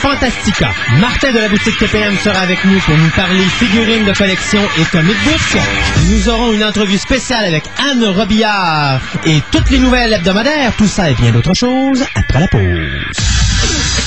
Fantastica, Martin de la boutique TPM sera avec nous pour nous parler figurines de collection et comic books. Nous aurons une entrevue spéciale avec Anne Robillard et toutes les nouvelles hebdomadaires. Tout ça et bien d'autres choses après la pause.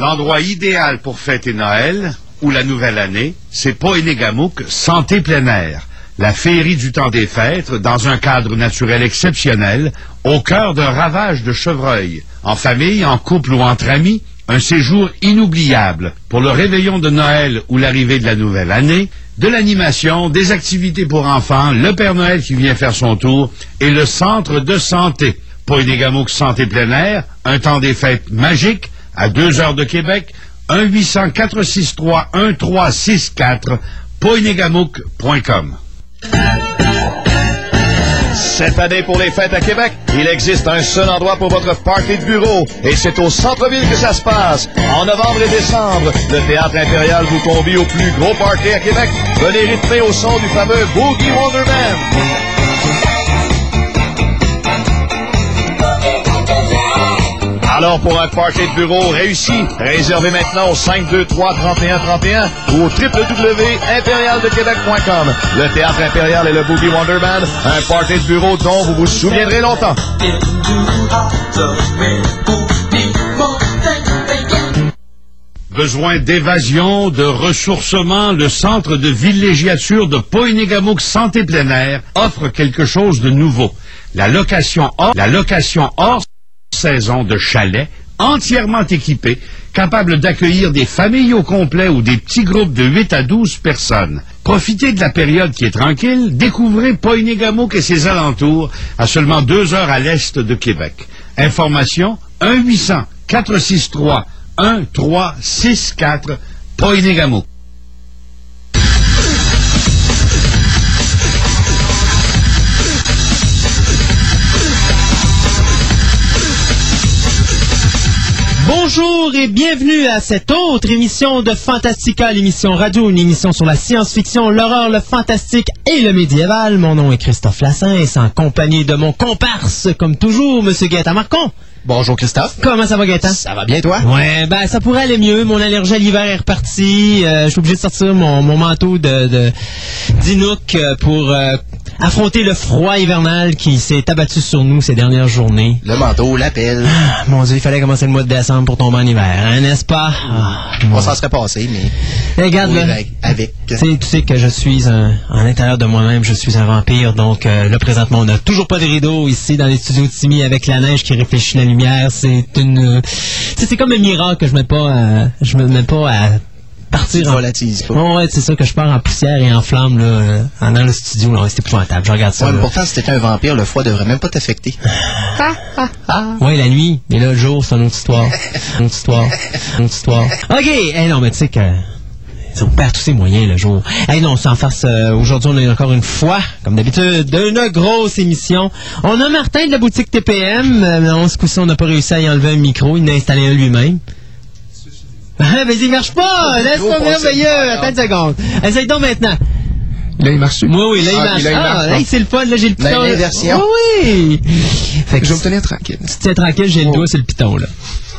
L'endroit idéal pour fêter Noël ou la nouvelle année, c'est Poénégamouk Santé plein air. La féerie du temps des fêtes, dans un cadre naturel exceptionnel, au cœur d'un ravage de chevreuil. En famille, en couple ou entre amis, un séjour inoubliable pour le réveillon de Noël ou l'arrivée de la nouvelle année, de l'animation, des activités pour enfants, le Père Noël qui vient faire son tour et le centre de santé. Poénégamouk Santé plein air, un temps des fêtes magique, à deux heures de Québec, 1-800-463-1364, poinégamouk.com. Cette année, pour les fêtes à Québec, il existe un seul endroit pour votre party de bureau, et c'est au centre-ville que ça se passe. En novembre et décembre, le Théâtre Impérial vous convie au plus gros party à Québec. Venez rythmer au son du fameux Boogie Wonderman. Alors, pour un party de bureau réussi, réservez maintenant au 523-3131 ou au www.impérialdequebec.com. Le Théâtre Impérial et le Boogie Wonderman, un party de bureau dont vous vous souviendrez longtemps. Besoin d'évasion, de ressourcement, le centre de villégiature de Poinégamouk Santé plein air offre quelque chose de nouveau. La location hors, la location hors saison de chalets entièrement équipés, capables d'accueillir des familles au complet ou des petits groupes de 8 à 12 personnes. Profitez de la période qui est tranquille, découvrez Poinégamouk et ses alentours à seulement deux heures à l'est de Québec. Information 1-800-463-1364 Poinégamouk. Bonjour et bienvenue à cette autre émission de Fantastica, l'émission radio, une émission sur la science-fiction, l'horreur, le fantastique et le médiéval. Mon nom est Christophe Lassin et c'est en compagnie de mon comparse, comme toujours, Monsieur Gaëtan Marcon. Bonjour Christophe. Comment ça va Gaëtan? Ça va bien toi? Ouais, ben ça pourrait aller mieux. Mon allergie à l'hiver est repartie. Euh, je suis obligé de sortir mon, mon manteau de, de d'Inouk euh, pour euh, affronter le froid hivernal qui s'est abattu sur nous ces dernières journées. Le manteau, la pelle. Ah, mon Dieu, il fallait commencer le mois de décembre pour tomber en hiver, hein, n'est-ce pas? Ah, On s'en serait passé, mais. Regarde, Oui, là. avec. avec. Tu sais, tu sais que je suis un, à l'intérieur de moi-même, je suis un vampire. Donc euh, là, présentement, on n'a toujours pas de rideau ici dans les studios de Timmy avec la neige qui réfléchit la lumière. C'est une, euh, c'est comme un miracle que je mets pas, à- je me mets pas à partir en. pas. Ouais, c'est ça que je pars en poussière et en flamme là, euh, dans le studio. Là, c'est épouvantable. Je regarde ça. Ouais, mais là. pourtant, si t'étais un vampire, le froid devrait même pas t'affecter. Ouais, la nuit. Mais là, le jour, c'est une autre histoire. une autre histoire. Une autre histoire. OK. Eh non, mais tu sais que... On perd tous ses moyens le jour. Eh non, sans farce, euh, aujourd'hui, on a encore une fois, comme d'habitude, une grosse émission. On a Martin de la boutique TPM. Euh, non, ce coup-ci, on n'a pas réussi à y enlever un micro. Il en a installé un lui-même. Ah, mais il marche pas! Laisse passé. merveilleux! Attends une seconde. Essaye donc maintenant. Là, il marche. Oui, oui, là, il Ah, marche. là, il Ah, hey, bon. c'est le fun, là, j'ai le Là, piton. là. Oui, oui! Fait que Je vais me tenir tranquille. tu te tiens tranquille, j'ai le doigt sur le piton, là.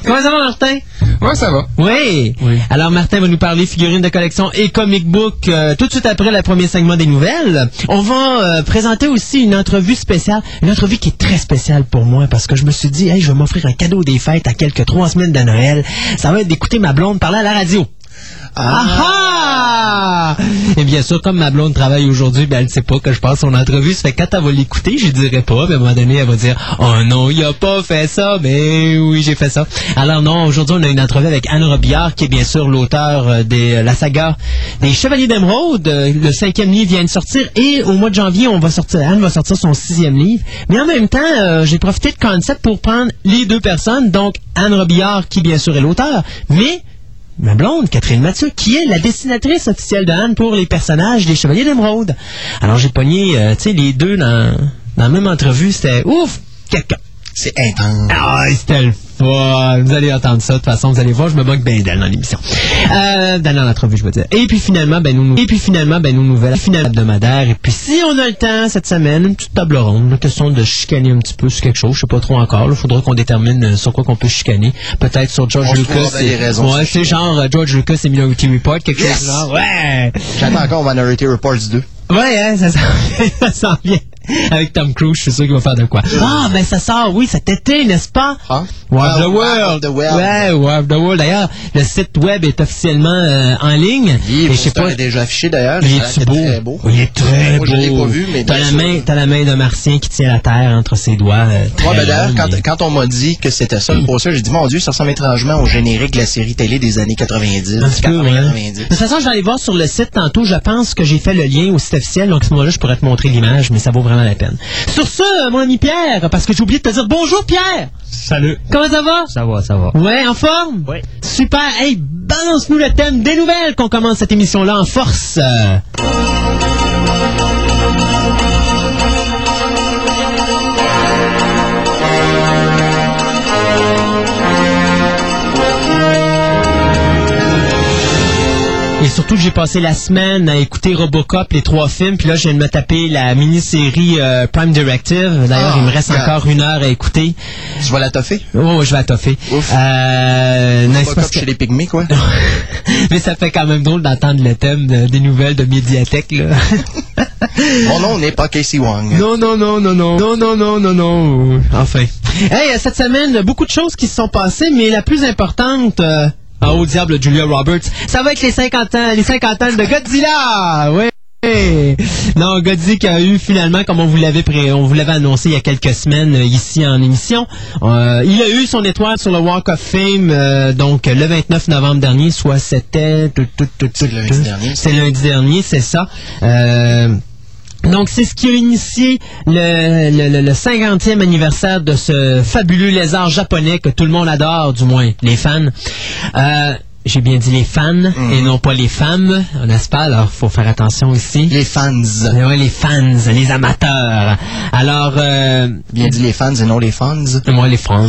Comment ça va, Martin? Ouais, ça va. Oui. Oui. Alors, Martin va nous parler figurines de collection et comic book euh, tout de suite après le premier segment des nouvelles. On va euh, présenter aussi une entrevue spéciale, une entrevue qui est très spéciale pour moi parce que je me suis dit, hey, je vais m'offrir un cadeau des fêtes à quelques trois semaines de Noël. Ça va être d'écouter ma blonde parler à la radio. Ah! Et bien sûr, comme ma blonde travaille aujourd'hui, ben elle sait pas que je passe son entrevue. Ça fait quand elle va l'écouter, je lui dirai pas. Mais à un moment donné, elle va dire Oh non, il a pas fait ça. Mais oui, j'ai fait ça. Alors non, aujourd'hui, on a une entrevue avec Anne Robillard, qui est bien sûr l'auteur euh, de la saga des Chevaliers d'Émeraude. Euh, Le cinquième livre vient de sortir. Et au mois de janvier, on va sortir, Anne va sortir son sixième livre. Mais en même temps, euh, j'ai profité de concept pour prendre les deux personnes. Donc, Anne Robillard, qui bien sûr est l'auteur, mais ma blonde, Catherine Mathieu, qui est la dessinatrice officielle de Anne pour les personnages des Chevaliers d'Émeraude. Alors j'ai pogné, euh, tu sais, les deux dans, dans la même entrevue, c'était ouf, quelqu'un. C'est intense. Ah, c'était le pas. Vous allez entendre ça. De toute façon, vous allez voir, je me moque bien d'elle dans l'émission. Euh, dans l'entrevue, je veux dire. Et puis finalement, ben nous, et puis finalement, ben nos nouvelles finales hebdomadaires. Et puis si on a le temps cette semaine, une petite table ronde, une question de chicaner un petit peu sur quelque chose. Je sais pas trop encore. Il faudra qu'on détermine euh, sur quoi qu'on peut chicaner. Peut-être sur George On Lucas. et- Ouais, c'est genre euh, George Lucas et Minority Report, quelque chose Yes! du genre. Ouais. J'attends encore Minority Reports 2. Ouais, hein, ça s'en vient. Avec Tom Cruise, je suis sûr qu'il va faire de quoi. Ah, ben ça sort, oui, cet été, n'est-ce pas? Ah? War of Ah, the World. of the World. Ouais, of the World. D'ailleurs, le site web est officiellement euh, en ligne. Oui, et le je sais poster pas. est déjà affiché d'ailleurs. Il beau? Très beau. Il est très Moi, beau. je l'ai pas vu, mais T'as la main, t'as la main d'un martien qui tient la terre entre ses doigts. euh, très Ouais, ben d'ailleurs, quand, on m'a dit que c'était ça le poster, j'ai dit, mon Dieu, ça ressemble étrangement au générique de la série télé des années 90, Un petit peu, ouais. 80-90. De toute façon, je vais aller voir sur le site tantôt. Je pense que j'ai fait le lien au site officiel. Donc, à ce moment-là, je pourrais te montrer l'image, mais ça vaut vraiment la peine. Sur ce, mon ami Pierre, parce que j'ai oublié de te dire bonjour, Pierre! Salut. Comment ça va? Ça va, ça va. Ouais, en forme? Oui. Super. Hey, balance-nous le thème des nouvelles qu'on commence cette émission-là en force. Euh, surtout que j'ai passé la semaine à écouter Robocop, les trois films, puis là, je viens de me taper la mini-série euh, Prime Directive. D'ailleurs, Ah, il me reste God. encore une heure à écouter. Tu vas la toffer? Oh, ouais, je vais à toffer. Ouf. Euh, que- chez les pygmées, quoi. Mais ça fait quand même drôle d'entendre le thème de- des nouvelles de médiathèque, là. Mon nom n'est pas Casey Wong. non, non, non, non, non. Non, non, non, non, non. Enfin. Hey, cette semaine, beaucoup de choses qui se sont passées, mais la plus importante... Euh, ah, au diable, Julia Roberts. Ça va être les 50 ans, les 50 ans de Godzilla! Oui! Non, Godzilla qui a eu finalement, comme on vous l'avait pré- on vous l'avait annoncé il y a quelques semaines euh, ici en émission, euh, il a eu son étoile sur le Walk of Fame euh, donc le 29 novembre dernier, soit c'était C'est lundi dernier. C'est lundi dernier, c'est ça. Euh, donc, c'est ce qui a initié le, le, le- le 50e anniversaire de ce fabuleux lézard japonais que tout le monde adore, du moins les fans. Euh, j'ai bien dit les fans et non pas les femmes, n'est-ce pas? Alors, faut faire attention ici. Les fans. Mais ouais, les fans, les amateurs. Alors, euh, Bien dit les fans et non les fans. moi, les fans.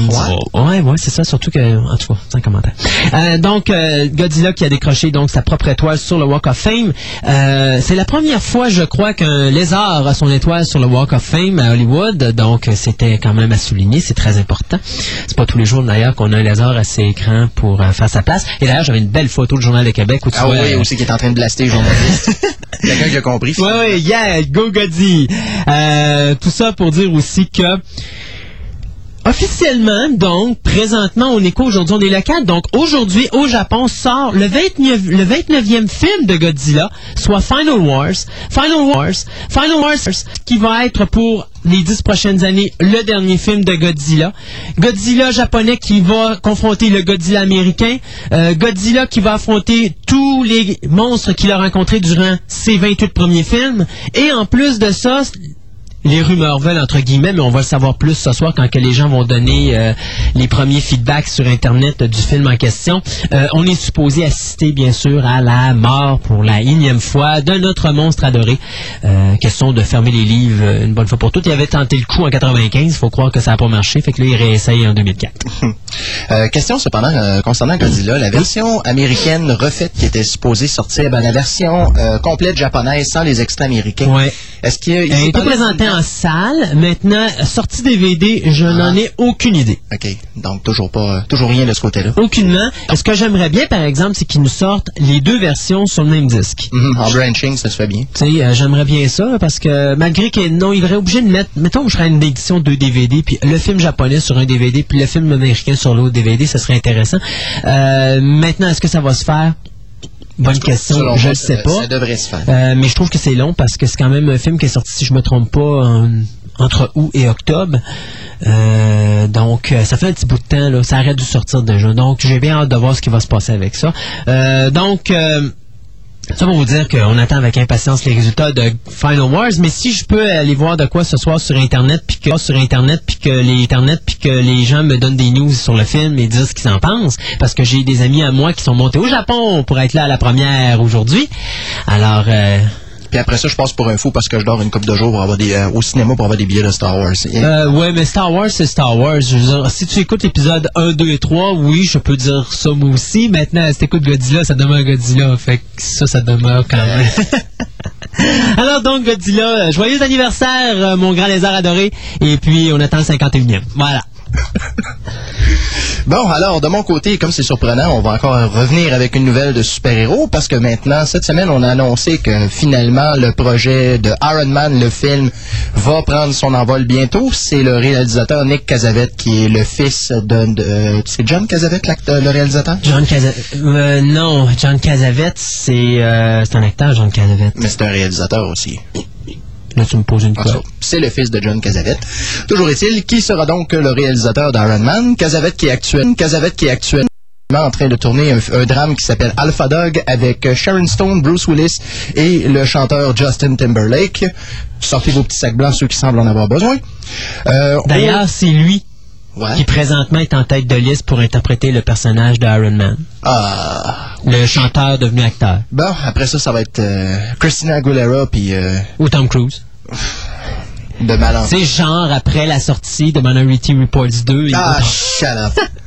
Ouais. Ouais, ouais, c'est ça. Surtout que, en tout cas, c'est un commentaire. Euh, donc, euh, Godzilla qui a décroché donc sa propre étoile sur le Walk of Fame. Euh, c'est la première fois, je crois, qu'un lézard a son étoile sur le Walk of Fame à Hollywood. Donc, c'était quand même à souligner. C'est très important. C'est pas tous les jours d'ailleurs qu'on a un lézard ses écrans pour faire sa place. Et d'ailleurs, j'avais une belle photo du Journal de Québec où tu Ah vois. oui, euh, aussi qui est en train de blaster les journalistes. Quelqu'un qui a compris. Ouais, ouais, yeah, go Godzi. Euh, tout ça pour dire aussi que Officiellement, donc, présentement, on est aujourd'hui? On est le 4. Donc, aujourd'hui, au Japon, sort le 29, le 29e film de Godzilla, soit Final Wars. Final Wars. Final Wars, qui va être pour les dix prochaines années le dernier film de Godzilla. Godzilla japonais qui va confronter le Godzilla américain. Euh, Godzilla qui va affronter tous les monstres qu'il a rencontrés durant ses 28 premiers films. Et en plus de ça, les rumeurs veulent entre guillemets, mais on va le savoir plus ce soir quand que les gens vont donner euh, les premiers feedbacks sur Internet du film en question. Euh, on est supposé assister, bien sûr, à la mort pour la énième fois de notre monstre adoré. Euh, question de fermer les livres une bonne fois pour toutes. Il avait tenté le coup en 95, il faut croire que ça n'a pas marché, fait que là, il réessaye en 2004. Euh, question cependant concernant Godzilla, la version américaine refaite qui était supposée sortir, ben, la version complète japonaise sans les extraits américains. Ouais. Est-ce qu'il en salle. Maintenant, sortie DVD, je Ah. n'en ai aucune idée. OK, donc toujours pas, euh, toujours rien de ce côté-là. Aucunement. Ce que j'aimerais bien, par exemple, c'est qu'ils nous sortent les deux versions sur le même disque. Mhm, En branching, ça se fait bien. Tu sais, euh, j'aimerais bien ça parce que malgré que non, il serait obligé de mettre, mettons, que je ferais une édition de DVD, puis le film japonais sur un DVD, puis le film américain sur l'autre DVD, ça serait intéressant. Euh, maintenant, est-ce que ça va se faire? Bonne question, je ne sais ça- pas. Ça devrait se faire. Euh, mais je trouve que c'est long parce que c'est quand même un film qui est sorti, si je me trompe pas, en- entre août et octobre. Euh, donc, euh, ça fait un petit bout de temps, là. Ça arrête de sortir déjà. Donc, j'ai bien hâte de voir ce qui va se passer avec ça. Euh, donc, euh, ça pour vous dire qu'on attend avec impatience les résultats de Final Wars, mais si je peux aller voir de quoi ce soir sur Internet, puis que sur Internet, puis que les Internet, puis que les gens me donnent des news sur le film et disent ce qu'ils en pensent, parce que j'ai des amis à moi qui sont montés au Japon pour être là à la première aujourd'hui. Alors, euh, Puis après ça, je passe pour un fou parce que je dors une coupe de jours pour avoir des, euh, au cinéma pour avoir des billets de Star Wars. Euh, ouais, mais Star Wars, c'est Star Wars. Je veux dire, si tu écoutes l'épisode 1, 2 et 3, oui, je peux dire ça moi aussi. Maintenant, si t'écoutes Godzilla, ça demeure Godzilla. Fait que ça, ça demeure quand même. Alors donc, Godzilla, euh, joyeux anniversaire, euh, mon grand lézard adoré. Et puis, on attend le 51e. Voilà. Bon, alors, de mon côté, comme c'est surprenant, on va encore revenir avec une nouvelle de super-héros parce que maintenant, cette semaine, on a annoncé que finalement, le projet de Iron Man, le film, va prendre son envol bientôt. C'est le réalisateur Nick Cazavette qui est le fils de... de- c'est John Cazavette, l'acteur- le réalisateur? John Casavette. Euh, non, John Casavette, c'est euh, c'est un acteur, John Casavette. Mais c'est un réalisateur aussi. Là, tu me poses une En tout cas, colle. C'est le fils de John Cazavette. Toujours est-il, qui sera donc le réalisateur d'Iron Man? Cazavette qui est qui actuellement en train de tourner un, un drame qui s'appelle Alpha Dog avec euh, Sharon Stone, Bruce Willis et le chanteur Justin Timberlake. Sortez vos petits sacs blancs, ceux qui semblent en avoir besoin. Euh, D'ailleurs, c'est lui ouais. qui présentement est en tête de liste pour interpréter le personnage de Iron Man. Ah. Le chanteur devenu acteur. Bon, après ça, ça va être euh, Christina Aguilera puis euh, Ou Tom Cruise. de Malentendu. C'est genre après la sortie de Minority Reports 2. il Ah, shut up.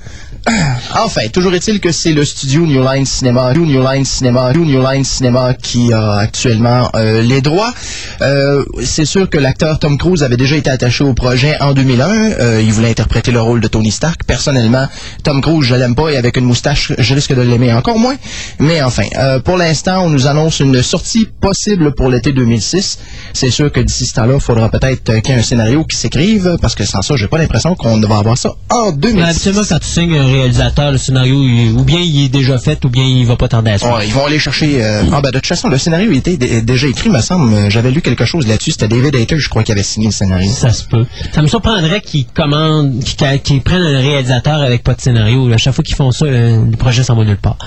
Enfin, toujours est-il que c'est le studio New Line Cinema, New Line Cinema, New Line Cinema qui a actuellement euh, les droits. Euh, c'est sûr que l'acteur Tom Cruise avait déjà été attaché au projet en 2001. Euh, il voulait interpréter le rôle de Tony Stark. Personnellement, Tom Cruise, je l'aime pas et avec une moustache, je risque de l'aimer encore moins. Mais enfin, pour l'instant, on nous annonce une sortie possible pour l'été 2006. C'est sûr que d'ici ce temps-là, il faudra peut-être qu'il y ait un scénario qui s'écrive parce que sans ça, j'ai pas l'impression qu'on va avoir ça en Mais 2006. habituellement, quand tu signes un réalisateur, le scénario, il- ou bien il est déjà fait, ou bien il va pas tarder à. Ouais, ils vont aller chercher. euh, Ah ben de toute façon, le scénario était dé- déjà écrit, me semble. J'avais lu quelque chose là-dessus. C'était David Hayter, je crois, qui avait signé le scénario. Ça se peut. Ça me surprendrait qu'ils commandent, qu'ils prennent un réalisateur avec pas de scénario. À chaque fois qu'ils font ça, le projet s'en va nulle part.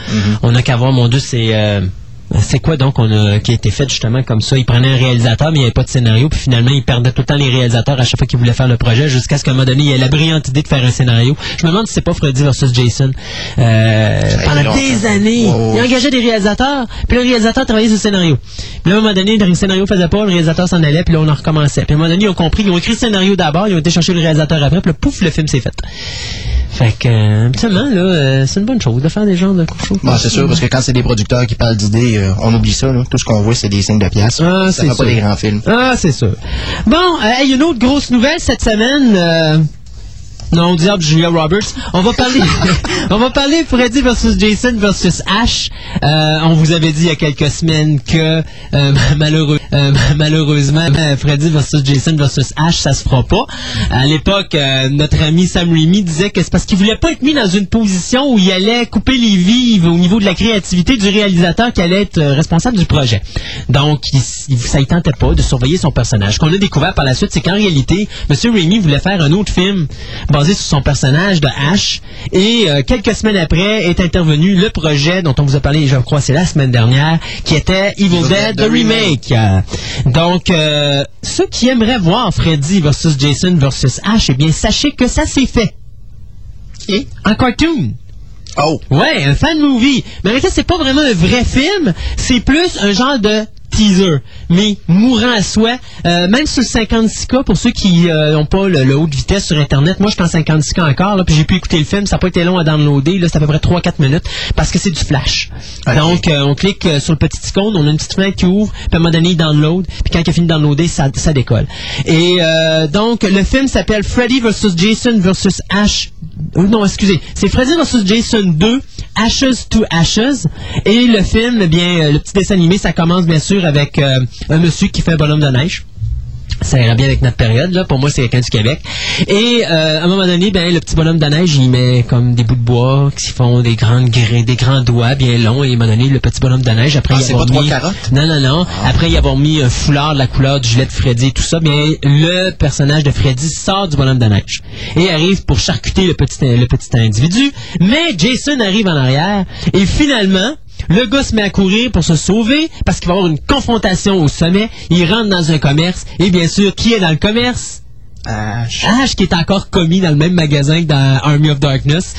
On a qu'à voir, mon Dieu, c'est... euh, c'est quoi donc on a, qui a été fait justement comme ça? Ils prenaient un réalisateur, mais il n'y avait pas de scénario, puis finalement, ils perdaient tout le temps les réalisateurs à chaque fois qu'ils voulaient faire le projet, jusqu'à ce qu'à un moment donné, il y ait la brillante idée de faire un scénario. Je me demande si c'est pas Freddy versus Jason. Euh, pendant des années, il engageait des réalisateurs, puis le réalisateur travaillait sur le scénario. Puis là, à un moment donné, le scénario faisait pas, le réalisateur s'en allait, puis là, on en recommençait. Puis à un moment donné, ils ont compris, ils ont écrit le scénario d'abord, ils ont été chercher le réalisateur après, puis là, pouf, le film s'est fait. Fait que, euh, là, euh, c'est une bonne chose de faire des genres de choses. Bon, c'est sûr, parce que quand c'est des producteurs qui parlent d'idées, euh, on oublie ça. Là. Tout ce qu'on voit, c'est des signes de pièces. Ah, ça c'est pas des grands films. Ah, c'est sûr. Bon, euh, hey, une autre grosse nouvelle cette semaine. Non, diable, Julia Roberts. On va parler, on va parler Freddy versus Jason versus Ash. Euh, on vous avait dit il y a quelques semaines que euh, euh, malheureusement, Freddy versus Jason versus Ash, ça se fera pas. À l'époque, notre ami Sam Raimi disait que c'est parce qu'il voulait pas être mis dans une position où il allait couper les vives au niveau de la créativité du réalisateur qui allait être responsable du projet. Donc, ça ne tentait pas de surveiller son personnage. Ce qu'on a découvert par la suite, c'est qu'en réalité, M. Raimi voulait faire un autre film basé sur son personnage de Ash. Et euh, quelques semaines après est intervenu le projet dont on vous a parlé, je crois, c'est la semaine dernière, qui était Evil, Dead, the Remake. Donc, euh, ceux qui aimeraient voir Freddy versus Jason versus Ash, eh bien, sachez que ça s'est fait. Et en cartoon. Oh! Ouais, un fan movie. Mais en réalité, c'est pas vraiment un vrai film. C'est plus un genre de teaser, mais mourant à souhait. Euh, même sur le 56K, pour ceux qui n'ont pas le, le haute vitesse sur Internet, moi je suis en 56K encore, là, puis j'ai pu écouter le film, ça n'a pas été long à downloader, là, c'est à peu près 3-4 minutes, parce que c'est du flash. Donc, euh, on clique euh, sur le petit icône, on a une petite fenêtre qui ouvre, puis à un moment donné, il download, puis quand il a fini de downloader, ça, ça décolle. Et euh, donc, le film s'appelle Freddy vs. Jason vs. Ash. euh, Non, excusez, c'est Freddy vs. Jason 2, Ashes to Ashes. Et le film, eh bien, euh, le petit dessin animé, ça commence bien sûr avec euh, un monsieur qui fait un bonhomme de neige. Ça ira bien avec notre période, là. Pour moi, c'est quelqu'un du Québec. Et euh, à un moment donné, ben, le petit bonhomme de neige, il met comme des bouts de bois qui font des grandes grès, des grands doigts bien longs. Et à un moment donné, le petit bonhomme de neige, après Ah, y avoir pas mis-? Non, non, non. Après y avoir mis un foulard de la couleur du gilet de Freddy et tout ça, bien, le personnage de Freddy sort du bonhomme de neige et arrive pour charcuter le petit, le petit individu. Mais Jason arrive en arrière et finalement, le gars se met à courir pour se sauver parce qu'il va avoir une confrontation au sommet. Il rentre dans un commerce et bien sûr, qui est dans le commerce? Ash. Ash qui est encore commis dans le même magasin que dans Army of Darkness.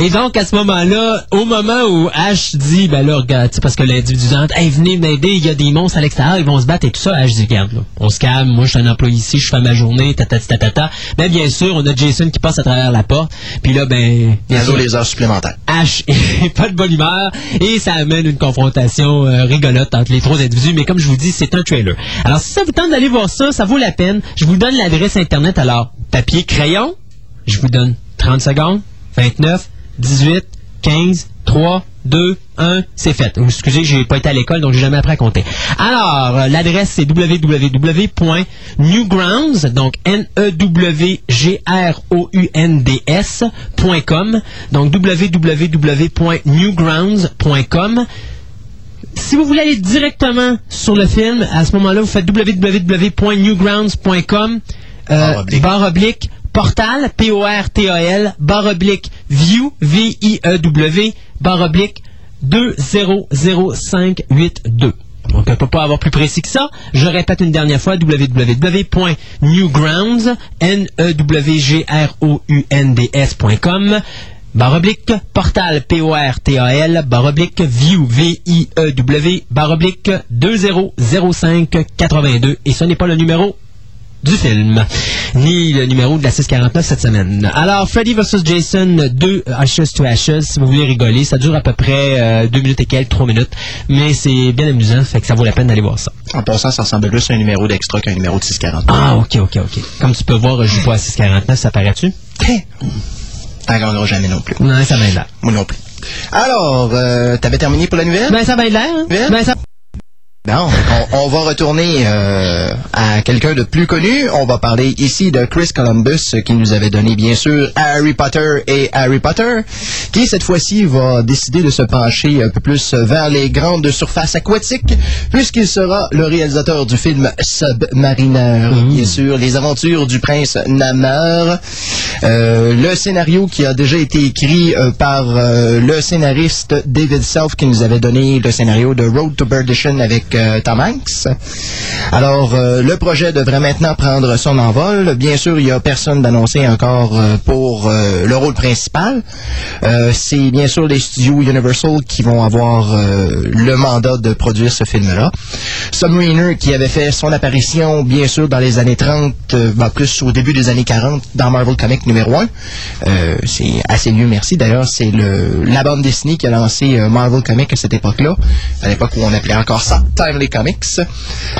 Et donc, à ce moment-là, au moment où Ash dit, ben là, regarde, tu sais, parce que l'individu dit, hey, venez m'aider, il y a des monstres à l'extérieur, ils vont se battre et tout ça. Ash dit, regarde, là, on se calme, moi, je suis un employé ici, je fais ma journée, tatati tatata. Mais bien sûr, on a Jason qui passe à travers la porte, puis là, ben, bien sûr, les heures supplémentaires. Ash est pas de bonne humeur et ça amène une confrontation euh, rigolote entre les trois individus. Mais comme je vous dis, c'est un trailer. Alors, si ça vous tente d'aller voir ça, ça vaut la peine. Je vous donne l'adresse Internet. Alors, papier, crayon, je vous donne 30 secondes, 29, 18, 15, 3, 2, 1, c'est fait. Excusez, j'ai pas été à l'école, donc j'ai jamais appris à compter. Alors, l'adresse c'est www.newgrounds, donc N-E-W-G-R-O-U-N-D-S.com, donc www.newgrounds.com. Si vous voulez aller directement sur le film, à ce moment-là, vous faites www.newgrounds.com, Barre oblique. barre oblique, portal, P-O-R-T-A-L, barre oblique, view, V-I-E-W, barre oblique, 200582. Donc, on ne peut pas avoir plus précis que ça. Je répète une dernière fois, www.newgrounds, N-E-W-G-R-O-U-N-D-S.com, barre oblique, portal, P-O-R-T-A-L, barre oblique, view, V-I-E-W, barre oblique, 200582. Et ce n'est pas le numéro du film, ni le numéro de la 649 cette semaine. Alors, Freddy vs. Jason 2, Ashes to Ashes, si vous voulez rigoler, ça dure à peu près 2 minutes et quelques, 3 minutes, mais c'est bien amusant, fait que ça vaut la peine d'aller voir ça. En passant, ça ressemble plus à un numéro d'extra qu'un numéro de 640. Ah, ok, ok, ok. Comme tu peux voir, je joue pas à 649, ça paraît-tu? T'en gagneras jamais non plus. Non, ça va l'air. Moi non plus. Alors, euh, t'avais terminé pour la nouvelle? Ben, ça va l'air, hein? Ben, ça... On, on va retourner euh, à quelqu'un de plus connu. On va parler ici de Chris Columbus, qui nous avait donné bien sûr Harry Potter et Harry Potter, qui cette fois-ci va décider de se pencher un peu plus vers les grandes surfaces aquatiques, puisqu'il sera le réalisateur du film Submariner, bien sûr, les aventures du prince Namor. Euh, le scénario qui a déjà été écrit euh, par le scénariste David Self, qui nous avait donné le scénario de Road to Perdition avec euh. Alors, euh, le projet devrait maintenant prendre son envol. Bien sûr, il n'y a personne d'annoncé encore euh, pour euh, le rôle principal. C'est bien sûr les studios Universal qui vont avoir le mandat de produire ce film-là. Submariner, qui avait fait son apparition, bien sûr, dans les années 30, euh, ben, plus au début des années 40, dans Marvel Comics numéro 1. Euh, c'est assez mieux, merci. D'ailleurs, c'est la bande dessinée qui a lancé Marvel Comics à cette époque-là, à l'époque où on appelait encore ça Comics.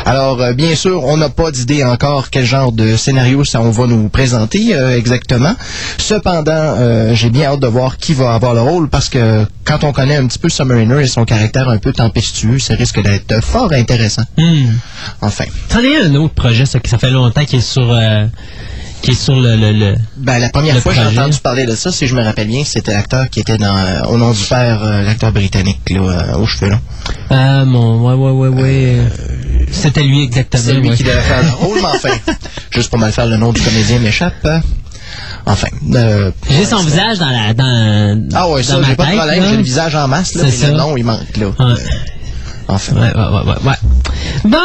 Alors, euh, bien sûr, on n'a pas d'idée encore quel genre de scénario ça on va nous présenter euh, exactement. Cependant, euh, j'ai bien hâte de voir qui va avoir le rôle parce que quand on connaît un petit peu Submariner et son caractère un peu tempestueux, ça risque d'être fort intéressant. Hmm. Enfin. Est un autre projet, ça, qui ça fait longtemps qu'il est sur, qui est sur le, le, le- Ben, la première Le fois que j'ai entendu parler de ça, si je me rappelle bien, c'était l'acteur qui était dans euh, Au nom du père, euh, l'acteur britannique, là, euh, aux cheveux longs. Ah, mon, ouais, ouais, ouais, ouais. C'était lui exactement. C'est lui ouais. qui devait faire le rôle, mais enfin, juste pour mal faire, le nom du comédien m'échappe. Enfin. euh, J'ai son visage dans la, dans, Ah ouais, ça, j'ai pas de problème, j'ai le visage en masse, là, mais le ça. nom, il manque, là. Ouais. Enfin. Ouais, ouais, ouais, ouais, ouais. Bon,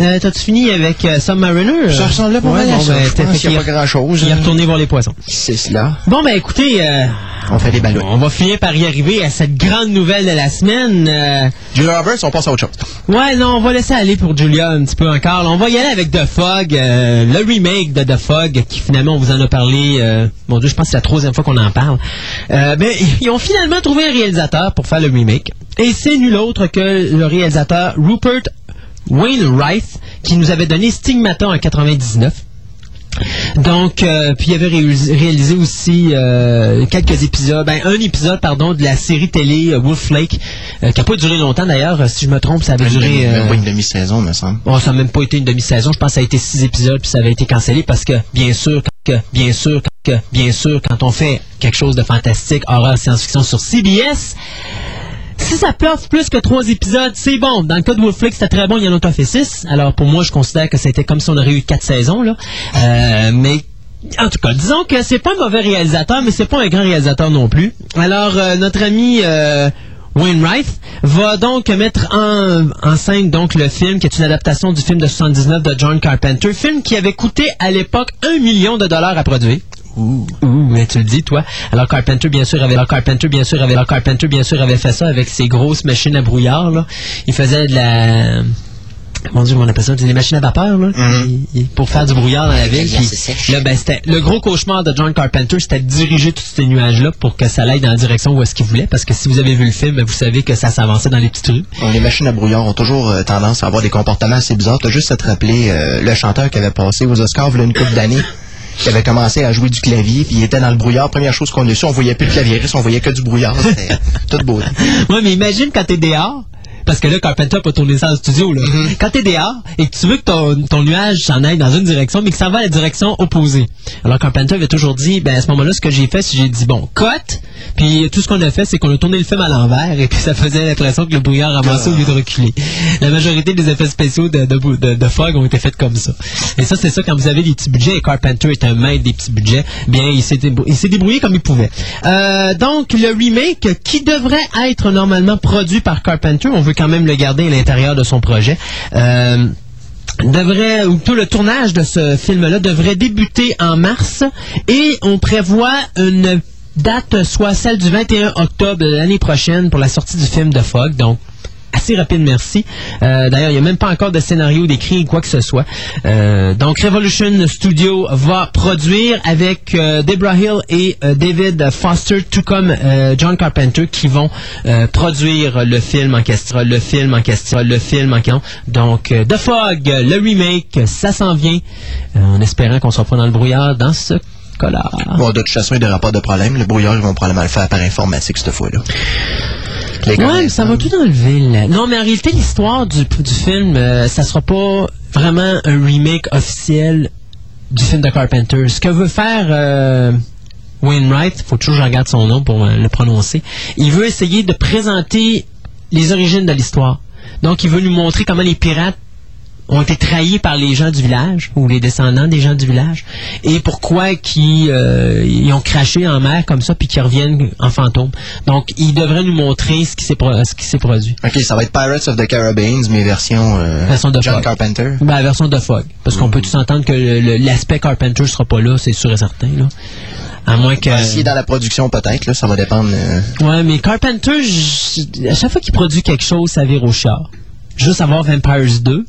euh, t'as-tu fini avec euh, Submariner? Ça ressemblait pas Ouais, mal à bon, ça. ben, Je pense qu'il a pas grand-chose. Il est retourné voir les poissons. C'est cela. Bon, ben écoutez, euh, On fait des ballons. on va finir par y arriver à cette grande nouvelle de la semaine. euh, Julia Roberts, on passe à autre chose. Ouais, non, on va laisser aller pour Julia un petit peu encore. là. On va y aller avec The Fog, euh, le remake de The Fog, qui finalement, on vous en a parlé, mon Dieu, je pense que c'est la troisième fois qu'on en parle. Ben, ils ont finalement trouvé un réalisateur pour faire le remake. Et c'est nul autre que le réalisateur Rupert Wainwright, qui nous avait donné Stigmata en 99. Donc, euh, puis il avait réalisé, réalisé aussi euh, quelques épisodes, ben un épisode, pardon, de la série télé euh, Wolf Lake, qui n'a pas duré longtemps d'ailleurs. Si je me trompe, ça avait duré. Une demi-saison, me semble. Bon, ça n'a même pas été une demi-saison. Je pense que ça a été six épisodes puis ça avait été cancellé parce que, bien sûr, que, bien sûr, quand, que, bien sûr, quand on fait quelque chose de fantastique, horreur, science-fiction sur CBS, si ça ploffe plus que trois épisodes, c'est bon. Dans le cas de Wolflix, c'était très bon, il y en a fait six. Alors, pour moi, je considère que c'était comme si on aurait eu quatre saisons, là. Euh, mais, en tout cas, disons que c'est pas un mauvais réalisateur, mais c'est pas un grand réalisateur non plus. Alors, euh, notre ami, euh, Wainwright, va donc mettre en, en scène donc le film qui est une adaptation du film de 79 de John Carpenter, film qui avait coûté à l'époque un million de dollars à produire. Ouh, mais tu le dis, toi. Alors Carpenter, bien sûr, avait, alors Carpenter, bien sûr, avait, alors Carpenter, bien sûr, avait fait ça avec ses grosses machines à brouillard, là. Il faisait de la, mon Dieu, comment on appelle ça? Des machines à vapeur, là, Mhm. Il- pour faire du brouillard dans la ville. Bien, puis là, ben, c'était le gros cauchemar de John Carpenter, c'était de diriger tous ces nuages-là pour que ça aille dans la direction où est-ce qu'il voulait. Parce que si vous avez vu le film, ben, vous savez que ça s'avançait dans les petites rues. Les machines à brouillard ont toujours euh, tendance à avoir des comportements assez bizarres. T'as juste à te rappeler euh, le chanteur qui avait passé aux Oscars il y a une couple d'années, qui avait commencé à jouer du clavier, puis il était dans le brouillard. Première chose qu'on a su, on voyait plus de clavieriste, on voyait que du brouillard. C'était tout beau. Ouais, mais imagine quand t'es dehors. Parce que là, Carpenter pas tourné ça en studio, là. Quand t'es dehors et que tu veux que ton, ton nuage s'en aille dans une direction, mais que ça va à la direction opposée. Alors, Carpenter avait toujours dit, ben, à ce moment-là, ce que j'ai fait, c'est que j'ai dit, bon, cut, puis tout ce qu'on a fait, c'est qu'on a tourné le film à l'envers, et puis ça faisait l'impression que le brouillard avançait au lieu de reculer. La majorité des effets spéciaux de, de, de, de Fog ont été faits comme ça. Et ça, c'est ça, quand vous avez des petits budgets, et Carpenter est un maître des petits budgets, bien, il s'est débrou- il s'est débrouillé comme il pouvait. Euh, donc, le remake, qui devrait être normalement produit par Carpenter, on veut quand même le garder à l'intérieur de son projet. Euh, devrait, ou tout le tournage de ce film-là devrait débuter en mars et on prévoit une date, soit celle du 21 octobre l'année prochaine pour la sortie du film de Fogg. Donc, assez rapide, merci. Euh, D'ailleurs, il n'y a même pas encore de scénario d'écrit ou quoi que ce soit. Euh, donc, Revolution Studio va produire avec euh, Debra Hill et euh, David Foster, tout comme John Carpenter, qui vont produire le film en question. Le film en question. Le film en question. Donc, The Fog, le remake, ça s'en vient. En espérant qu'on ne soit pas dans le brouillard dans ce cas-là. Bon, de toute façon, il n'y aura pas de problème. Le brouillard, ils vont probablement le faire par informatique cette fois-là. Les Ouais, ça va tout enlever. Là. Non, mais en réalité, l'histoire du, du film, euh, ça sera pas vraiment un remake officiel du film de Carpenter. Ce que veut faire euh, Wainwright, faut toujours que je regarde son nom pour euh, le prononcer, il veut essayer de présenter les origines de l'histoire. Donc, il veut nous montrer comment les pirates ont été trahis par les gens du village ou les descendants des gens du village et pourquoi qu'ils euh, ils ont craché en mer comme ça puis qu'ils reviennent en fantôme. Donc, il devrait nous montrer ce qui s'est pro- ce qui s'est produit. OK, ça va être Pirates of the Caribbean, mais version, euh, Version de John Fog. Carpenter? Ben, version de Fog. Parce qu'on peut tous entendre que l'aspect Carpenter sera pas là, c'est sûr et certain. Là. À moins que... Ben, S'il est dans la production, peut-être, là, ça va dépendre. euh, Ouais, mais Carpenter, à chaque fois qu'il produit quelque chose, ça vire au char. Juste avoir Vampires 2.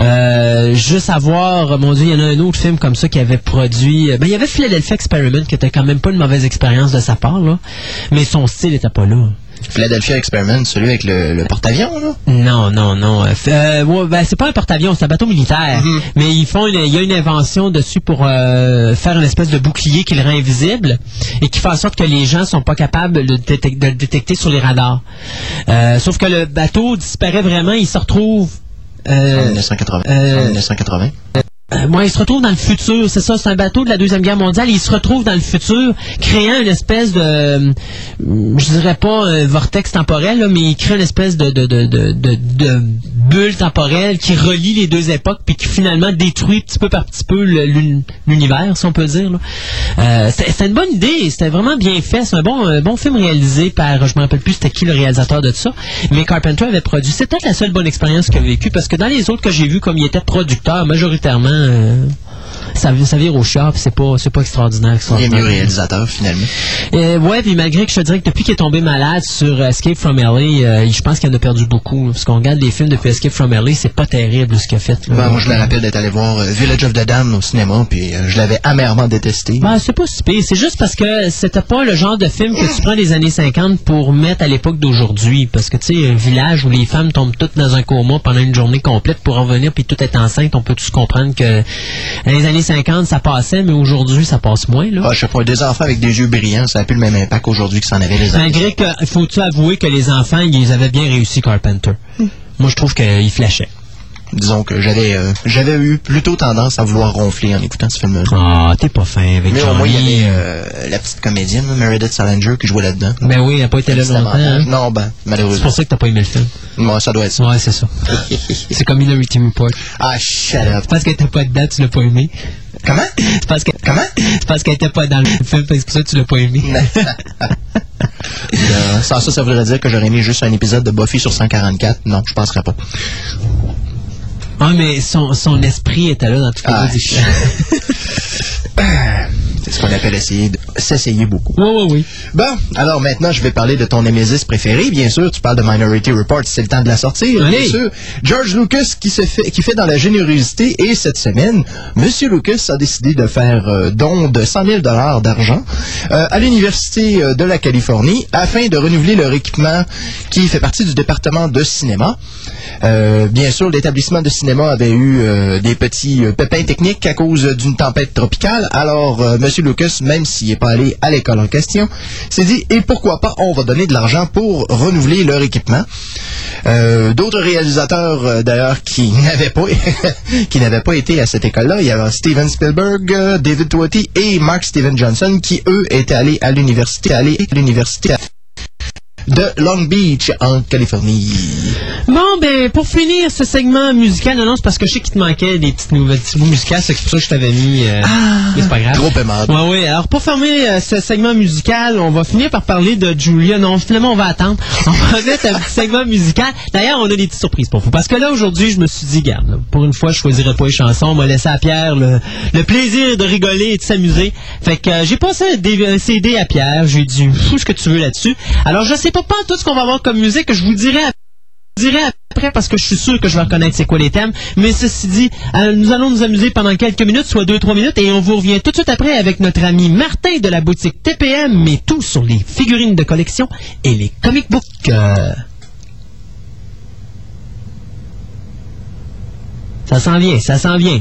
Euh, juste avoir, mon Dieu, il y en a un autre film comme ça qui avait produit. Ben, il y avait Philadelphia Experiment qui était quand même pas une mauvaise expérience de sa part, là. Mais son style était pas là. Philadelphia Experiment, celui avec le, le porte-avions, là? Non, non, non. Euh, euh, ouais, ben, c'est pas un porte-avions, c'est un bateau militaire. Mais ils font une- il y a une invention dessus pour euh, faire une espèce de bouclier qui le rend invisible et qui fait en sorte que les gens sont pas capables de, détec- de le détecter sur les radars. Euh, sauf que le bateau disparaît vraiment, il se retrouve. En Euh, 1980. euh, 1980. euh, moi, il se retrouve dans le futur, c'est ça, c'est un bateau de la Deuxième Guerre mondiale, il se retrouve dans le futur, créant une espèce de, je dirais pas un vortex temporel, là, mais il crée une espèce de, de, de, de, de- de bulle temporelle qui relie les deux époques, puis qui finalement détruit petit peu par petit peu l'univers, si on peut dire. Euh, c'était une bonne idée, c'était vraiment bien fait, c'est un bon, film réalisé par, je me rappelle plus c'était qui le réalisateur de ça, mais Carpenter avait produit. C'est peut-être la seule bonne expérience qu'il a vécue, parce que dans les autres que j'ai vus, comme il était producteur, majoritairement, euh, ça, ça vire au puis c'est pas, c'est pas extraordinaire. Il est mieux réalisateur, finalement. Euh, ouais, puis malgré que je te dirais que depuis qu'il est tombé malade sur Escape from LA, euh, je pense qu'il en a perdu beaucoup. parce qu'on regarde les films depuis Escape from LA, c'est pas terrible ce qu'il a fait. Ben, moi, je me rappelle d'être allé voir euh, Village of the Damned au cinéma, puis euh, je l'avais amèrement détesté. Ben, c'est pas si pire. C'est juste parce que c'était pas le genre de film que tu prends des années 50 pour mettre à l'époque d'aujourd'hui. Parce que, tu sais, un village où les femmes tombent toutes dans un coma pendant une journée complète pour en venir puis tout est enceinte, on peut tous comprendre que dans les années 50, ça passait, mais aujourd'hui, ça passe moins, là. Ah, je sais pas, des enfants avec des yeux brillants, ça n'a plus le même impact aujourd'hui que ça en avait les années. Malgré que, faut-tu avouer que les enfants, ils avaient bien réussi Carpenter? Moi, je trouve qu'ils flashaient. Disons que j'avais euh, j'avais eu plutôt tendance à vouloir ronfler en écoutant ce film-là. Ah, t'es pas fin avec Mais au moins, il y avait euh, la petite comédienne, Meredith Salinger, qui jouait là-dedans. Ben oui, elle a pas été là longtemps. hein. Non, ben, C'est malheureusement. pour ça que t'as pas aimé le film. Moi, ça doit être ça. Ouais, c'est ça. c'est comme Minority Report. Ah, shut up. C'est parce qu'elle était pas dedans, tu l'as pas aimé. Comment? C'est parce que Comment? c'est parce qu'elle était pas dans le film, parce que ça tu l'as pas aimé. Euh, sans ça, ça voudrait dire que j'aurais mis juste un épisode de Buffy sur 144. Non, je penserais pas. Ah, mais son, son esprit était là dans toutes les Ah. C'est ce qu'on appelle essayer de s'essayer beaucoup. Oui, oui, oui. Bon, alors maintenant, je vais parler de ton Nemesis préféré. Bien sûr, tu parles de Minority Report, c'est le temps de la sortir. Oui. Bien sûr, George Lucas qui se fait, qui fait dans la générosité. Et cette semaine, Monsieur Lucas a décidé de faire euh, don de 100 000 dollars d'argent euh, à l'université euh, de la Californie afin de renouveler leur équipement qui fait partie du département de cinéma. Bien sûr, l'établissement de cinéma avait eu des petits pépins techniques à cause d'une tempête tropicale. Alors, euh, Monsieur Lucas, même s'il n'est pas allé à l'école en question, s'est dit et pourquoi pas, on va donner de l'argent pour renouveler leur équipement. Euh, D'autres réalisateurs, euh, d'ailleurs, qui n'avaient pas pas été à cette école-là, il y avait Steven Spielberg, euh, David Twatty et Mark Steven Johnson, qui eux étaient allés à l'université, allés à l'université de Long Beach en Californie. Bon, ben, pour finir ce segment musical, non, non, c'est parce que je sais qu'il te manquait des petites nouvelles petits bouts musicales, c'est pour ça que je t'avais mis. euh, mais c'est pas grave. Trop aimable. Ouais, oui. Alors, pour fermer euh, ce segment musical, on va finir par parler de Julia. Non, finalement, on va attendre. On va mettre un petit segment musical. D'ailleurs, on a des petites surprises pour vous. Parce que là, aujourd'hui, je me suis dit, garde, là, pour une fois, je choisirais pas les chansons. On m'a laissé à Pierre le, le plaisir de rigoler et de s'amuser. Fait que euh, j'ai passé un, CD à Pierre. J'ai dit, fous ce que tu veux là-dessus. Alors, je sais pas, pas tout ce qu'on va avoir comme musique. Je vous dirai dirai après parce que je suis sûr que je vais reconnaître c'est quoi les thèmes. Mais ceci dit, euh, nous allons nous amuser pendant quelques minutes, soit 2-3 minutes, et on vous revient tout de suite après avec notre ami Martin de la boutique TPM, mais tout sur les figurines de collection et les comic books. Ça s'en vient, ça s'en vient.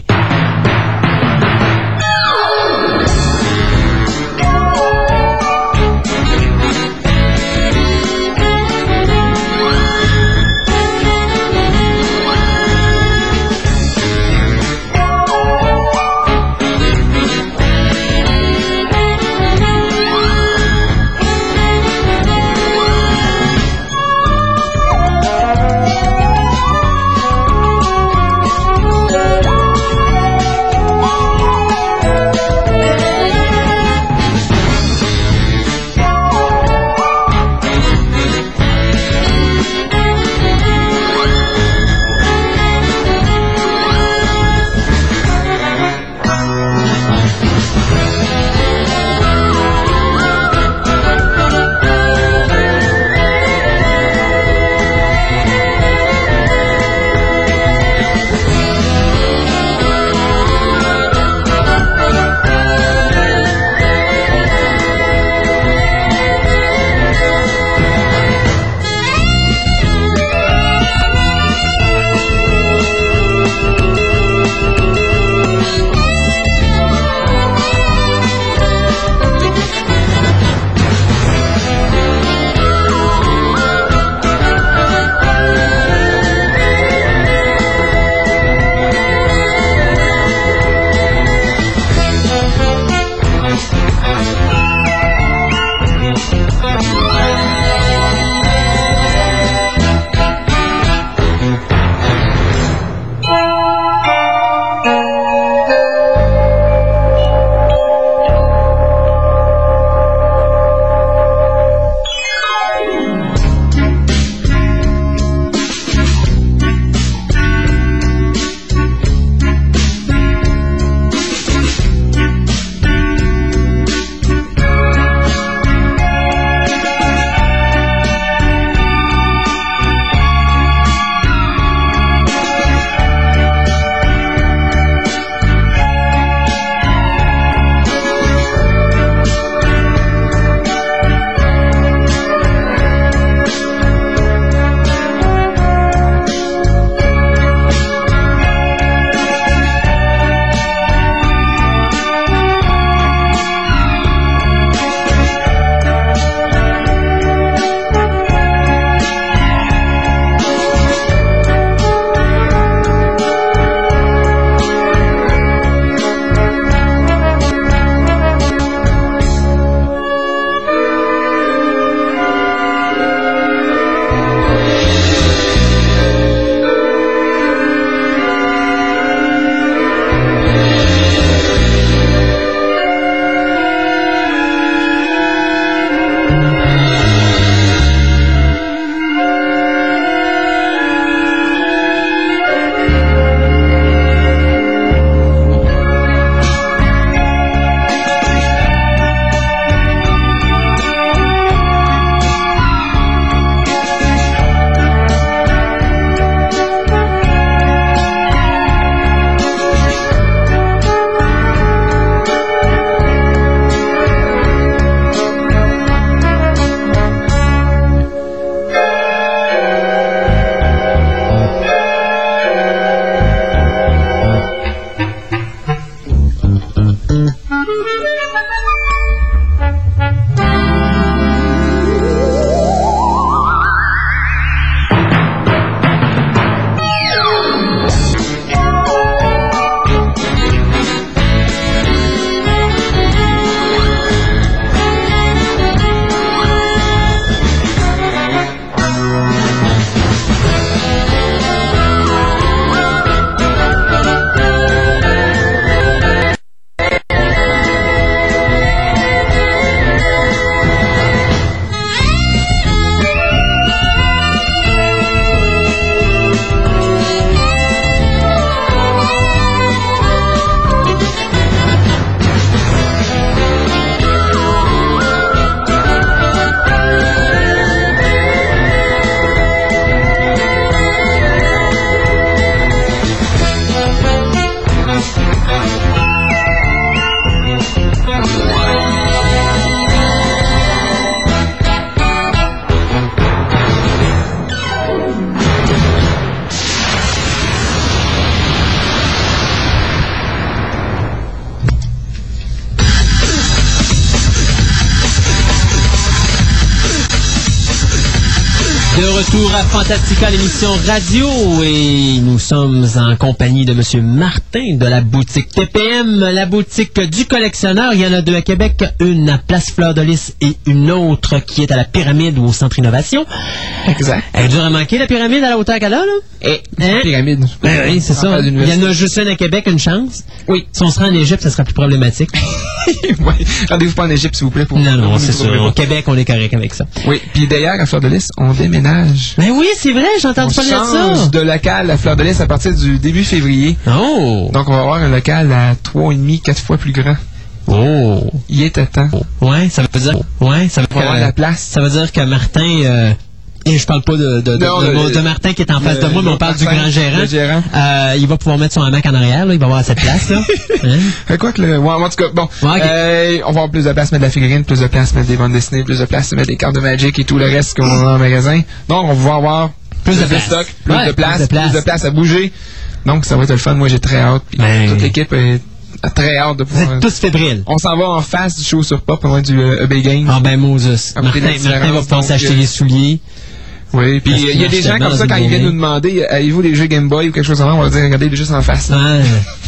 Fantastica, l'émission radio, et nous sommes en compagnie de Monsieur Martin de la boutique TPM, la boutique du collectionneur. Il y en a deux à Québec, une à Place Fleur de Lys et une autre qui est à la Pyramide ou au Centre Innovation. Exact. Elle est dure à manquer, la Pyramide, à la hauteur qu'elle a, là? Et Hein? pyramide. Ben oui, c'est ça. Il y en a juste une à Québec, une chance. Oui. Si on se rend en Égypte, ça sera plus problématique. Ouais. Rendez-vous pas en Égypte, s'il vous plaît. Pour non, non, c'est ça. trouver Au pas. Québec, on est correct avec ça. Oui. Puis d'ailleurs, à Fleur de Lys, on déménage. Ben oui, c'est vrai, entendu parler de ça. de local à Fleur de Lys à partir du début février. Oh! Donc, on va avoir un local à 3,5, 4 fois plus grand. Oh! Il était temps. Ouais, ça veut dire. Ouais, ça veut On va avoir dire. la place. Ça veut dire que Martin. euh, et je parle pas de, de, de, Non, de- le- de Martin qui est en face le- de moi, mais on parle du grand gérant. Euh, il va pouvoir mettre son hamac en arrière, là. Il va avoir cette place, là. Hein? Quoi que le. Ouais, en tout cas, bon. Ouais. Euh, on va avoir plus de place, mettre de la figurine, plus de place, mettre des bandes dessinées, plus de place, mettre des cartes de Magic et tout le reste qu'on a en magasin. Donc, on va avoir Plus de stock, plus, Ouais, de place, plus de place. plus de place à bouger. Donc, ça va être le fun. Moi, j'ai très hâte. Puis Ben- toute l'équipe est très hâte de Vous pouvoir. êtes tous fébriles. On s'en va en face du show sur pop, loin du euh, EB Games. Ah ben Moses. Après Martin, Martin va pouvoir donc, s'acheter euh, les souliers. Oui, puis il y a des gens comme ça, quand ils viennent nous demander, avez-vous des jeux Game Boy ou quelque chose comme ça, on va dire, regardez, il est juste en face. Ah,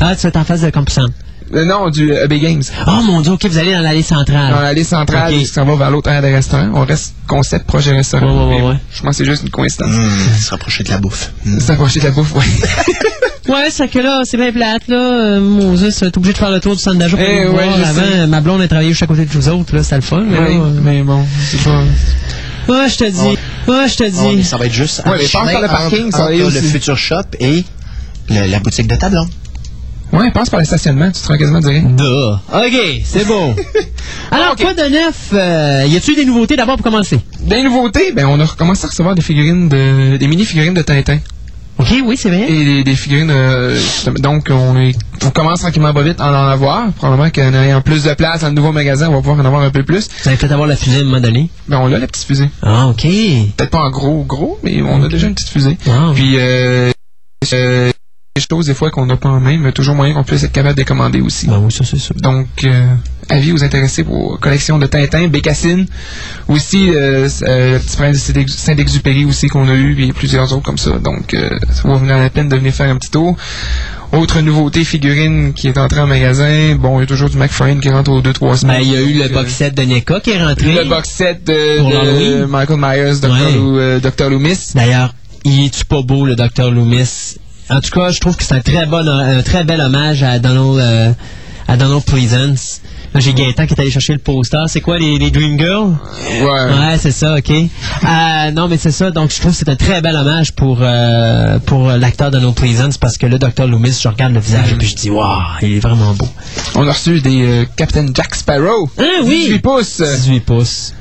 ah, tu vas être en face de Compson. Euh, non, du euh, EB Games. Oh mon dieu, ok, vous allez dans l'allée centrale. Dans l'allée centrale, Ok. ça va vers l'autre aire des restaurants. On reste concept projet restaurant. Ouais, ouais, ouais, ouais. Je pense que c'est juste une coïncidence. Hum, se rapprocher de la bouffe. Hum. S'approcher de la bouffe, oui. Ouais, c'est que là, c'est bien plate, là. Euh, Moses, t'es obligé de faire le tour du centre d'achat pour Eh voir. Avant, sais. ma blonde a travaillé juste à côté de vous autres, là, c'était le fun. Mais, là, mais bon, c'est pas... Ouais, je te dis. Ouais, je te mais dis. ça va être juste Ouais, un mais par le parking, entre- ça va y entre le. Future Shop et le- la boutique de ta blonde. Ouais, passe par le stationnement, tu te rends quasiment direct. Duh. OK, c'est beau. Alors, quoi de neuf? Euh, y a-tu des nouveautés d'abord pour commencer? Des nouveautés, ben on a recommencé à recevoir des figurines de... des mini-figurines de Tintin. OK, oui, c'est vrai. Et des, des figurines, euh, donc on, est, on commence tranquillement pas vite à en avoir. Probablement qu'en ayant plus de place dans le nouveau magasin, on va pouvoir en avoir un peu plus. Vous avez fait avoir la fusée à un moment donné? Ben on a la petite fusée. Ah, OK. Peut-être pas en gros, gros, mais on a déjà une petite fusée. Ah. Puis, euh, euh, des choses des fois qu'on n'a pas en main, mais toujours moyen qu'on puisse être capable de commander aussi. Ben oui, ça, c'est sûr. Donc, euh, avis aux intéressés pour collection de Tintin, Bécassine, aussi euh, euh, le petit prince de Saint-Ex- Saint-Exupéry aussi qu'on a eu, et plusieurs autres comme ça. Donc, euh, ça va venir à la peine de venir faire un petit tour. Autre nouveauté, figurine qui est entrée en magasin. Bon, il y a toujours du McFarlane qui rentre aux 2-3 semaines. Ben, il y a eu le box set de NECA qui est rentré. Le box set de. Michael Myers, Dr. Ouais. Lou- euh, Dr. Loomis. D'ailleurs, il est-tu pas beau, le Dr. Loomis? En tout cas, je trouve que c'est un très bon, un très bel hommage à Donald, euh, à Donald Pleasance. Là, j'ai Gaëtan qui est allé chercher le poster. C'est quoi, les, les Dream Girls? Ouais. Ouais, c'est ça, OK. Euh, non, mais c'est ça. Donc, je trouve que c'est un très bel hommage pour, euh, pour l'acteur Donald Pleasance parce que le Dr. Loomis, je regarde le visage et puis je dis, waouh, il est vraiment beau. On a reçu des euh, Captain Jack Sparrow. Ah oui! 18 pouces. 18 pouces.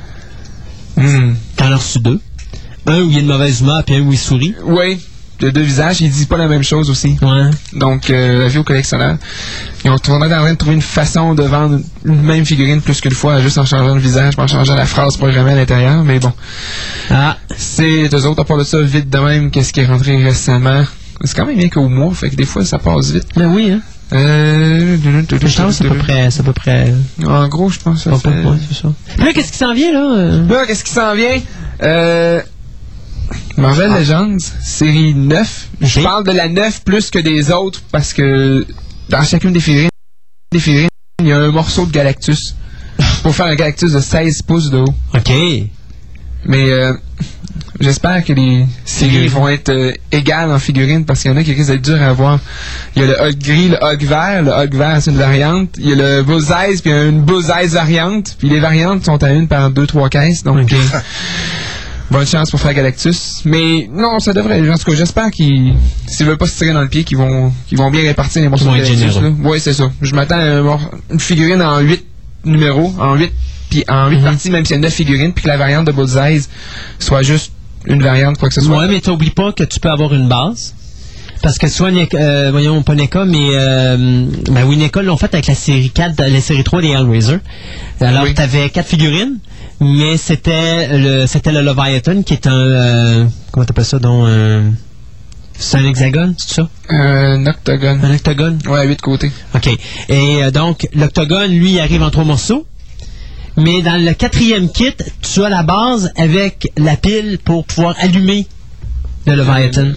Hmm. T'en as reçu deux. Un où il y a une mauvaise humeur puis un où il sourit. Oui. De deux visages, il dit pas la même chose aussi. Ouais. Donc, euh, la vie au collectionneur. Ils ont on est en train de trouver une façon de vendre une même figurine plus qu'une fois, juste en changeant le visage, en changeant la phrase programmée à l'intérieur. Mais bon, Ah, c'est eux autres, à part de ça, vite de même, qu'est-ce qui est rentré récemment? C'est quand même bien qu'au mois, fait que des fois, ça passe vite. ben oui, hein. Euh... Je pense que c'est à peu près, c'est à peu près, En gros, je pense que ça peu c'est ça. Là, qu'est-ce qui s'en vient, là? euh? Là, qu'est-ce qui s'en vient? Euh... Marvel Legends, série 9. Je parle de la 9 plus que des autres parce que dans chacune des figurines, des figurines, il y a un morceau de Galactus pour faire un Galactus de 16 pouces de haut. OK. Mais euh, j'espère que les séries vont être euh, égales en figurines parce qu'il y en a qui risquent d'être durs à avoir. Il y a le Hulk gris, le Hulk vert. Le Hulk vert, c'est une variante. Il y a le Bullseye, puis il y a une Bullseye variante. Puis les variantes sont à une par deux, trois caisses. Donc, Ok. bonne chance pour faire Galactus. Mais non, ça devrait. En tout cas, j'espère qu'ils, s'ils veulent pas se tirer dans le pied, qu'ils vont, qu'ils vont bien répartir les morceaux de Galactus. Oui, c'est ça. Je m'attends à mor- une figurine en 8 numéros, en 8 puis en 8 Mhm. parties, même s'il y a 9 figurines, puis que la variante de Bullseye soit juste une variante, quoi que ce soit. Ouais, mais t'oublies pas que tu peux avoir une base. Parce que soit, euh, voyons, pas NECA, mais, euh, ben oui, NECA l'ont fait avec la série 4, de- la série 3 des Hellraiser. Alors, Oui. t'avais quatre figurines, mais c'était le, c'était le Leviathan qui est un, euh, comment t'appelles ça, donc, un, c'est un hexagone, c'est ça? Un octogone. Un octogone? Ouais, 8 côtés. OK. Et euh, donc, l'octogone, lui, il arrive en trois morceaux. Mais dans le quatrième kit, tu as la base avec la pile pour pouvoir allumer le Leviathan.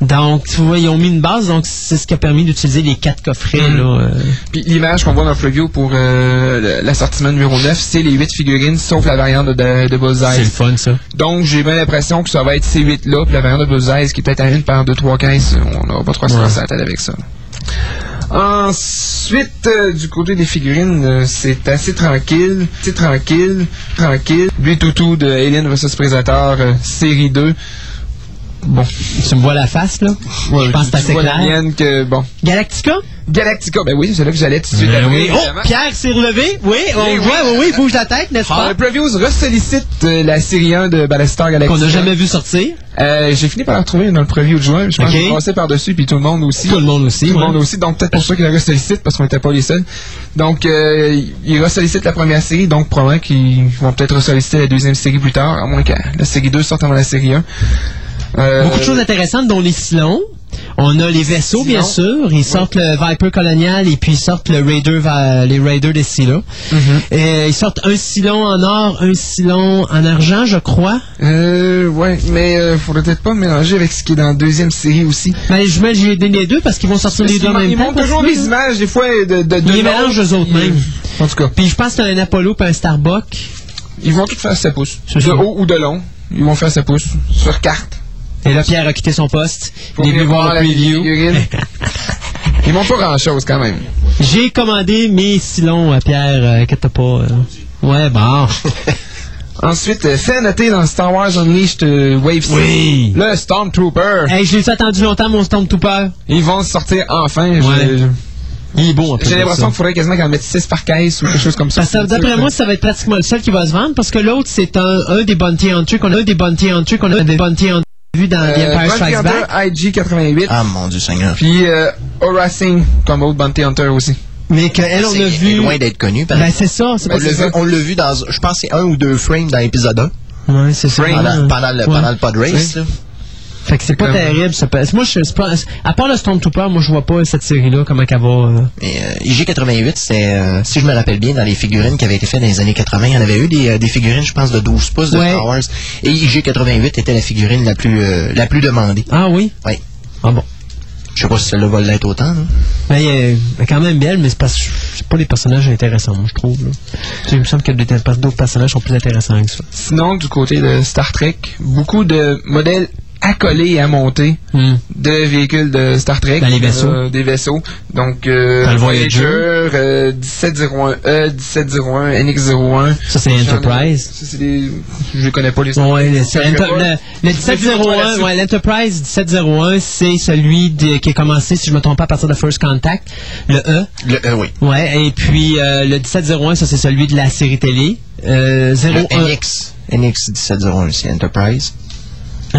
Donc, tu vois, ils ont mis une base, donc c'est ce qui a permis d'utiliser les quatre coffrets. Mm. Là, euh. Puis l'image qu'on voit dans le preview pour euh, l'assortiment numéro 9, c'est les 8 figurines, sauf la variante de, de, de C'est le fun, ça. Donc j'ai bien l'impression que ça va être ces 8-là, puis la variante de Bullseye, ce qui est peut-être à une par 2-3 caisses, on n'aura pas trop à se Ouais. casser la tête avec ça. Ensuite, euh, du côté des figurines, euh, c'est assez tranquille. C'est tranquille, tranquille. Lui toutou de Alien vs Predator, euh, série 2. Bon. Tu me vois la face, là? je pense que c'est assez clair. mienne que, bon. Galactica? Galactica, ben oui, c'est là que j'allais tout de suite. Ben oui. Oh. Pierre s'est relevé. Oui, on Oui, voit, oui, oui, bouge la tête, n'est-ce Ah, pas? le Previews ressollicite euh, la série 1 de Battlestar Galactica. Qu'on n'a jamais vu sortir. Euh, j'ai fini par la retrouver dans le preview de juin. Je pense Ok. que j'ai passé par-dessus, puis tout le monde aussi. Tout le monde aussi, Tout le ouais. monde aussi. Donc, peut-être pour ça qu'il la ressollicite, parce qu'on n'était pas les seuls. Donc, euh, il ressollicite la première série, donc probablement qu'ils vont peut-être ressolliciter la deuxième série plus tard, à moins que la série 2 sorte avant la série 1. Euh, Beaucoup de choses intéressantes, dont les silons. On a les vaisseaux, bien sûr. Ils sortent le Viper colonial et puis ils sortent le Raider, les Raiders des silos. Mhm. Et ils sortent un silon en or, un silon en argent, je crois. Euh, ouais, mais euh, faudrait peut-être pas mélanger avec ce qui est dans la deuxième série aussi. Mais je mets j'ai les deux parce qu'ils vont sortir les deux en Ils même ils temps. montrent toujours des images, des fois, de, de, de Ils les mélangent eux autres mêmes. En tout cas, Puis je pense que un Apollo et un Starbuck. ils vont tous faire 7 pouces. C'est De haut ou de long. Ils vont faire 7 pouces. Sur carte. Et là, Pierre a quitté son poste. Il est venu voir le la preview. Ils montrent pas grand-chose, quand même. J'ai commandé mes silons à Pierre, euh, inquiète pas. euh. Ouais, bon. Ensuite, euh, fait noter dans Star Wars Unleashed euh, Wave 6, Oui. le Stormtrooper. hey, je l'ai attendu longtemps, mon Stormtrooper. Ils vont sortir enfin. Je-. Il est plus. J'ai l'impression ça. qu'il faudrait quasiment qu'en mettre 6 par caisse ou quelque chose comme ça. Que d'après moi, ça va être pratiquement le seul qui va se vendre parce que l'autre, c'est un, un des Bounty Hunters qu'on a, un des Bounty Hunters qu'on a, des Bounty Hunters vus dans The euh, Empire Bounty Strikes Back. IG-88. Ah, mon Dieu Seigneur. Puis euh, Aura Singh comme autre Bounty Hunter aussi. Mais qu'elle, on C'est- a est vu. loin d'être connu. par Ben, exemple. c'est ça, c'est Ben, pas on l'a c'est vu, ça. on l'a vu dans, je pense, que c'est un ou deux frames dans l'épisode 1, Ouais, c'est ça. pendant, pendant, le, Ouais. pendant le pod race. là. Fait que c'est pas Comme- terrible. Ça peut- Moi, je pas. À part le Stormtrooper, moi, je vois pas cette série-là, comment qu'elle va. euh, Mais euh, IG-88, c'est, euh, si je me rappelle bien, dans les figurines qui avaient été faites dans les années 80, il y en avait eu des, euh, des figurines, je pense, de 12 pouces de Ouais. Star Wars. Et IG-88 était la figurine la plus, euh, la plus demandée. Ah oui? Oui. Ah bon. Je sais pas si celle-là va l'être autant. là. Ben, elle est- quand même belle, mais c'est parce que c'est pas les personnages intéressants, moi, je trouve. Il me semble que d'autres personnages sont plus intéressants que ça. Sinon, du côté de Star Trek, beaucoup de modèles accolés et à monter Hmm. de véhicules de Star Trek. Dans les vaisseaux. Euh, des vaisseaux. Donc, euh, Dans le Voyager. euh, 1701E, 1701, NX01. Ça, c'est Enterprise. Ça, c'est des... Je les connais pas, les Ouais, le, le, le Je vais dire toi 1701, là-dessus. ouais, l'Enterprise 1701, c'est celui de- qui a commencé, si je me trompe pas, à partir de First Contact, le E. Le, euh, oui. Ouais, et puis euh, le 1701, ça c'est celui de la série télé. Euh, 01. Le NX. NX 1701, c'est Enterprise. Ah,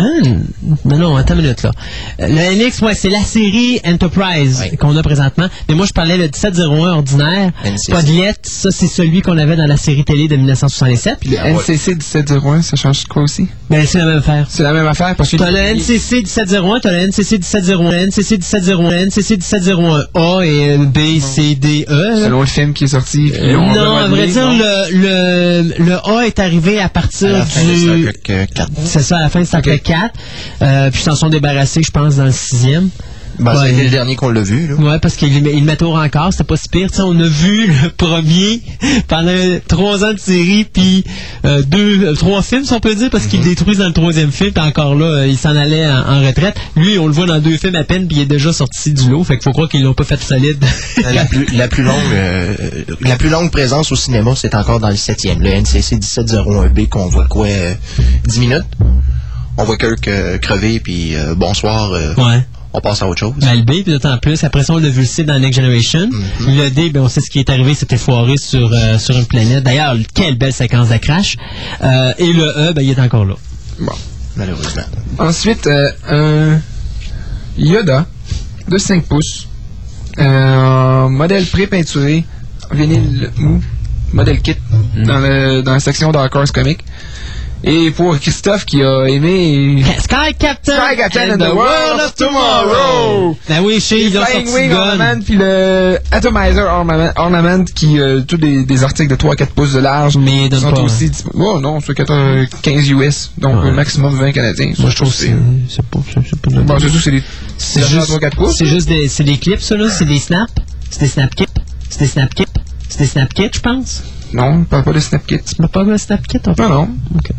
non, non, attends une minute là. Euh, Le NX, ouais, c'est la série Enterprise Oui. qu'on a présentement. Mais moi, je parlais le 1701 ordinaire. NCC. Podlet, ça c'est celui qu'on avait dans la série télé de 1967. Puis le NCC 1701, ça change quoi aussi? Ben, c'est la même affaire. C'est la même affaire parce que... T'as le NCC 1701, t'as le NCC 1701, NCC 1701, NCC 1701A et euh, B, C, D, E. Selon le film qui est sorti. on Non, à vrai dire, le, le, le A est arrivé à À partir la fin de du... Star Trek euh, 4. C'est ça, à la fin de Star Trek 4. Euh, puis ils s'en sont débarrassés, je pense, dans le sixième. Ben, Ouais. C'était le dernier qu'on l'a vu. Là. Ouais, parce ils le mettent au encore, c'était pas si pire. On a vu le premier pendant trois ans de série, puis euh, deux, euh, trois films, si on peut dire, parce qu'ils le détruisent dans le troisième film, puis encore là, euh, il s'en allait en, en retraite. Lui, on le voit dans deux films à peine, puis il est déjà sorti du lot, fait qu'il faut croire qu'ils l'ont pas fait solide. la, plus, la, plus longue, euh, la plus longue présence au cinéma, c'est encore dans le 7e, le NCC 1701B, qu'on voit quoi, euh, 10 minutes? On voit Kirk euh, crever, puis euh, bonsoir, euh, ouais. on passe à autre chose. Ben, le B, puis d'autant plus. Après ça, on l'a vu le C dans Next Generation. Le D, ben, on sait ce qui est arrivé, c'était foiré sur, euh, sur une planète. D'ailleurs, quelle belle séquence de crash. Euh, et le E, ben, il est encore là. Bon. Malheureusement. Ensuite, euh, un Yoda de 5 pouces, euh, modèle pré-peinturé, vinyle mou, modèle kit, dans, le, dans la section Dark Horse Comic. Et pour Christophe qui a aimé Sky Captain, Sky Captain and the World of Tomorrow. Ben oui, chez ont Flying sorti Wing Gun. Ornament puis le Atomizer Ornament, Ornament qui euh, tous des, des articles de 3 4 pouces de large Mais ils sont pas, aussi disp- oh non, c'est 14 15 US donc Ouais. un maximum 20 canadiens. Ça, Moi, je trouve que c'est c'est pas, c'est pas de- bon, c'est tout c'est des C'est juste, 3 4 pouces. c'est juste des, c'est des clips, ça, là. C'est des snaps. C'est des snap kits. C'est des snap kits. C'est des snap kits, je pense. Non, on parle pas de snap kit. Tu pas un snap kit, en fait? Non non. Ok.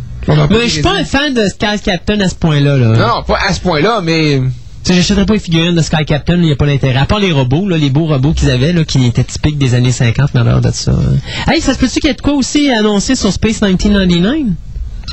Mais je suis pas un fan de Sky Captain à ce point-là, là. Non, non, pas à ce point-là, mais Tu sais, j'achèterais pas les figurines de Sky Captain, il n'y a pas d'intérêt. À part les robots, là, les beaux robots qu'ils avaient, là, qui étaient typiques des années 50, mais à l'heure de ça. hein. Hey, ça se peut-tu qu'il y ait de quoi aussi annoncé sur Space 1999?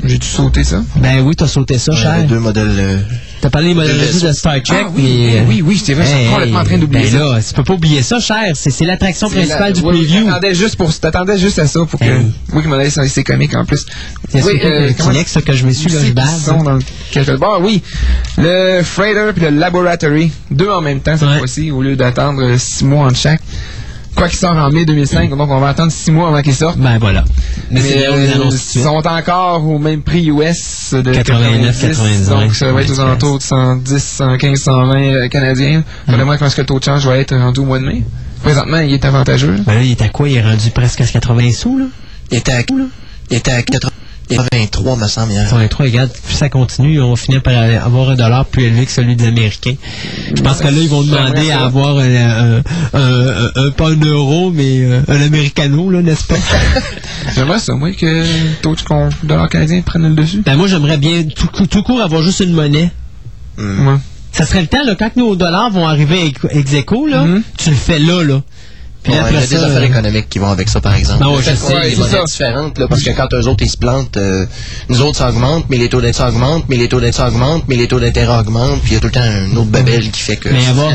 J'ai dû sauter ça? Ben oui, t'as sauté ça, Ouais, cher. deux modèles. euh, T'as parlé des modèles Le- de Star Trek. Ah oui, mais, oui, oui, c'est vrai, je suis complètement en train d'oublier ben ça. là, tu peux pas oublier ça, cher. C'est c'est l'attraction C'est principale la- du ouais, preview. T'attendais juste pour, t'attendais juste à ça pour que, Hey. oui, qui m'en allait sur les comiques en plus. C'est oui, surtout le comment- Kleenex, ça, que je me suis, là, je bave. sont dans le bar, oui. Le Freighter puis le Laboratory, deux en même temps cette Ouais. fois-ci, au lieu d'attendre euh, six mois entre chaque. Quoi qu'il sort en mai 2005, donc on va attendre six mois avant qu'il sorte. Ben voilà. Mais, c'est Mais euh, ils sont encore au même prix US de 89, 90, donc ça va être aux alentours de 110, 115, 120 euh, canadiens. Vraiment, je pense que le taux de change va être rendu au mois de mai. Présentement, il est avantageux. Ben là, il est à quoi? Il est rendu presque à 80 sous, là? Il était à, il était à 83, me semble, hier. 83, regarde, plus ça continue, on va finir par avoir un dollar plus élevé que celui des Américains. Je pense que là, ils vont demander à avoir un, un, un, un- pas un euro, mais euh, un americano, là, n'est-ce pas? J'aimerais ça, moi, que le taux de con- dollar canadien prenne le dessus. ben moi, j'aimerais bien tout, cou- tout court avoir juste une monnaie. Ouais. Ça serait le temps, là, quand nos dollars vont arriver ex ex aequo, là, Mhm. tu le fais là, là. Puis Ouais, après il y a des affaires euh, économiques qui vont avec ça, par exemple. Le fait je sais, c'est différentes, là, parce que quand eux autres, ils se plantent, euh, nous autres, ça augmente, mais les taux d'intérêt augmentent, mais les taux d'intérêt augmentent, mais les taux d'intérêt augmentent, puis il y a tout le temps un autre babel qui fait que... Mais avoir,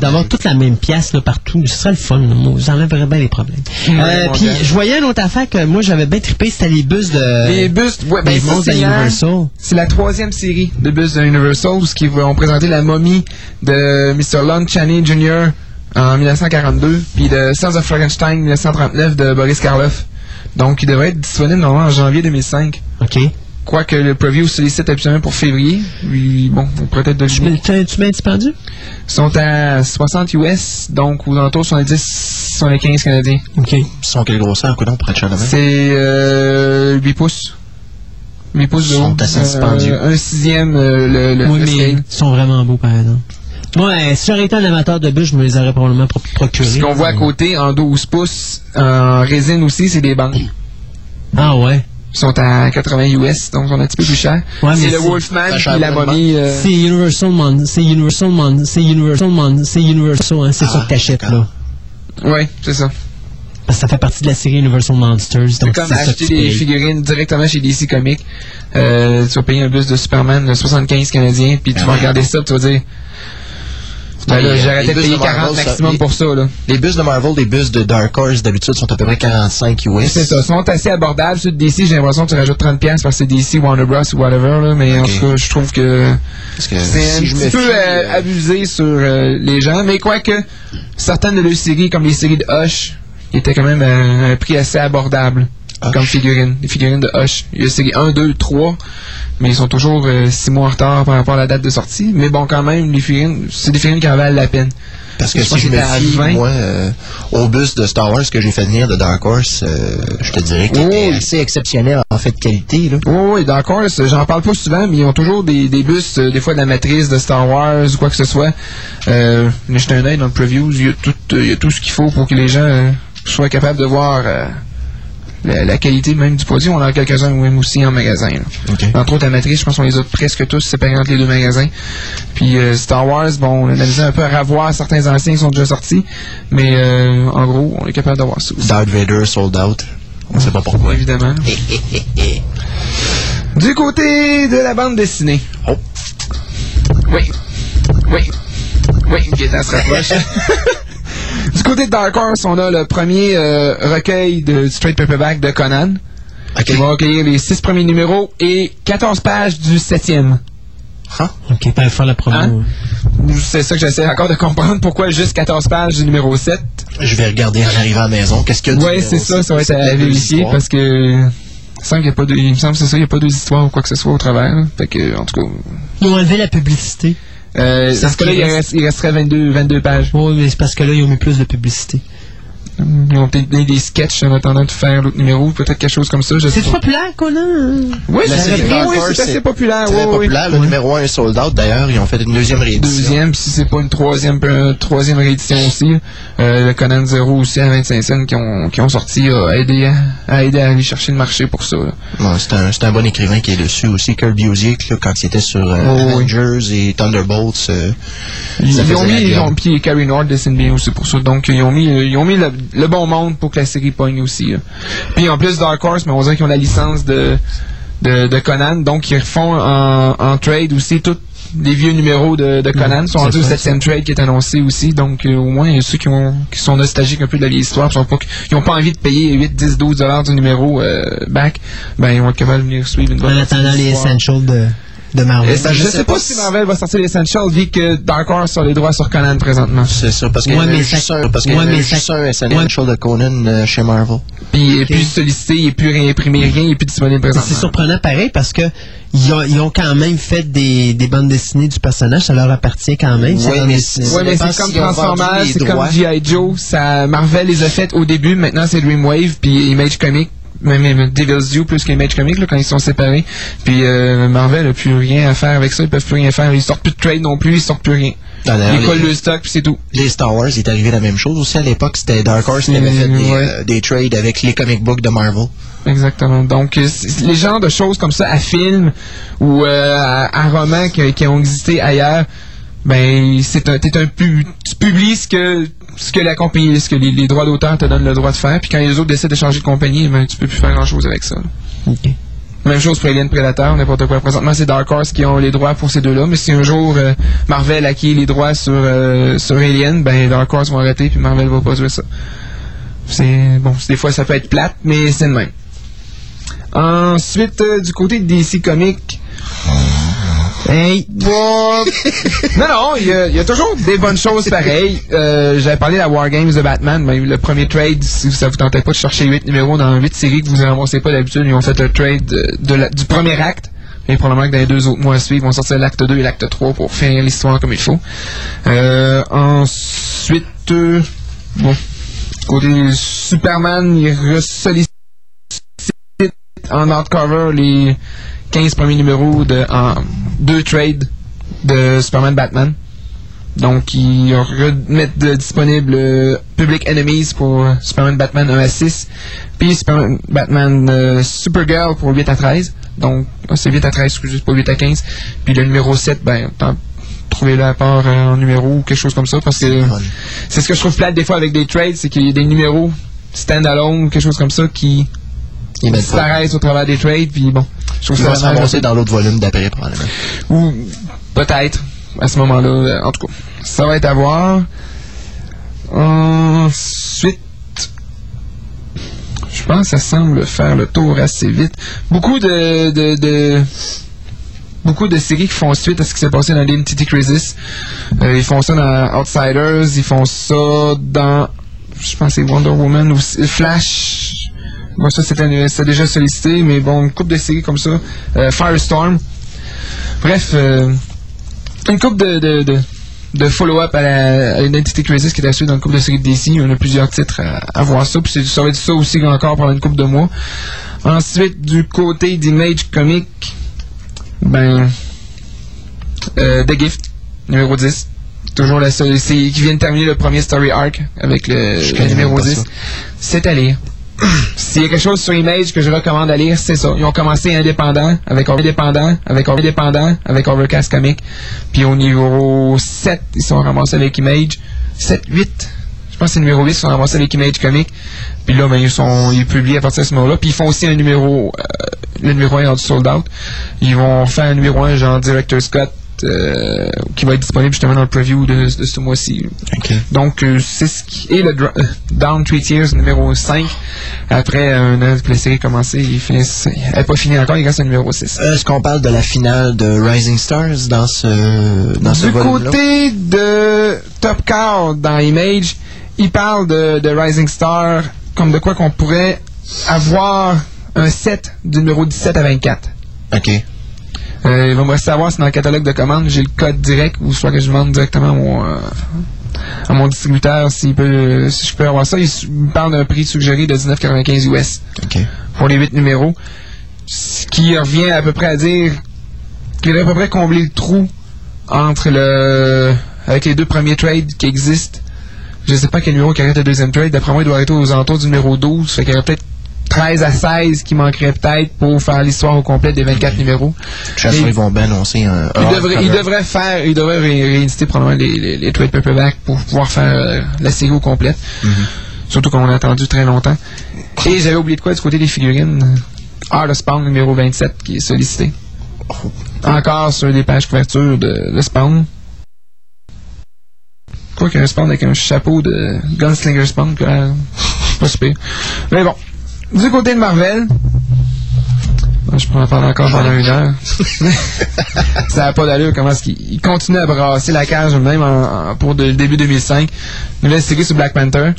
d'avoir toute la même pièce là, partout, ce serait le fun. là. Moi, Ça enlèverait bien les problèmes. Ouais, Euh, Puis, je voyais une autre affaire que moi, j'avais bien trippé, c'était les bus de... Les bustes, ouais, ben, c'est de hier. Universal. C'est la troisième série de bustes de Universal où qui vont présenter la momie de Mr. Lon Chaney Jr. en 1942 puis de Sons of Frankenstein 1939 de Boris Karloff. Donc, il devrait être disponible normalement en janvier 2005. OK. Quoique le preview sollicite absolument pour février. Oui, bon, on pourrait peut-être deviner. tu, tu mets dispendu? Ils sont à 60 US, donc aux alentours 70, 75 canadiens. OK. Ils sont quelle grosseur, coudonc, pour être cher? C'est euh, 8 pouces. 8 pouces de Ils sont haut. assez dispendieux. un sixième, euh, le, le, Oui, le mais scale. ils sont vraiment beaux, par exemple. Moi, euh, si j'aurais été un amateur de bus, je me les aurais probablement pro- procurés. Ce qu'on voit à côté, en 12 pouces, en résine aussi, c'est des bancs. Ah ouais. Ils sont à 80 US, donc ils sont un petit peu plus chers. Ouais, c'est le Wolfman cher la momie. euh, C'est Universal Mon, c'est Universal Mon, c'est Universal Mon, c'est Universal, hein, c'est Ah, ça que t'achètes, là. Ouais, c'est ça. Parce que ça fait partie de la série Universal Monsters, C'est donc comme acheter tu des figurines directement chez DC Comics. Euh, tu vas payer un bus de Superman de 75 canadiens, puis tu vas ouais. regarder ça, puis tu vas dire. Ben Les, là, euh, j'aurais les peut-être bus payé de Marvel, 40 ça- maximum pour ça, là. Les bus de Marvel, les bus de Dark Horse, d'habitude, sont à peu près 45 US. C'est ça, sont assez abordables. Ceux de DC, j'ai l'impression que tu rajoutes 30$ piastres parce que c'est DC, Warner Bros. ou whatever, là, mais en tout cas, je trouve que c'est un je petit peu euh, euh, abusé sur euh, les gens, mais quoique certaines de leurs séries, comme les séries de Hush, étaient quand même à un prix assez abordable. Hush. Comme figurines, les figurines de Hush. Il y a série 1, 2, 3, mais ils sont toujours 6 mois en retard par rapport à la date de sortie. Mais bon, quand même, les figurines, c'est des figurines qui en valent la peine. Parce que Je si je me fie, 20. moi, euh, au bus de Star Wars que j'ai fait venir de Dark Horse, euh, je te dirais qu'il Oui. assez exceptionnel en fait de qualité. Là. Oui, oui, d'accord. c'est- J'en parle pas souvent, mais ils ont toujours des, des bus, euh, des fois de la matrice de Star Wars ou quoi que ce soit. Euh, mais jetez un œil dans le preview, il y a tout, euh, il y a tout ce qu'il faut pour que les gens euh, soient capables de voir euh, la, la qualité même du produit. On en a quelques-uns même aussi en magasin. là. OK. Entre autres, la matrice, je pense qu'on les a presque tous séparés entre les deux magasins. Puis euh, Star Wars, bon, on a analysé un peu à revoir certains anciens qui sont déjà sortis, mais euh, en gros, on est capable d'avoir ça aussi. Darth Vader sold out. On sait pas pourquoi. Évidemment. Du côté de la bande dessinée. Oh. Oui. Oui. Oui, Gaétan se rapproche. du côté de Dark Horse, on a le premier euh, recueil de Straight Paperback de Conan. OK. qui va recueillir les six premiers numéros et 14 pages du septième. Hein? OK, pas faire la promo. Hein? C'est ça que j'essaie encore de comprendre pourquoi juste 14 pages du numéro 7. Je vais regarder en arrivant à la maison. Qu'est-ce qu'il y a numéro c'est ça, ça va être à vérifier parce que Il me semble qu'il y a pas de, il me semble que c'est ça, il n'y a pas deux histoires ou quoi que ce soit au travers. là. Fait que, en tout cas, Ils ont enlevé la publicité. Euh, dans ce cas-là, il, qu'il reste- il resterait 22, 22 pages. Oui, mais c'est parce que là, ils ont mis plus de publicité. Ils ont peut-être donné des sketchs en attendant de faire l'autre numéro, peut-être quelque chose comme ça, sais C'est populaire, Conan? Oui, La c'est assez populaire. Très oui, oui. populaire. Le numéro 1 est sold out d'ailleurs. Ils ont fait une deuxième réédition. Deuxième, puis si c'est pas une troisième, troisième réédition aussi, euh, le Conan Zero aussi à 25 cents qui ont, qui ont sorti a aidé à, a aidé à aller chercher le marché pour ça. c'est un, c'est un bon écrivain qui est dessus aussi. Kirby Busiek, là, quand il était sur euh, Oh, oui. Avengers et Thunderbolts. euh, Ils, ont la mis, ils ont, puis Carrie Nord dessine bien aussi pour ça. Donc, ils ont mis, ils ont mis le, le bon monde pour que la série pogne aussi. là. Puis en plus, Dark Horse, mais on dirait qu'ils ont la licence de, de, de Conan. Donc, ils refont en, en trade aussi tous les vieux numéros de, de Conan. Ils sont rendus au ça, septième trade qui est annoncé aussi. Donc, euh, au moins, il y a ceux qui, ont, qui sont nostalgiques un peu de la vieille histoire, qui n'ont pas, envie de payer 8, 10, 12 dollars du numéro euh, back, ben, ils vont être capables de venir suivre une bonne En attendant les essentials de, de Marvel. Et ça, je, sais pas si Marvel va sortir l'Essential vu que Dark Horse a les droits sur Conan présentement. C'est ça, parce qu'il y Ouais, en a mais juste un, parce qu'il y en ouais, a mais juste ça- un Essential de Conan euh, chez Marvel. Puis il est plus sollicité, il est plus réimprimé, rien, il est plus disponible présentement. C'est surprenant pareil parce que ils ont, ils ont quand même fait des, des bandes dessinées du personnage, ça leur appartient quand même. bandes mais c'est- Ouais, comme Transformers, les c'est comme. G.I. Joe, ça, Marvel les a faites au début, maintenant c'est Dreamwave, puis Image Comics, même, même Devil's Due plus qu'Image Comics, là, quand ils sont séparés. Puis euh, Marvel a plus rien à faire avec ça, ils peuvent plus rien faire, ils sortent plus de trade non plus, ils sortent plus rien. Ah, Ils collent les- le stock, puis c'est tout. Les Star Wars, il est arrivé la même chose aussi à l'époque. C'était Dark Horse qui avait fait des, ouais. euh, des trades avec les comic books de Marvel. Exactement. Donc, euh, les genres de choses comme ça à film ou euh, à, à romans qui, qui ont existé ailleurs, ben, c'est un, un tu publies ce que, ce que la compagnie, ce que les, les droits d'auteur te donnent le droit de faire, puis quand les autres décident de changer de compagnie, ben, tu peux plus faire grand chose avec ça. Ok. Même chose pour Alien Predator, n'importe quoi. Présentement, c'est Dark Horse qui ont les droits pour ces deux-là, mais si un jour euh, Marvel acquiert les droits sur, euh, sur Alien, ben Dark Horse vont arrêter, puis Marvel va pas jouer ça. C'est bon, des fois ça peut être plate, mais c'est le même. Ensuite, euh, du côté de DC Comics, Hey! bon, non, non, il y, a- il y a toujours des bonnes choses pareilles. Euh, J'avais parlé de la Wargames de Batman, mais le premier trade, si ça vous tentait pas de chercher 8 numéros dans 8 séries que vous ne ramassez pas d'habitude, ils ont fait le trade de, de la- du premier acte. Et probablement que dans les deux autres mois à suivre, ils vont sortir l'acte 2 et l'acte 3 pour finir l'histoire comme il faut. Euh, ensuite, euh, bon, côté Superman, il ressollicite en hardcover les 15 premiers numéros de en deux trades de Superman Batman. Donc, ils remettent de, disponible euh, Public Enemies pour Superman Batman 1 à 6, puis Superman Batman euh, Supergirl pour 8 à 13. Donc, ah, c'est 8 à 13, excusez, c'est pas 8 à 15. Puis le numéro 7, ben, trouvez-le à part euh, en numéro ou quelque chose comme ça, parce que c'est ce que je trouve plate des fois avec des trades, c'est qu'il y a des numéros stand-alone ou quelque chose comme ça qui disparaissent au travers des trades, puis bon, je trouve Ils ça vont se ramasser dans l'autre volume d'après, probablement. Ou peut-être à ce moment-là. euh, En tout cas, ça va être à voir. Ensuite, je pense que ça semble faire le tour assez vite. Beaucoup de, de, de- beaucoup de séries qui font suite à ce qui s'est passé dans l'Identity Crisis. Euh, ils font ça dans Outsiders, ils font ça dans, je pense que c'est Wonder Woman ou Flash. Moi, ça, c'était c'était déjà sollicité, mais bon, une couple de séries comme ça. Euh, Firestorm. Bref, euh, une coupe de, de, de, de follow-up à la- à l'Identity Crisis qui est assurée dans une coupe de séries de DC. On a plusieurs titres à, à voir ça. Puis ça va être ça aussi encore pendant une coupe de mois. Ensuite, du côté d'Image Comic, ben, euh, The Gift, numéro 10. Toujours la seule, c'est qui vient de terminer le premier story arc avec le, le numéro même pas 10. ça. C'est à lire. S'il y a quelque chose sur Image que je recommande à lire, c'est ça. Ils ont commencé indépendant, avec indépendant, avec indépendant, avec Overcast Comic. Puis au niveau 7, ils sont ramassés avec Image. 7, 8. Je pense que c'est numéro 8, ils sont ramassés avec Image Comic. Puis là, ben, ils sont ils publient à partir de ce moment-là. Puis ils font aussi un numéro, euh, le numéro 1 est rendu sold out. Ils vont faire un numéro 1 genre Director Scott, euh, qui va être disponible justement dans le preview de, de ce mois-ci. Donc, euh, c'est ce qui est le dra- euh, Down Three Tears numéro 5. Après un an que la série a commencé, il finissent, elle n'est pas finie encore, il reste un numéro 6. Est-ce qu'on parle de la finale de Rising Stars dans ce, dans ce du côté de Top Cow dans Image, il parle de, de Rising Star comme de quoi qu'on pourrait avoir un set du numéro 17 à 24. OK. Euh, il va me rester à voir si dans le catalogue de commande, j'ai le code direct ou soit que je demande directement à mon, euh, à mon distributeur s'il peut, si je peux avoir ça. Il me parle d'un prix suggéré de 19,95 US pour les 8 numéros. Ce qui revient à peu près à dire qu'il a à peu près comblé le trou entre le avec les deux premiers trades qui existent. Je sais pas quel numéro qui arrête le deuxième trade. D'après moi, il doit arrêter aux alentours du numéro 12. Fait qu'il y aurait peut-être 13 à 16 qui manqueraient peut-être pour faire l'histoire au complet des 24 numéros. Ils vont bien annoncer un. Il un devrait, il hardcover. devrait faire, il devrait ré- rééditer probablement les, les, les trade paperback pour pouvoir faire euh, la série au complète. Surtout qu'on a attendu très longtemps. Et j'avais oublié de quoi du côté des figurines? Art of Spawn numéro 27 qui est sollicité. Encore sur des pages couverture de, de Spawn. Quoi qu'un Spawn avec un chapeau de Gunslinger Spawn, euh, pas super. Mais bon. Du côté de Marvel, je pourrais en parler encore pendant une heure. ça n'a pas d'allure comment est-ce qu'il il continue à brasser la cage même en- en- pour de- le début 2005. Nouvelle série sur Black Panther.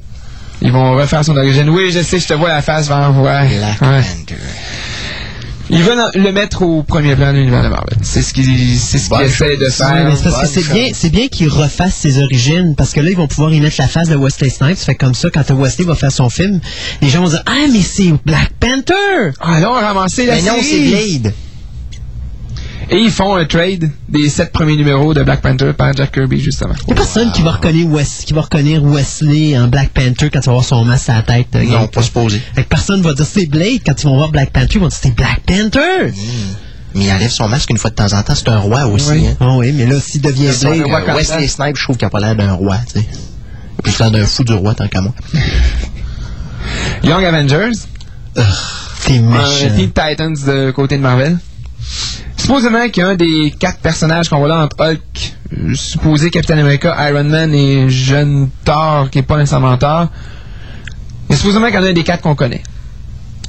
Ils vont refaire son origine. Oui, je sais, je te vois la face vers ouais. Black ouais. Panther. Ils veulent en- le mettre au premier plan de l'univers de Marvel. C'est ce qu'ils c'est ce qu'ils essaient de. Ouais, faire. parce que c'est bien, c'est bien qu'ils refassent ses origines, parce que là, ils vont pouvoir y mettre la face de Wesley Snipes. Fait comme ça, quand Wesley va faire son film, les gens vont dire, ah, mais c'est Black Panther! Ah là, on a ramassé la Mais non, série. c'est Blade. Et ils font un trade des sept premiers numéros de Black Panther par Jack Kirby, justement. Il n'y a personne qui va reconnaître Wes- qui va reconnaître Wesley en Black Panther quand il va avoir son masque à la tête. euh, Non, pas supposé. Personne va dire c'est Blade quand ils vont voir Black Panther, ils vont dire c'est Black Panther! Mais il enlève son masque une fois de temps en temps. C'est un roi aussi. Oui. Hein. Ah oui, mais là, s'il devient Blade, roi Euh, Wesley. Snipes, je trouve qu'il a pas l'air d'un roi, tu sais. Il a plus l'air d'un fou du roi, tant qu'à moi. Young Avengers. t'es Un méchant. Teen Titans de côté de Marvel. Supposément qu'il y a un des quatre personnages qu'on voit là entre Hulk, euh, supposé Captain America, Iron Man et jeune Thor, qui est pas nécessairement Thor. A supposément qu'il y en a un des quatre qu'on connaît.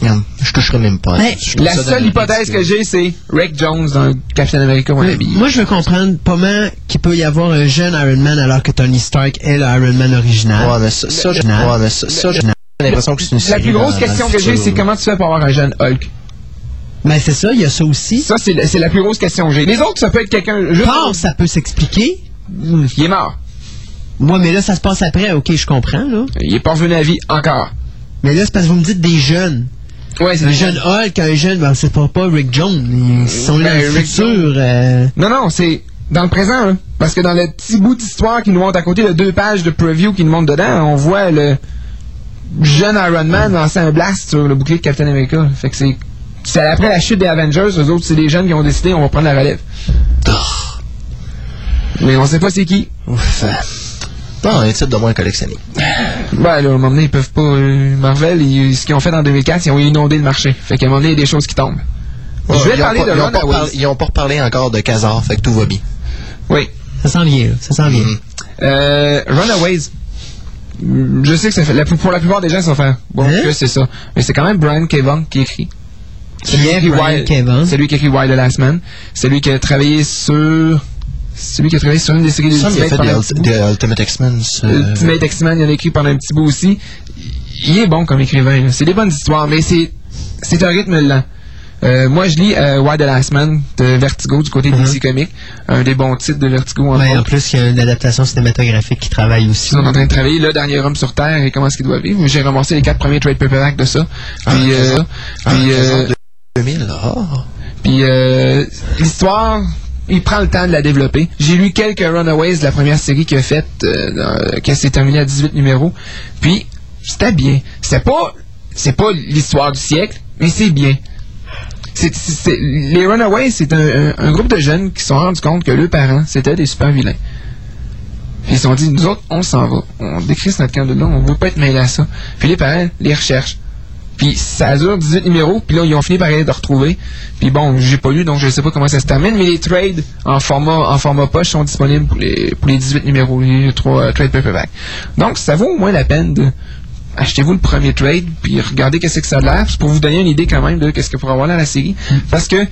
Regarde, je toucherai même pas. La seule hypothèse que j'ai, c'est Rick Jones dans Captain America wannabe. Moi, je veux comprendre comment qu'il peut y avoir un jeune Iron Man alors que Tony Stark est le Iron Man original. Ouais, mais ça, ça, je- Le- ouais, mais ça, ça, j'ai l'impression que c'est une La série plus grosse dans- question que j'ai, c'est comment tu fais pour avoir un jeune Hulk? Mais c'est ça, il y a ça aussi. Ça, c'est la- plus grosse question que j'ai. Les autres, ça peut être quelqu'un juste... Ça peut s'expliquer. Hmm, Il est mort. Moi, mais là, ça se passe après. OK, je comprends, là. Il est pas revenu à vie encore. Mais là, c'est parce que vous me dites des jeunes. Ouais, c'est Un des jeune Hulk, un jeune, ben, c'est pas, pas Rick Jones. Ils sont là dans Ben, le Rick futur. euh, Non, non, c'est dans le présent. Là. Parce que dans le petit bout d'histoire qui nous montre à côté de deux pages de preview qui nous montre dedans, on voit le jeune Iron Man lancer un blast sur le bouclier de Captain America. Fait que c'est. C'est après la chute des Avengers, eux autres, c'est des jeunes qui ont décidé on va prendre la relève. Mais on sait pas c'est qui. Ouf. Non, un titre de moins collectionné. Ben là, à un moment donné, ils peuvent pas. euh, Marvel, ils- ce qu'ils ont fait en 2004, ils ont inondé le marché. Fait qu'à un moment donné, il y a des choses qui tombent. Ouais, Je vais ils ont parler pas- de ils pas Runaways. reparlé- Ils ont pas reparlé encore de Kazar, fait que tout va bien. Oui. Ça s'en vient, là. Ça s'en vient. Mhm. Euh, Runaways. Mm, Je sais que ça fait, la, pour la plupart des gens, ça va faire bon Hein? que c'est ça. Mais c'est quand même Brian Kevon qui écrit. C'est lui Qui est? C'est lui qui écrit Wild the Last Man. C'est lui qui a travaillé sur. C'est lui qui a travaillé sur une des séries Ça, il a d'Ultimate fait pendant des, un petit Ult- bout. des Ultimate X-Men. euh, Ultimate X-Men, il en a écrit pendant un petit bout aussi. Il est bon comme écrivain. C'est des bonnes histoires, mais c'est c'est un rythme lent. Euh, moi, je lis euh, Why the Last Man de Vertigo du côté de DC Comics. Un des bons titres de Vertigo en Ouais, en plus, il y a une adaptation cinématographique qui travaille aussi. Ils sont en train de travailler le dernier homme sur Terre et comment est-ce qu'il doit vivre. J'ai ramassé les quatre premiers trade paperbacks de ça. Puis, euh, ah, puis, euh, Kazar de 2000, ah. puis euh, l'histoire, il prend le temps de la développer. J'ai lu quelques Runaways de la première série qu'il a faite, euh, qui s'est terminée à 18 numéros. Puis c'était bien. C'est pas, c'est pas l'histoire du siècle, mais c'est bien. Les Runaways, c'est un, groupe de jeunes qui se sont rendus compte que leurs parents, c'était des super vilains. Puis ils se sont dit, nous autres, on s'en va. On décrisse notre camp de là, on veut pas être mêlés à ça. Puis les parents les recherchent. Puis ça dure 18 numéros, puis là, ils ont fini par aller de retrouver. Puis bon, j'ai pas lu, donc je sais pas comment ça se termine, mais les trades en format, en format poche sont disponibles pour les, pour les 18 numéros, les trois euh, trade paperback. Donc, ça vaut au moins la peine de achetez-vous le premier trade, puis regardez qu'est-ce que ça a l'air. C'est pour vous donner une idée quand même de qu'est-ce qu'il pourrait avoir dans la série. Parce que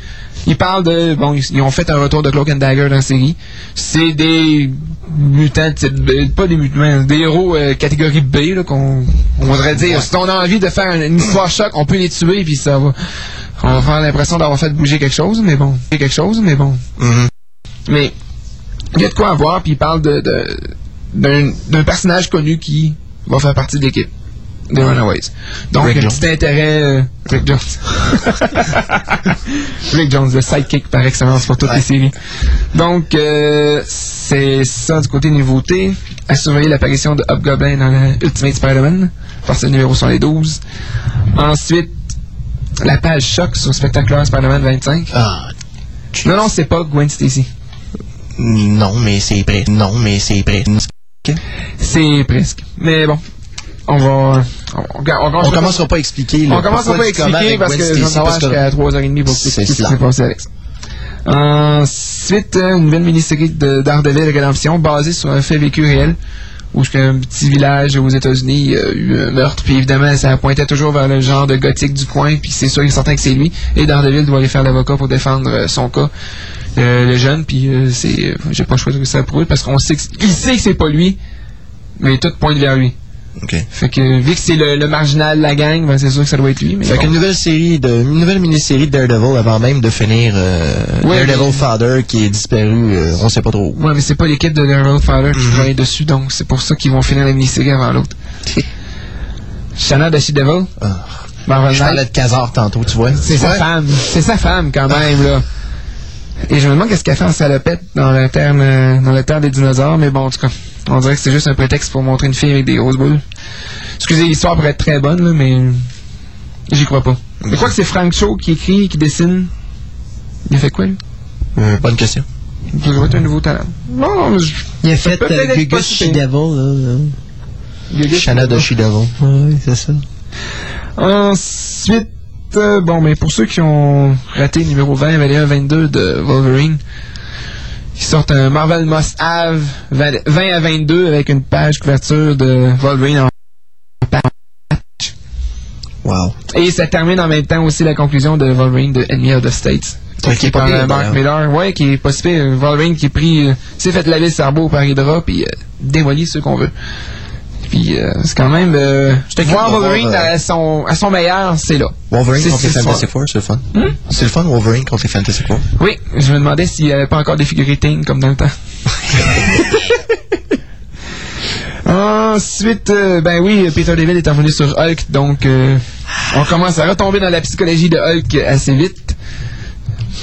ils parlent de bon, ils, ils ont fait un retour de Cloak and Dagger dans la série. C'est des mutants, type pas des mutants, des héros euh, catégorie B là qu'on on voudrait dire. Si on a envie de faire une, une histoire choc, on peut les tuer puis ça va. On va faire l'impression d'avoir fait bouger quelque chose, mais bon, quelque chose, mais bon. Mhm. Mais il y a de quoi avoir, puis il parle de, de- d'un, d'un personnage connu qui va faire partie de l'équipe des Runaways. Donc, Rick un Jones. petit intérêt. euh, Rick Jones. Rick Jones, le sidekick par excellence pour toutes Ouais. les séries. Donc, euh, c'est ça du côté nouveauté. À surveiller l'apparition de Hobgoblin dans la Ultimate Spider-Man, parce que le numéro sont les 12. Ensuite, la page choc sur Spectacular Spider-Man 25. Ah, Non, non, c'est pas Gwen Stacy. non, mais c'est prêt. Non, mais c'est prêt. C'est presque. Mais bon, on va. On, on, on, On commencera pas à expliquer. on commence pourquoi pas à expliquer parce que parce que- jusqu'à 3h30 pour C'est expliquer ce qui s'est passé avec ça. Ensuite, euh, une nouvelle mini-série de Daredevil Redemption basée sur un fait vécu réel où un petit village aux États-Unis, il y a eu un meurtre, puis évidemment, ça pointait toujours vers le genre de gothique du coin, puis c'est sûr et certain que c'est lui. Et Daredevil doit aller faire l'avocat pour défendre euh, son cas, euh, le jeune, puis euh, c'est, j'ai pas choisi ça pour lui parce qu'on sait que, il sait que c'est pas lui, mais tout pointe vers lui. Fait que vu que c'est le, le marginal de la gang, ben c'est sûr que ça doit être lui. Mais Fait bon. qu'une nouvelle série de, une nouvelle mini-série de Daredevil avant même de finir euh, Ouais, Daredevil mais- Father qui est disparu, euh, on sait pas trop. Ouais, mais c'est pas l'équipe de Daredevil Father qui travaille dessus, donc c'est pour ça qu'ils vont finir la mini-série avant l'autre. Shanna de She-Devil, Ah. Marvel Je parlais de Kazar tantôt, tu vois. c'est sa femme. C'est sa femme, quand même, là. Et je me demande qu'est-ce qu'elle fait en salopette dans le terme, euh, dans le terre des dinosaures, mais bon, en tout cas, on dirait que c'est juste un prétexte pour montrer une fille avec des grosses boules. Excusez, l'histoire pourrait être très bonne, là, mais j'y crois pas. Je crois que c'est Frank Cho qui écrit, qui dessine. Il a fait quoi, lui? Euh, bonne question. Ça doit être un nouveau talent. Non, je... Il a fait euh, Gugus. She-Devil, là. Gugus, Shanna de. Oui, c'est ça. Ensuite, euh, bon, mais pour ceux qui ont raté le numéro 20, 21, 22 de Wolverine, ils sortent un Marvel Must Have 20 20 à 22 avec une page couverture de Wolverine en patch. Wow. Et ça termine en même temps aussi la conclusion de Wolverine de Enemy of the States. Ouais, qui est par euh, Mark. Miller. Ouais, qui est pas si pire. Wolverine qui est pris, euh, s'est fait laver le cerveau par Hydra, puis euh, démolit ceux qu'on veut. Puis euh, c'est quand même. Euh, voir Wolverine voir, euh, à, son, à son meilleur, c'est là. Wolverine contre les Fantasy. Four, c'est le fun. Hmm? C'est le fun, Wolverine contre les Fantasy Four? Oui, je me demandais s'il n'y avait pas encore des figurines comme dans le temps. Ensuite, euh, ben oui, Peter David est revenu sur Hulk, donc euh, on commence à retomber dans la psychologie de Hulk assez vite.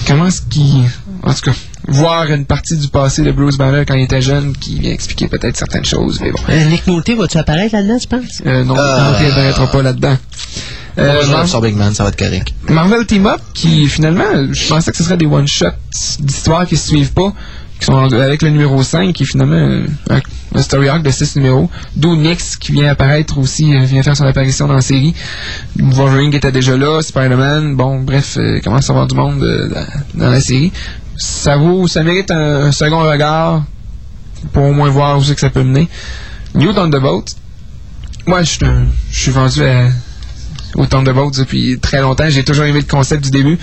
Comment est-ce qu'il... En tout cas, voir une partie du passé de Bruce Banner quand il était jeune qui vient expliquer peut-être certaines choses, mais bon. Euh, Nick Nolte, va-tu apparaître là-dedans, tu penses? Euh, non, Euh, non, il n'apparaîtra pas là-dedans. Euh, Mar- sur Big Man, ça va être correct. Marvel Team Up, qui finalement, je pensais que ce serait des one-shots d'histoires qui se suivent pas, qui sont avec le numéro 5, qui est finalement euh, un, un story arc de 6 numéros, d'où Nyx qui vient apparaître aussi, vient faire son apparition dans la série. Wolverine qui était déjà là, Spider-Man, bon, bref, euh, il commence à avoir du monde euh, dans, dans la série. Ça vaut, ça mérite un, un second regard pour au moins voir où c'est que ça peut mener. New Thunderbolt, moi, je suis un- je suis vendu à, au Thunderbolts depuis très longtemps. J'ai toujours aimé le concept du début.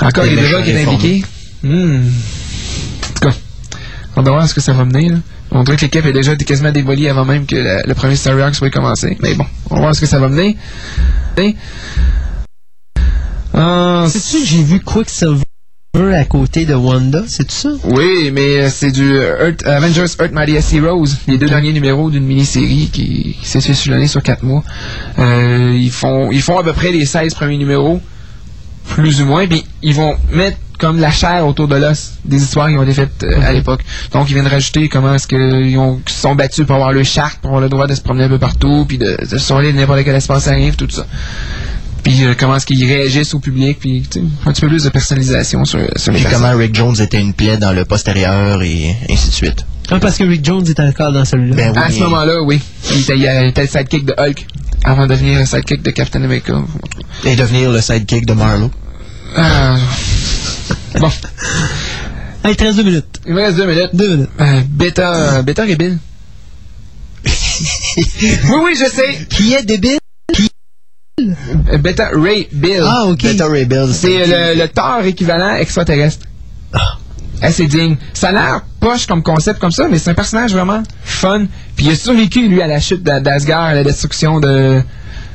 Encore Les Hydra méchants qui est impliqué. Hmm. En tout cas, on va voir ce que ça va mener. là. On dirait que l'équipe a déjà été quasiment démolie avant même que la- le premier Story Arc soit commencé. Mais bon, on va voir ce que ça va mener. Et- Euh, Sais-tu j'ai vu Quicksilver à côté de Wanda, c'est ça? Oui, mais euh, c'est du Earth- Avengers Earth Mightiest Heroes, les deux derniers numéros d'une mini-série qui, qui s'est fait sur sur quatre mois. Euh, ils font ils font à peu près les 16 premiers numéros, plus ou moins, puis ils vont mettre comme la chair autour de l'os des histoires qui ont été faites euh, à l'époque. Donc ils viennent rajouter comment est-ce qu'ils se sont battus pour avoir le charte, pour avoir le droit de se promener un peu partout, puis de, de se de n'importe quel espace arrive, tout ça. Puis euh, comment est-ce qu'ils réagissent au public, puis tu sais, un petit peu plus de personnalisation sur, sur les Puis comment Rick Jones était une plaie dans le postérieur et ainsi de suite. Ah, parce que Rick Jones est encore dans celui-là. Ben oui, À ce mais- moment-là, oui. Il était, il était le sidekick de Hulk avant de devenir le sidekick de Captain America. Et devenir le sidekick de Marlowe. Ah. Bon, Hey, il te reste deux minutes. il me reste deux minutes. Deux minutes. Euh, Beta, Beta Rebel. Oui, oui, je sais. Qui est débile? Euh, Beta Ray Bill. Ah, ok. Beta Ray Bill. C'est le, le Thor équivalent extraterrestre. Ah, c'est digne. Ça a l'air poche comme concept comme ça, mais c'est un personnage vraiment fun. Puis il a survécu, lui, à la chute d'A- d'Asgard, à la destruction de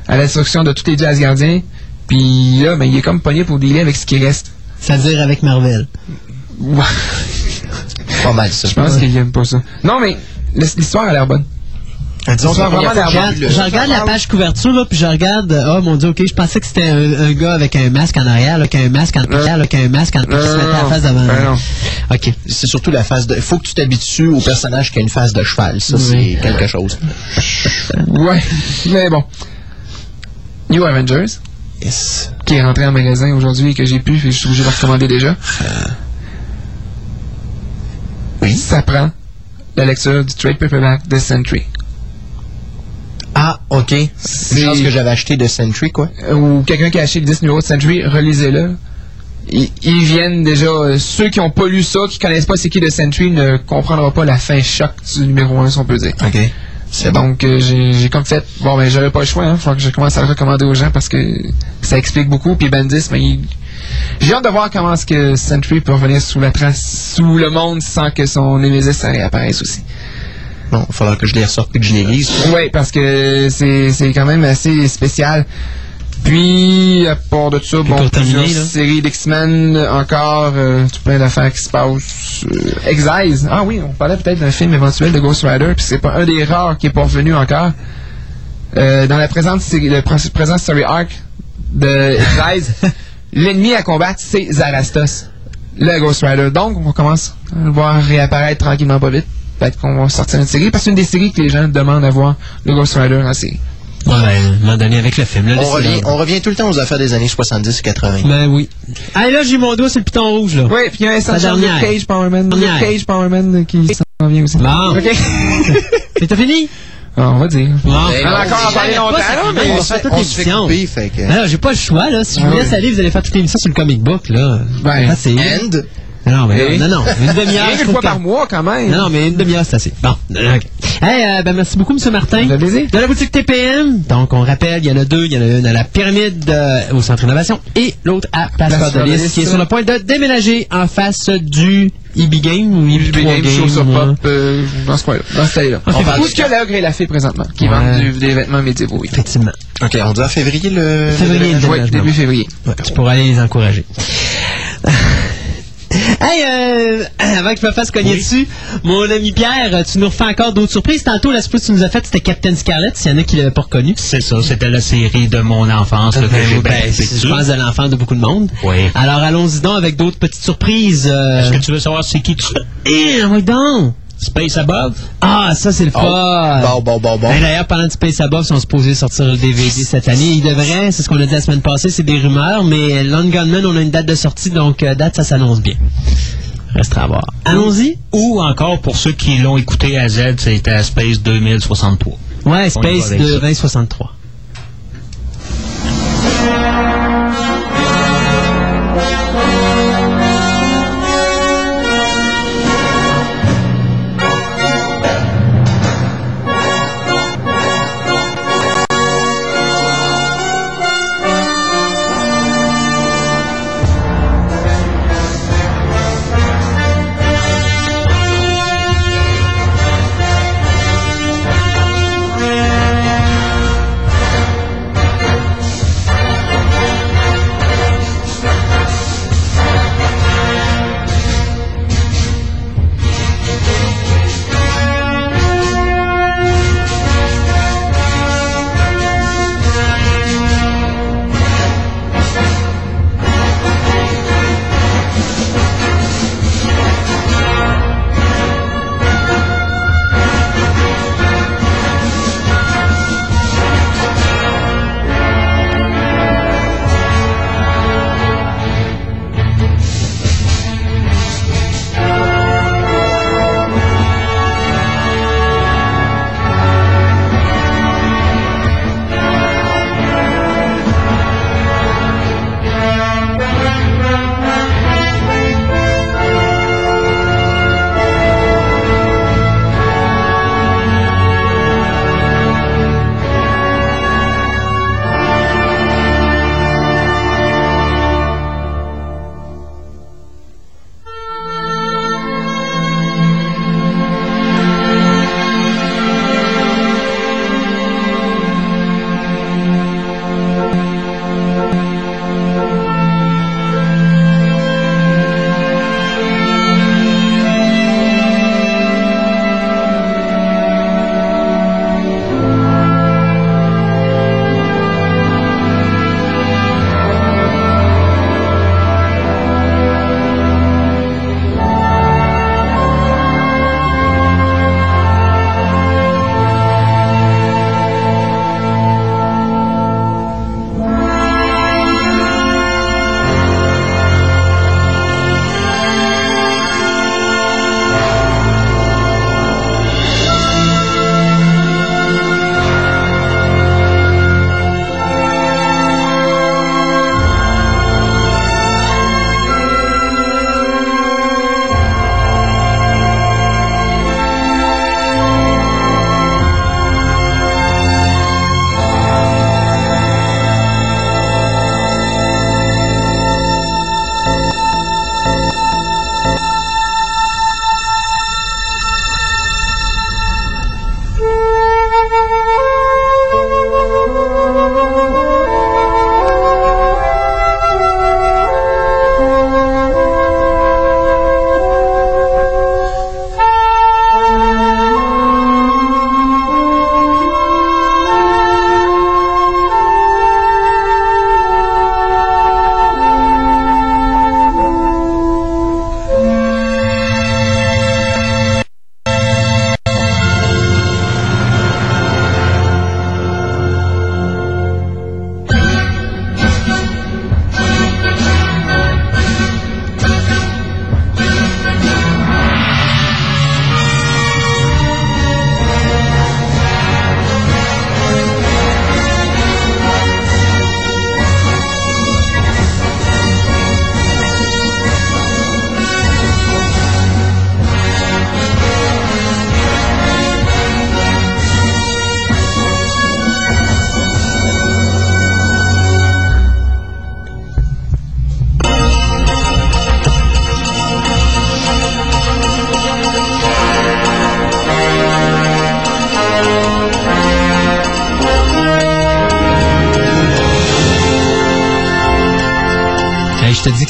à la destruction de tous les dieux asgardiens. Puis là, ben, il est comme pogné pour dealer avec ce qui reste. C'est-à-dire avec Marvel. Ouais. pas mal ça. Je pense qu'il aime pas ça. Non, mais l'histoire a l'air bonne. Disons Ça a vraiment l'air que Je, je regarde la page couverture, là, puis je regarde, euh, oh mon dieu, ok, je pensais que c'était un, un gars avec un masque en arrière, là, qu'un masque en arrière, là, qu'un masque en qui se mettait la face devant. Non. Ok. C'est surtout la face de. Il faut que tu t'habitues au personnage qui a une face de cheval. Ça, Oui. c'est quelque chose. Ouais. Mais bon. New Avengers, Yes. qui est rentré en magasin aujourd'hui et que j'ai pu, et je suis obligé de le recommander déjà. Oui. Ça prend la lecture du trade paperback de Sentry. Ah, ok. C'est- chose que j'avais acheté de Sentry, quoi. Euh, ou quelqu'un qui a acheté le 10 numéros de Century, relisez-le. Ils, ils viennent déjà, euh, ceux qui n'ont pas lu ça, qui connaissent pas c'est qui de Century, ne comprendront pas la fin choc du numéro 1, si on peut dire. Ok. C'est bon. Donc, euh, j'ai comme fait, bon, ben, j'avais pas le choix, hein, faut que je commence à le recommander aux gens parce que ça explique beaucoup. Puis Bendis, ben, il- j'ai hâte de voir comment est-ce que Century peut revenir sous la trace, sous le monde, sans que son Nemesis réapparaisse aussi. Bon, il va falloir que je les ressorte et que je les lise. Oui, parce que c'est quand même assez spécial. Puis, à part de ça, bon, pour terminer, séries d'X-Men, encore, euh, tout plein d'affaires qui se passent. Euh, Exiles. Ah oui, on parlait peut-être d'un film éventuel de Ghost Rider, puis c'est pas un des rares qui est pas revenu encore. Euh, dans la présente série, le pr- présent story arc de Exiles, l'ennemi à combattre, c'est Zarastos, le Ghost Rider. Donc, on commence à le voir réapparaître tranquillement pas vite. Peut-être qu'on va sortir une série, parce que c'est une des séries que les gens demandent à voir, le Ghost Rider en série. Ouais, ben, à un moment donné avec le film, là. On revient, on revient tout le temps aux affaires des années 70 et 80. Ben oui. Ah, là, j'ai mon doigt sur le piton rouge, là. Oui, puis il y a un. Luke Cage Powerman. Luke. Cage Powerman euh, qui s'en vient aussi. Bon. OK. Mais t'as fini? Ah, on va dire. Bon. Ben, On a non, encore parler longtemps, là, mais... on se fait toute l'émission. que... Alors, j'ai pas le choix, là. Si je vous Ah laisse aller, vous allez faire toute l'émission sur le comic book, là. Ben, c'est. And, Non, mais Et? non, non. Une demi-heure. Qu'une trouve fois par mois, quand même. Non, non, mais une demi-heure, c'est assez. Bon, ok. Hey, euh, ben, merci beaucoup, M. Martin. De la boutique TPM. Donc, on rappelle, il y en a deux. Il y en a une à la pyramide euh, au centre d'innovation et l'autre à Place de qui est sur le point de déménager en face du EB Game ou EB3 Big Game, Show sur ouais. Pop, dans ce coin-là. Dans ce taille-là. On parle Où de est-ce que l'ogre et la fée présentement, qui Ouais. vendent des vêtements médiévaux, oui. Effectivement. ok, on dit en février le... Février, début février. Tu pourras aller les encourager. Hey, euh, avant que je me fasse cogner dessus, mon ami Pierre, tu nous refais encore d'autres surprises. Tantôt, la surprise que tu nous as faite, c'était Captain Scarlet, s'il y en a qui l'avaient pas reconnu. C'est ça, c'était la série de mon enfance j'ai Ben, trippé je pense de l'enfant de beaucoup de monde. Oui. Alors, allons-y donc avec d'autres petites surprises. euh. Est-ce que tu veux savoir c'est qui tu Eh, oui donc! Space Above? Ah, ça, c'est le fun! Bon, bon, bon, bon. Ben, D'ailleurs, parlant de Space Above, ils sont supposés sortir le DVD cette année. Ils devraient, c'est ce qu'on a dit la semaine passée, c'est des rumeurs, mais Long Gunman, on a une date de sortie, donc euh, date, ça s'annonce bien. Restera à voir. Allons-y. Ou encore, pour ceux qui l'ont écouté à Z, c'était à Space 2063. Ouais, Space avec de ça. 2063.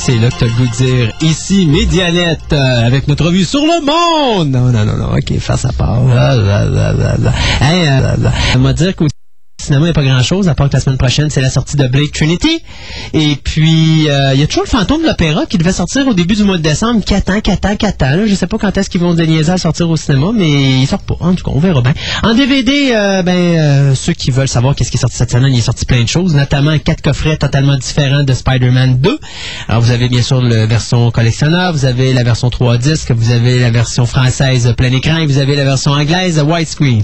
C'est là que tu as le goût de dire ici, Médianette, euh, avec notre revue sur le monde. Non, non, non, non, ok, face à part. Ah, là, là, là, là. Hey, euh, là, là. Cinéma, il n'y a pas grand-chose, à part que la semaine prochaine, c'est la sortie de Blake Trinity. Et puis, euh, il y a toujours le fantôme de l'opéra qui devait sortir au début du mois de décembre, qui attend, qui attend, qui attend. là. Je sais pas quand est-ce qu'ils vont déniaiser à sortir au cinéma, mais il sort pas. En tout cas, on verra bien. En DVD, euh, ben, euh, ceux qui veulent savoir qu'est-ce qui est sorti cette semaine, il est sorti plein de choses, notamment quatre coffrets totalement différents de Spider-Man 2. Alors, vous avez bien sûr la version collectionneur, vous avez la version 3 disques, vous avez la version française plein écran et vous avez la version anglaise widescreen.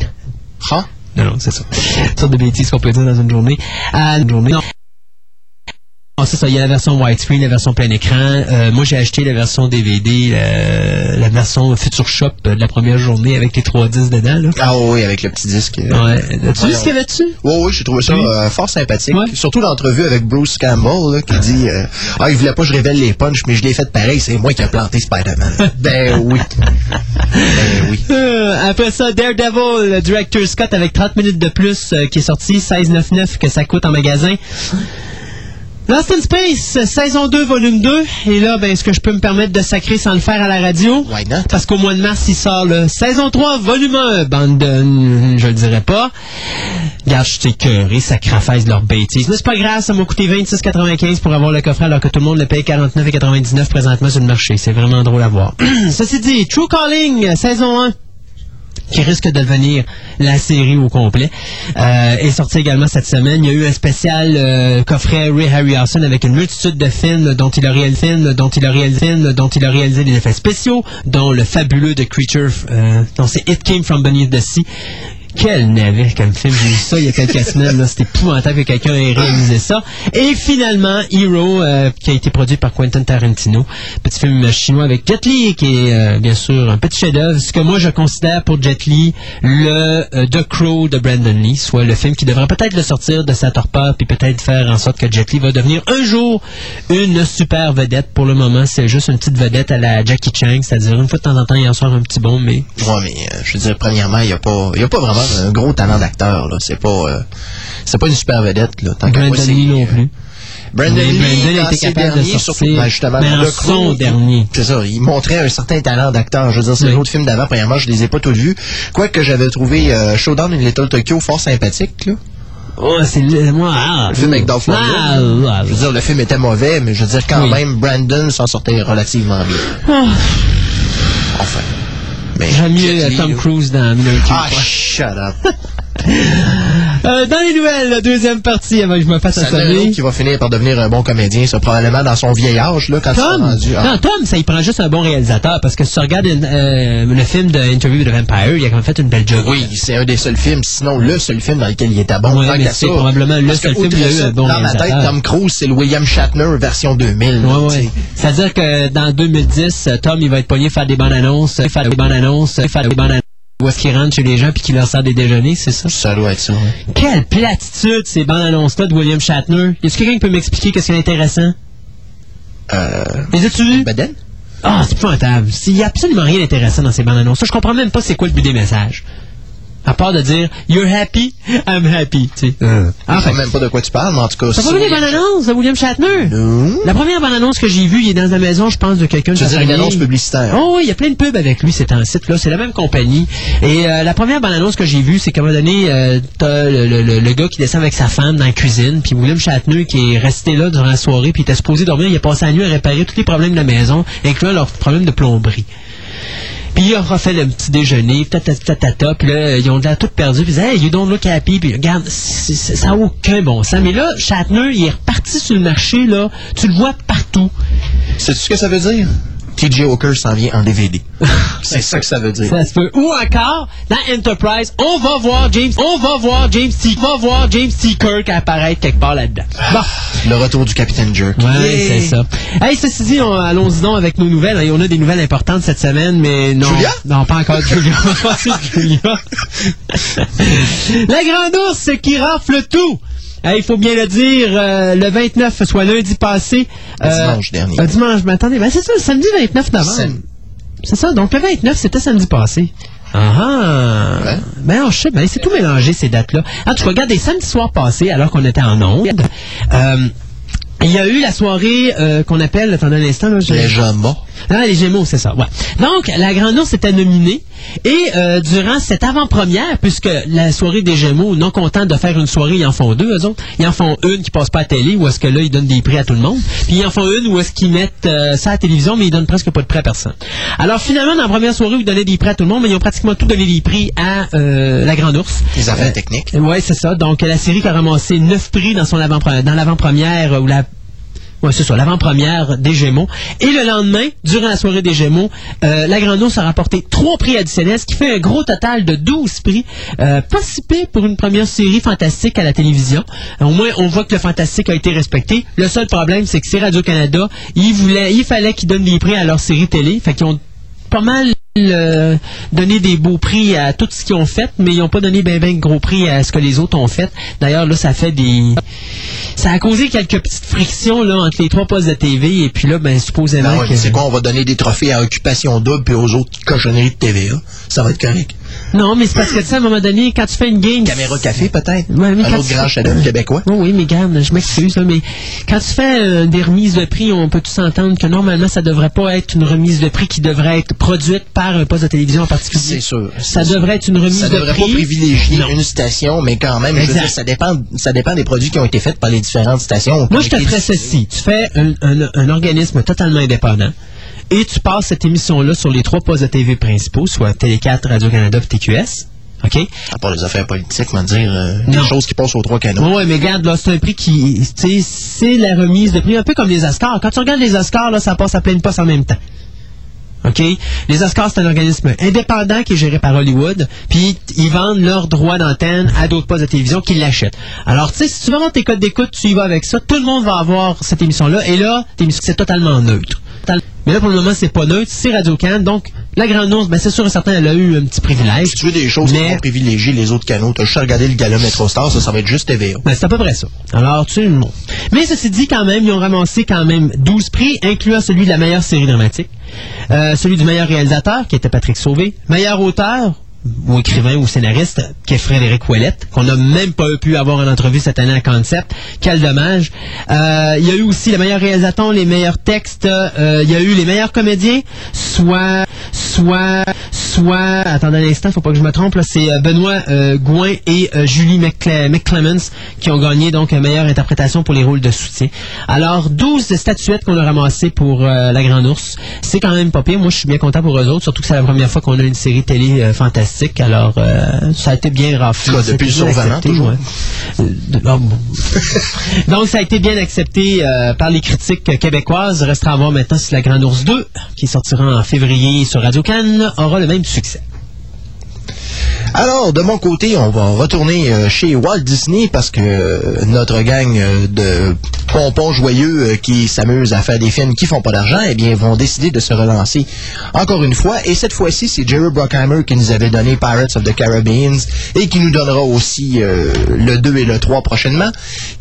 Ah. Non, non, c'est ça. Une sorte de bêtises qu'on peut dire dans une journée. À une journée. Non. Ah, c'est ça, il y a la version widescreen, la version plein écran. Euh, moi, j'ai acheté la version DVD, la, la version Future Shop euh, de la première journée avec les trois disques dedans. Là. Ah oui, avec le petit disque. euh. Ouais. As-tu vu ce qu'il y avait dessus? Oui, oui, j'ai trouvé ça euh, fort sympathique. Ouais. Surtout l'entrevue avec Bruce Campbell, là, qui dit euh, Ah, il voulait pas que je révèle les punchs, mais je l'ai fait pareil, c'est moi qui ai planté Spider-Man. ben oui. ben oui. Euh, après ça, Daredevil, le director Scott avec 30 minutes de plus euh, qui est sorti, 16,99 que ça coûte en magasin. Lost in Space, saison 2, volume 2. Et là, ben, est-ce que je peux me permettre de sacrer sans le faire à la radio? Why not? Parce qu'au mois de mars, il sort le saison 3, volume 1. Bande de... Je le dirais pas. Regarde, je suis écœuré, ça crafaise de leurs bêtises. Mais c'est pas grave, ça m'a coûté 26,95 pour avoir le coffret alors que tout le monde le paye 49,99 présentement sur le marché. C'est vraiment drôle à voir. Ceci dit, True Calling, saison 1 qui risque de devenir la série au complet, euh, est sorti également cette semaine. Il y a eu un spécial euh, coffret Ray Harryhausen avec une multitude de films dont il a réalisé, dont il a réalisé, dont il a réalisé des effets spéciaux, dont le fabuleux The Creature, euh, dont c'est It Came From Beneath the Sea. Quel navet comme film, j'ai vu ça il y a quelques semaines, c'était épouvantable que quelqu'un ait réalisé ça. Et finalement, Hero, euh, qui a été produit par Quentin Tarantino, petit film chinois avec Jet Li, qui est euh, bien sûr un petit chef-d'œuvre, ce que moi je considère pour Jet Li le euh, The Crow de Brandon Lee, soit le film qui devrait peut-être le sortir de sa torpeur, puis peut-être faire en sorte que Jet Li va devenir un jour une super vedette. Pour le moment, c'est juste une petite vedette à la Jackie Chan, c'est-à-dire une fois de temps en temps, il en sort un petit bon, mais Ouais, mais je veux dire, premièrement, il n'y a, pas- il y a pas vraiment un gros talent d'acteur. là. C'est pas, euh, c'est pas une super vedette. Là, tant Brandon Lee non euh, plus. Brandon Lee, Brandon était capable de sortir, surtout, ben, justement, mais en le son dernier. C'est ça, il montrait un certain talent d'acteur. Je veux dire, c'est Oui. les autres films d'avant, premièrement, je les ai pas tous vus. Quoique j'avais trouvé euh, Showdown in Little Tokyo fort sympathique. Là. Oh, c'est le, moi, ah, Le film avec Dolph ah, ah, Je veux dire, le film était mauvais, mais je veux dire, quand Oui. même, Brandon s'en sortait relativement bien. Enfin. Mais J'aime Jet mieux euh, Li, Tom là. Cruise dans Minority Ah, Report. shut up. Euh, dans les nouvelles, la deuxième partie, avant que je me fasse assommer. qui va finir par devenir un bon comédien, ça, probablement dans son vieil âge, là, quand Tom, rendu. ah. non, Tom, ça il prend juste un bon réalisateur parce que si tu regardes une- euh, le film de Interview the Vampire, il a quand même fait une belle job. Oui, c'est un des seuls films, sinon le seul film dans lequel il était bon. Ouais, c'est probablement le seul film où il a eu un bon Dans ma tête, réalisateur. Tom Cruise, c'est le William Shatner version 2000. là, Ouais, ouais. C'est-à-dire que dans 2010, euh, Tom, il va être pogné faire des bonnes annonces, faire des bonnes annonces, faire des bonnes annonces. Où est-ce qu'il rentre chez les gens puis qu'il leur sert des déjeuners, c'est ça? Ça doit être ça. Quelle platitude, ces bandes annonces-là de William Shatner. Y a-t-il quelqu'un peut m'expliquer qu'est-ce qui est intéressant? Euh, Les as-tu vus? Baden? Ah, c'est épouvantable. Il n'y a absolument rien d'intéressant dans ces bandes annonces. Je comprends même pas c'est quoi le but des messages. À part de dire You're happy, I'm happy. Tu sais. Je Enfin, sais même pas de quoi tu parles, mais en tout cas. t'as pas vu les bandes annonces de William Shatner? Non. La première bande annonce que j'ai vue, il est dans la maison, je pense, de quelqu'un de Tu veux dire une annonce publicitaire? Oh oui, il y a plein de pubs avec lui, c'est un site là, c'est la même compagnie. Et euh, la première bande annonce que j'ai vue, c'est qu'à un moment donné, euh, t'as le, le, le- le gars qui descend avec sa femme dans la cuisine, puis William Shatner qui est resté là durant la soirée, puis il était supposé dormir, il a passé la nuit à réparer tous les problèmes de la maison, incluant leurs problèmes de plomberie. Puis il a refait le petit déjeuner, tatatata, puis là, ils ont l'air tout perdu, puis ils disaient, hey, you don't look happy, puis regarde, ça n'a aucun bon sens. Mais là, Shatner, il est reparti sur le marché, là, tu le vois partout. Sais-tu ce que ça veut dire? TJ Hawker s'en vient en DVD. c'est ça que ça veut dire. Ça se peut. Ou encore, dans Enterprise, on va voir James, on va voir James T. On va voir James T. Kirk apparaître quelque part là-dedans. Bon. Le retour du Capitaine Jerk. Ouais, Yeah. c'est ça. Hey, ceci dit, on- allons-y donc avec nos nouvelles. hein. On a des nouvelles importantes cette semaine, mais non. Julia? Non, pas encore Julia. On va passer Julia. La grande ours qui rafle tout. Il faut bien le dire, euh, le 29, soit lundi passé. Dimanche dernier. euh, dimanche, mais attendez, ben c'est ça, le samedi 29 novembre. C'est ça, donc le 29, c'était samedi passé. Ah ah! Ben, je sais, ben, c'est tout mélangé, ces dates-là. En tout cas, regardez, samedi soir passé, alors qu'on était en onde, euh, Il y a eu la soirée euh, qu'on appelle, attendez un instant, là, je- Les Gémeaux. Ah, les Gémeaux, c'est ça. Ouais. Donc, la Grande Ourse était nominée et euh, durant cette avant-première, puisque la soirée des Gémeaux, non content de faire une soirée, ils en font deux, eux autres. Ils en font une qui passe pas à la télé, où est-ce que là, ils donnent des prix à tout le monde. Puis ils en font une où est-ce qu'ils mettent euh, ça à la télévision, mais ils donnent presque pas de prix à personne. Alors finalement, dans la première soirée ils donnaient des prix à tout le monde, mais ils ont pratiquement tout donné des prix à euh, la Grande Ourse. Les affaires techniques. Oui, c'est ça. Donc, la série qui a ramassé neuf prix dans son avant dans l'avant-première euh, ou la Ouais, c'est ça, l'avant-première des Gémeaux. Et le lendemain, durant la soirée des Gémeaux, euh, la Grande Ourse a rapporté trois prix additionnels, ce qui fait un gros total de 12 prix. Euh, pas si pire pour une première série fantastique à la télévision. Euh, au moins, on voit que le fantastique a été respecté. Le seul problème, c'est que c'est Radio-Canada, il voulait, il fallait qu'ils donnent des prix à leur série télé. Fait qu'ils ont pas mal euh, donné des beaux prix à tout ce qu'ils ont fait, mais ils n'ont pas donné ben ben de gros prix à ce que les autres ont fait. D'ailleurs, là, ça fait des... Ça a causé quelques petites frictions là, entre les trois postes de TV, et puis là, ben, supposément Ben ouais, que... mais c'est quoi, on va donner des trophées à Occupation Double puis aux autres cochonneries de TVA. Ça va être correct. Non, mais c'est parce que, tu sais, à un moment donné, quand tu fais une game... Caméra Café, peut-être? Ouais, mais Un quand autre tu- grand chef-d'œuvre québécois? Oui, oui, mais garde, je m'excuse, mais quand tu fais euh, des remises de prix, on peut tous s'entendre que normalement, ça devrait pas être une remise de prix qui devrait être produite par un poste de télévision en particulier. C'est sûr. Ça sûr. devrait être une remise Ça de devrait prix. pas privilégier Non. une station, mais quand même, je veux Exact. dire, ça dépend, ça dépend des produits qui ont été faits par les différentes stations. Moi, je te ferais ceci. Tu fais un, un- un organisme totalement indépendant et tu passes cette émission-là sur les trois postes de TV principaux, soit Télé 4, Radio-Canada et TQS. OK? À part les affaires politiques, on va dire, euh, des choses qui passent aux trois canaux. Oui, ouais, mais regarde, là, c'est un prix qui. Tu sais, c'est la remise de prix, un peu comme les Oscars. Quand tu regardes les Oscars, là, ça passe à pleine poste en même temps. OK? Les Oscars, c'est un organisme indépendant qui est géré par Hollywood, puis ils vendent leurs droits d'antenne à d'autres postes de télévision qui l'achètent. Alors, tu sais, si tu veux avoir tes codes d'écoute, tu y vas avec ça, tout le monde va avoir cette émission-là, et là, c'est totalement neutre. Mais là, pour le moment, c'est pas neutre, c'est Radio-Can, donc la Grande Ourse, ben, c'est sûr et certain, elle a eu un petit privilège. Si tu veux des choses qui vont privilégier les autres canaux, t'as juste à regarder le gala MetroStar, ça, ça va être juste TVA. Ben, c'est à peu près ça. Alors, tu sais, non. Mais ceci dit, quand même, ils ont ramassé quand même 12 prix, incluant celui de la meilleure série dramatique, euh, celui du meilleur réalisateur, qui était Patrick Sauvé, meilleur auteur, ou écrivain ou scénariste, qui est Frédéric Ouellette, qu'on n'a même pas pu avoir en entrevue cette année à Concept. Quel dommage. Euh, il y a eu aussi les meilleurs réalisateurs, les meilleurs textes, euh, il y a eu les meilleurs comédiens, soit, soit, soit, attendez un instant, faut pas que je me trompe, c'est euh, Benoît Gouin et Julie McCle- McClemens qui ont gagné donc une meilleure interprétation pour les rôles de soutien. Alors, 12 statuettes qu'on a ramassées pour La Grande Ourse. C'est quand même pas pire. Moi, je suis bien content pour eux autres, surtout que c'est la première fois qu'on a une série télé euh, Alors, euh, ça a été bien raflé. Depuis le toujours? ouais. Euh, donc, ça a été bien accepté euh, par les critiques québécoises. Restera à voir maintenant si La Grande Ourse 2, qui sortira en février sur Radio Cannes, aura le même succès. Alors, de mon côté, on va retourner euh, chez Walt Disney parce que euh, notre gang euh, de pompons joyeux qui s'amusent à faire des films qui font pas d'argent, eh bien, vont décider de se relancer encore une fois. Et cette fois-ci, c'est Jerry Bruckheimer qui nous avait donné Pirates of the Caribbean et qui nous donnera aussi le 2 et le 3 prochainement,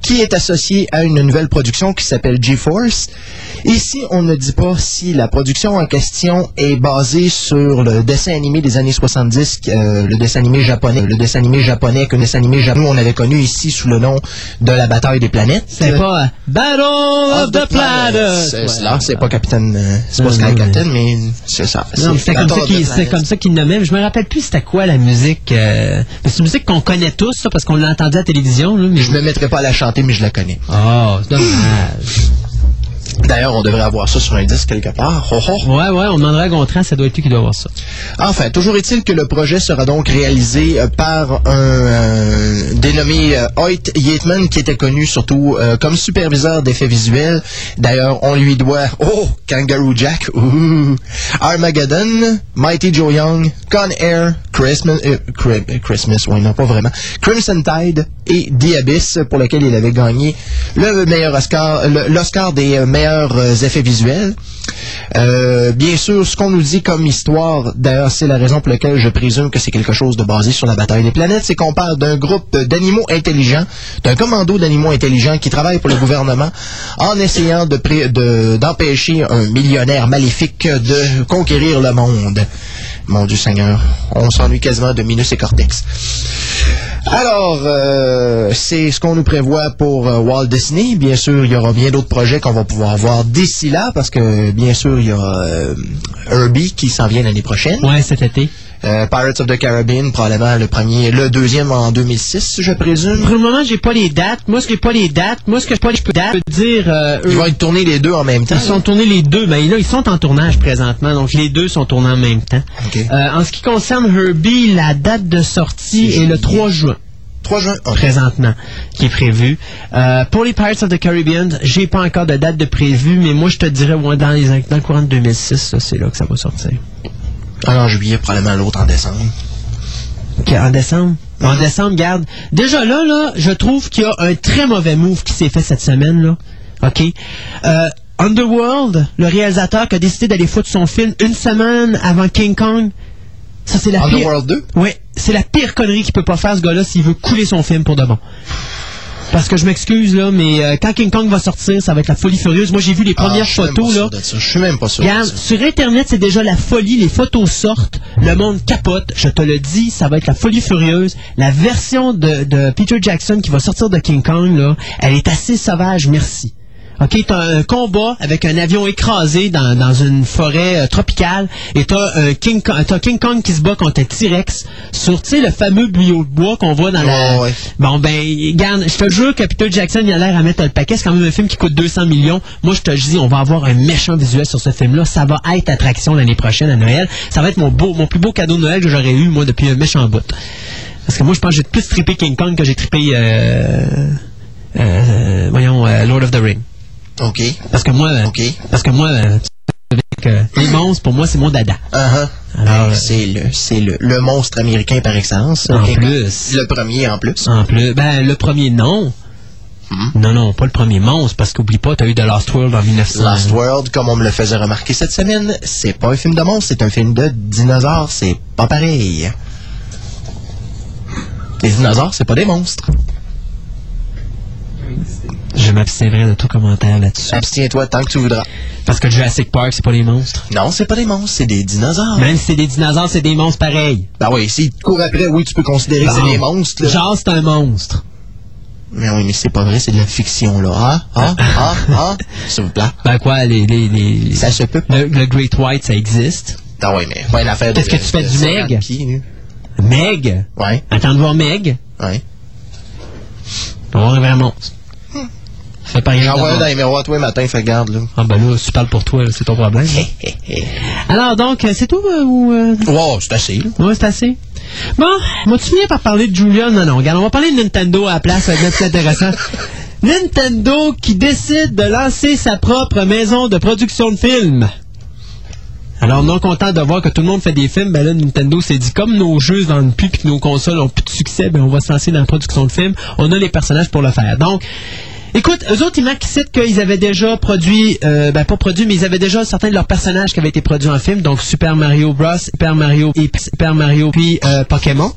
qui est associé à une nouvelle production qui s'appelle G-Force. Ici, on ne dit pas si la production en question est basée sur le dessin animé des années 70, euh, le dessin animé japonais, le dessin animé japonais que le dessin animé japonais on avait connu ici sous le nom de la bataille des planètes. C'est pas euh, Battle of the Planet. C'est cela, c'est pas Capitaine, euh, c'est pas Sky Captain, mais c'est ça. C'est comme, ça qu'il- Planets. nommait. mais Je me rappelle plus c'était quoi la musique. euh, c'est une musique qu'on connaît tous, ça, parce qu'on l'a entendu à la télévision. Je me mettrai pas à la chanter, mais je la connais. Oh, c'est dommage. D'ailleurs, on devrait avoir ça sur un disque quelque part. Oh, oh. ouais, ouais, on demanderait à Gontran, ça doit être lui qui doit avoir ça. Enfin, toujours est-il que le projet sera donc réalisé euh, par un euh, dénommé euh, Hoyt Yateman, qui était connu surtout euh, comme superviseur d'effets visuels. D'ailleurs, on lui doit Oh, Kangaroo Jack, ouh, Armageddon, Mighty Joe Young, Con Air, Christmas, Christmas, oui, non, pas vraiment, Crimson Tide et Abyss, pour lequel il avait gagné le meilleur Oscar, l'Oscar des euh, meilleurs euh, effets visuels. Euh, bien sûr, ce qu'on nous dit comme histoire, d'ailleurs, c'est la raison pour laquelle je présume que c'est quelque chose de basé sur la bataille des planètes, c'est qu'on parle d'un groupe d'animaux intelligents, d'un commando d'animaux intelligents qui travaille pour le gouvernement en essayant d'empêcher un millionnaire maléfique de conquérir le monde. Mon Dieu Seigneur, on s'ennuie quasiment de Minus et Cortex. Alors, euh, c'est ce qu'on nous prévoit pour euh, Walt Disney. Bien sûr, il y aura bien d'autres projets qu'on va pouvoir voir d'ici là, parce que bien sûr, il y a euh, Herbie qui s'en vient l'année prochaine. Ouais, cet été. Euh, Pirates of the Caribbean, probablement le premier, le deuxième en 2006, je présume. Pour le moment, j'ai pas les dates. Moi, ce que j'ai pas les dates, moi, ce que pas je peux dire, euh, Ils vont être tournés les deux en même temps. ils sont tournés les deux. Ben là, ils sont en tournage présentement, donc les deux sont tournés en même temps. Euh, en ce qui concerne Herbie, la date de sortie est le juillet. 3 juin. 3 juin. Présentement qui est prévu. Euh, pour les Pirates of the Caribbean, j'ai pas encore de date de prévu, mais moi je te dirais ouais, dans, les, dans le courant de 2006, là, c'est là que ça va sortir. Un en juillet, probablement l'autre en décembre. Ok, en décembre? En décembre, garde. Déjà là, là, je trouve qu'il y a un très mauvais move qui s'est fait cette semaine, là. OK? Euh, Underworld, le réalisateur qui a décidé d'aller foutre son film une semaine avant King Kong. Ça, c'est la pire. Underworld 2? Oui, c'est la pire connerie qu'il peut pas faire, ce gars-là, s'il veut couler son film pour de bon. Parce que je m'excuse, là, mais euh, quand King Kong va sortir, ça va être la folie furieuse. Moi, j'ai vu les Ah, premières photos, là. Je suis même pas sûr. Regarde, sur Internet, c'est déjà la folie. Les photos sortent. Le monde capote. Je te le dis, ça va être la folie furieuse. La version de, de Peter Jackson qui va sortir de King Kong, là, elle est assez sauvage, merci. OK, t'as un combat avec un avion écrasé dans, dans une forêt euh, tropicale et t'as un King Kong, t'as King Kong qui se bat contre un T-Rex sur, tu sais, le fameux buyau de bois qu'on voit dans la... Ouais. Bon, ben, regarde, je te jure que Peter Jackson, il a l'air à mettre le paquet. C'est quand même un film qui coûte 200 millions. Moi, je te dis, on va avoir un méchant visuel sur ce film-là. Ça va être attraction l'année prochaine à Noël. Ça va être mon beau, mon plus beau cadeau de Noël que j'aurais eu, moi, depuis un méchant bout. Parce que moi, je pense que j'ai plus trippé King Kong que j'ai trippé, euh, euh, voyons, euh, Lord of the Ring. OK. Parce que moi, euh, OK. parce que moi, euh, que les monstres, pour moi, c'est mon dada. Uh-huh. Alors, Ben, c'est le, c'est le, le monstre américain par excellence. En OK? plus. Le premier en plus. En plus, ben, le premier, non. Hmm? Non, non, pas le premier monstre, parce qu'oublie pas, t'as eu The Lost World en 1900. Lost World, comme on me le faisait remarquer cette semaine, c'est pas un film de monstre, c'est un film de dinosaures. C'est pas pareil. Les dinosaures, c'est pas des monstres. Je m'abstiendrai de tout commentaire là-dessus. Abstiens-toi tant que tu voudras. Parce que Jurassic Park, c'est pas des monstres. Non, c'est pas des monstres, c'est des dinosaures. Même si c'est des dinosaures, c'est des monstres pareils. Ben oui, s'ils te courent après, oui, tu peux considérer que c'est des monstres. là. Genre, c'est un monstre. Mais oui, mais c'est pas vrai, c'est de la fiction, là. Ah, ah, ah, ah. S'il vous plaît. Ben quoi, les... les, les- Ça se peut pas. le, le Great White, ça existe. Ah oui, mais pas une affaire. Qu'est-ce que tu fais du 50 Meg? Meg? Ouais, Attends de voir Meg. ouais. On va voir un vrai monstre. Fais pas rien J'en vois un d'abord. dans les miroirs tous les matins, fait garde, là. Ah ben là, si tu parles pour toi, là, c'est ton problème. Alors donc, euh, c'est tout euh, ou... euh, Wow, c'est assez, là. Ouais, c'est assez. Bon, vas-tu finir par parler de Julia? Non, non, regarde, on va parler de Nintendo à la place, ça va être plus intéressant. Nintendo qui décide de lancer sa propre maison de production de films. Alors, non content de voir que tout le monde fait des films, ben là, Nintendo s'est dit, comme nos jeux vendent plus puis que nos consoles ont plus de succès, ben on va se lancer dans la production de films. On a les personnages pour le faire. Donc, Écoute, eux autres, ils marquent ici qu'ils avaient déjà produit, euh, ben pas produit, mais ils avaient déjà certains de leurs personnages qui avaient été produits en film, donc Super Mario Bros, Super Mario et Super Mario puis euh, Pokémon.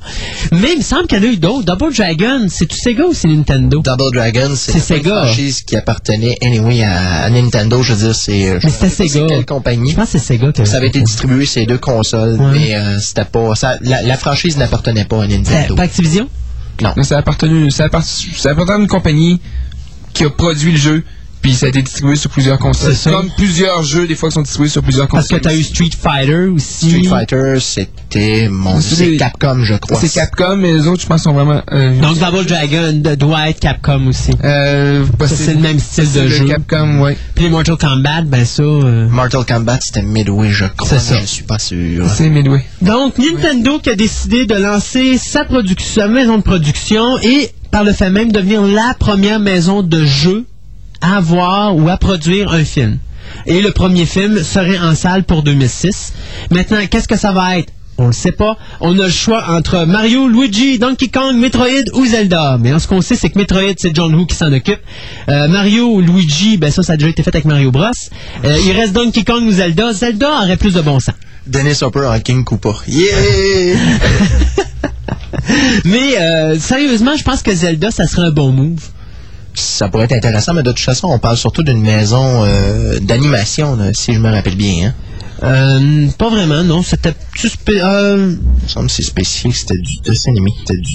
Mais il me semble qu'il y en a eu d'autres. Double Dragon, c'est tout Sega ou c'est Nintendo? Double Dragon, c'est C'est une franchise qui appartenait, anyway, à, à Nintendo. Je veux dire, c'est... euh, Mais c'était Sega. quelle compagnie. Je pense que c'est Sega que Ça avait été distribué ces deux consoles, Ouais. mais euh, c'était pas... Ça, la, la franchise n'appartenait pas à C'est Nintendo. pas Activision? Non. Mais ça ça a appart- ça appartient à une compagnie qui a produit le jeu, puis ça a été distribué sur plusieurs consoles. Comme plusieurs jeux, des fois, qui sont distribués sur plusieurs Parce que consoles. t'as eu Street Fighter aussi. Street Fighter, c'était mon C'est Capcom, je crois. C'est Capcom, mais les autres, je pense, sont vraiment. Euh, Donc Double Dragon, de Dwight, Capcom aussi. euh, Ça, c'est le même style de jeu. Capcom, ouais. Puis Mortal Kombat, ben ça... euh, Mortal Kombat, c'était Midway, je crois. C'est ça. mais Je suis pas sûr. C'est Midway. Donc, Nintendo qui a décidé de lancer sa, production, sa maison de production et par le fait même devenir la première maison de jeu à avoir ou à produire un film. Et le premier film serait en salle pour 2006. Maintenant, qu'est-ce que ça va être? On le sait pas. On a le choix entre Mario, Luigi, Donkey Kong, Metroid ou Zelda. Mais en ce qu'on sait, c'est que Metroid, c'est John Woo qui s'en occupe. Euh, Mario, Luigi, ben ça, ça a déjà été fait avec Mario Bros. Euh, il reste Donkey Kong ou Zelda. Zelda aurait plus de bon sens. Dennis Hopper en King Koopa. Yeah! Mais euh, sérieusement, je pense que Zelda, ça serait un bon move. Ça pourrait être intéressant, mais de toute façon, on parle surtout d'une maison euh, d'animation, si je me rappelle bien. Hein. Euh, pas vraiment, non. C'était plus euh, Il me semble que c'est spécifique, c'était du dessin animé, c'était du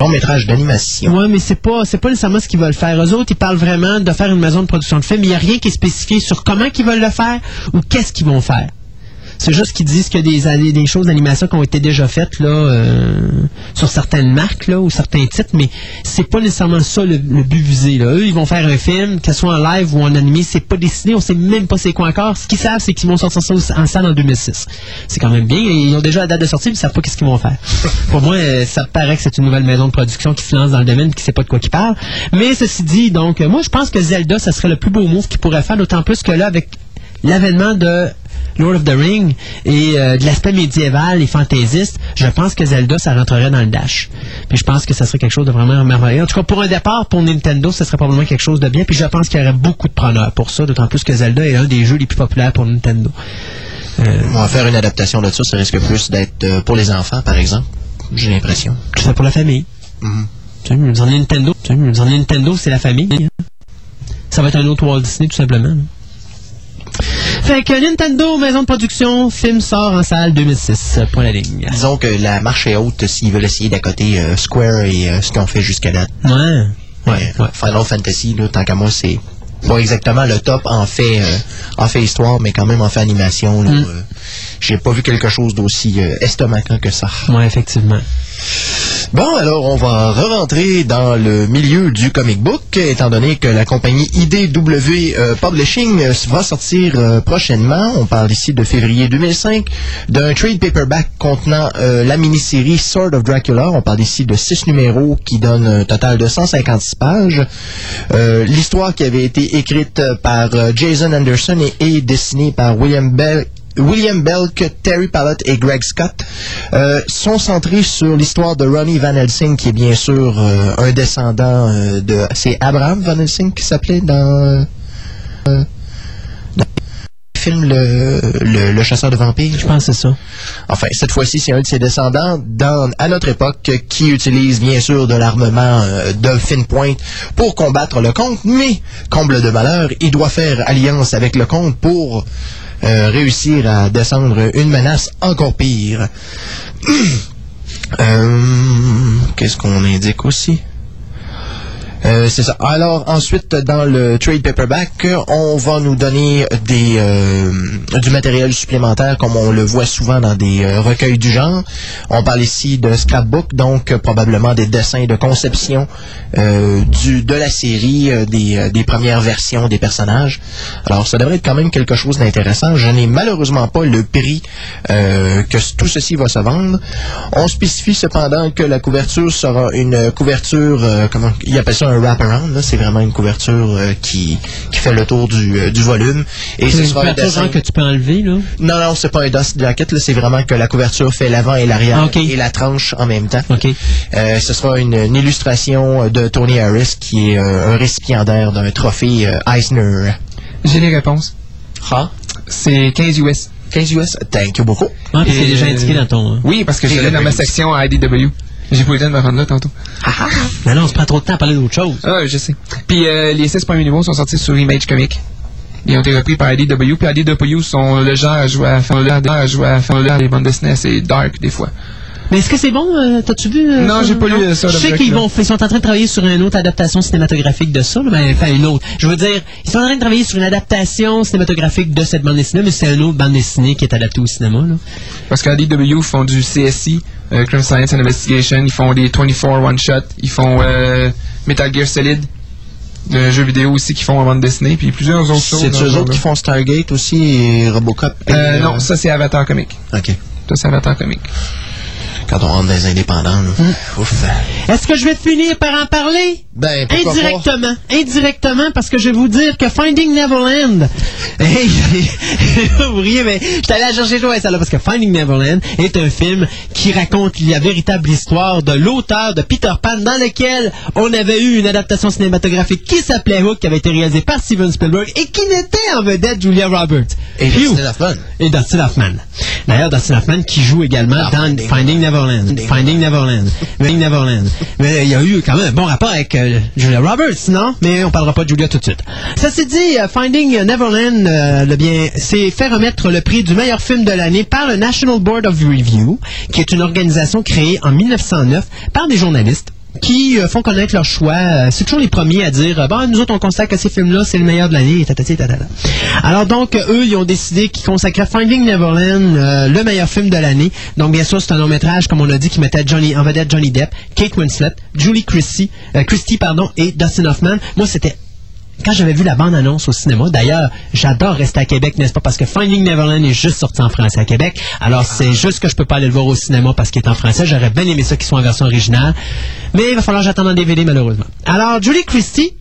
long métrage d'animation. Ouais, mais c'est pas c'est pas nécessairement ce qu'ils veulent faire. Eux autres, ils parlent vraiment de faire une maison de production de films. Il n'y a rien qui est spécifié sur comment ils veulent le faire ou qu'est-ce qu'ils vont faire. C'est juste qu'ils disent a des, des choses d'animation qui ont été déjà faites là euh, sur certaines marques là ou certains titres, mais c'est pas nécessairement ça le, le but visé. Là. Eux, ils vont faire un film, que ce soit en live ou en animé, c'est pas décidé, on sait même pas c'est quoi encore. Ce qu'ils savent, c'est qu'ils vont sortir ça en salle en 2006. C'est quand même bien. Ils ont déjà la date de sortie, mais ils savent pas qu'est-ce qu'ils vont faire. Pour moi, euh, ça paraît que c'est une nouvelle maison de production qui se lance dans le domaine, qui sait pas de quoi qu'ils parle. Mais ceci dit, donc, euh, moi, je pense que Zelda, ça serait le plus beau move qu'ils pourraient faire, d'autant plus que là, avec l'avènement de Lord of the Ring et euh, de l'aspect médiéval et fantaisiste, je pense que Zelda, ça rentrerait dans le dash. Puis je pense que ça serait quelque chose de vraiment merveilleux. En tout cas, pour un départ, pour Nintendo, ça serait probablement quelque chose de bien. Puis je pense qu'il y aurait beaucoup de preneurs pour ça, d'autant plus que Zelda est un des jeux les plus populaires pour Nintendo. Euh, On va faire une adaptation de ça, ça risque plus d'être euh, pour les enfants, par exemple. J'ai l'impression. tout ça pour la famille. Tu sais, je veux dire, Nintendo, dire, Nintendo, c'est la famille. Ça va être un autre Walt Disney, tout simplement. Fait que Nintendo, maison de production, film sort en salle 2006, euh, point la ligne. Disons que la marche est haute s'ils veulent essayer d'accoter euh, Square et euh, ce qu'ils ont fait jusqu'à date. Ouais. Ouais, ouais. Final Fantasy, là, tant qu'à moi, c'est pas exactement le top en fait, euh, en fait histoire, mais quand même en fait animation. là, Mm. J'ai pas vu quelque chose d'aussi euh, estomaquant que ça. Ouais, effectivement. Bon, alors on va re-rentrer dans le milieu du comic book, étant donné que la compagnie IDW euh, Publishing euh, va sortir euh, prochainement. On parle ici de février 2005 d'un trade paperback contenant euh, la mini-série Sword of Dracula. On parle ici de six numéros qui donnent un total de 156 pages. L'histoire qui avait été écrite par Jason Anderson et, et dessinée par William Bell William Belk, Terry Pallott et Greg Scott euh, sont centrés sur l'histoire de Ronnie Van Helsing, qui est bien sûr euh, un descendant euh, de... C'est Abraham Van Helsing qui s'appelait dans... euh, dans le film le, le, le chasseur de vampires. Je pense que c'est ça. Enfin, cette fois-ci, c'est un de ses descendants dans, à notre époque qui utilise bien sûr de l'armement euh, de fine pointe pour combattre le comte, mais, comble de malheur, il doit faire alliance avec le comte pour euh, réussir à descendre une menace encore pire. Euh, Qu'est-ce qu'on indique aussi? Euh, c'est ça. Alors ensuite, dans le trade paperback, on va nous donner des euh, du matériel supplémentaire, comme on le voit souvent dans des euh, recueils du genre. On parle ici de scrapbook, donc probablement des dessins de conception du de la série, des, des premières versions des personnages. Alors ça devrait être quand même quelque chose d'intéressant. Je n'ai malheureusement pas le prix que tout ceci va se vendre. On spécifie cependant que la couverture sera une couverture, comment il appelle ça un wraparound, c'est vraiment une couverture euh, qui, qui fait le tour du, euh, du volume. Et C'est un dessin. que tu peux enlever, là? Non, non, c'est pas un dust jacket, c'est vraiment que la couverture fait l'avant et l'arrière Ah, et la tranche en même temps. OK. Euh, ce sera une, une illustration de Tony Harris qui est euh, un récipiendaire d'un trophée euh, Eisner. J'ai les réponses. Ah, C'est 15 US. 15 US. Thank you beaucoup. Ah, c'est déjà indiqué dans ton... hein. Oui, parce que j'allais dans ma section IDW. J'ai pas eu le temps de me rendre là tantôt. Mais non, on se prend trop de temps à parler d'autre chose. Ah, je sais. Puis euh, les 16 premiers niveaux sont sortis sur Image Comics. Ils ont été repris par IDW. Puis IDW sont le genre à jouer à faire à jouer à faire le- les bandes dessinées assez dark des fois. Mais est-ce que c'est bon? euh, T'as-tu vu? euh, Non, j'ai pas lu, ça, Je sais qu'ils vont, ils sont en train de travailler sur une autre adaptation cinématographique de ça, là, mais enfin une autre. Je veux dire, ils sont en train de travailler sur une adaptation cinématographique de cette bande dessinée, mais c'est une autre bande dessinée qui est adaptée au cinéma. Là. Parce qu'IDW font du CSI, euh, Crime Science and Investigation. Ils font des 24 one-shot. Ils font euh, Metal Gear Solid. Un jeu vidéo aussi qu'ils font en bande dessinée. Puis plusieurs autres choses. C'est eux autres qui font Stargate aussi et Robocop. et, Euh, euh, non, ça c'est Avatar Comic. OK. Ça c'est Avatar Comic. Quand on rentre dans les indépendants, là. Ouf. Est-ce que je vais finir par en parler? Ben, pas? Indirectement, indirectement, parce que je vais vous dire que Finding Neverland, hey, vous riez, mais je suis allé chercher loin, celle-là, parce que Finding Neverland est un film qui raconte la véritable histoire de l'auteur de Peter Pan, dans lequel on avait eu une adaptation cinématographique qui s'appelait Hook, qui avait été réalisée par Steven Spielberg et qui n'était en vedette Julia Roberts. Et Phew. Dustin Hoffman. Et Dustin Hoffman. D'ailleurs, Dustin Hoffman qui joue également Dans dans Finding, Neverland. Neverland. Finding Neverland. Finding Neverland. Mais il y a eu quand même un bon rapport avec euh, Julia Roberts, non? Mais on parlera pas de Julia tout de suite. Ça s'est dit, euh, Finding Neverland, euh, le bien, c'est fait remettre le prix du meilleur film de l'année par le National Board of Review, qui est une organisation créée en 1909 par des journalistes qui euh, font connaître leur choix. Euh, c'est toujours les premiers à dire bon, nous autres, on constate que ces films-là, c'est le meilleur de l'année, tatati, tatata. Alors donc, eux, ils ont décidé qu'ils consacraient Finding Neverland euh, le meilleur film de l'année. Donc, bien sûr, c'est un long métrage, comme on a dit, qui mettait Johnny, en vedette Johnny Depp, Kate Winslet, Julie Christie, euh, Christie pardon, et Dustin Hoffman. Moi, c'était quand j'avais vu la bande-annonce au cinéma, d'ailleurs, j'adore rester à Québec, n'est-ce pas? Parce que Finding Neverland est juste sorti en français à Québec. Alors, c'est juste que je peux pas aller le voir au cinéma parce qu'il est en français. J'aurais bien aimé ça qu'il soit en version originale. Mais il va falloir que j'attende en DVD, malheureusement. Alors, Julie Christie,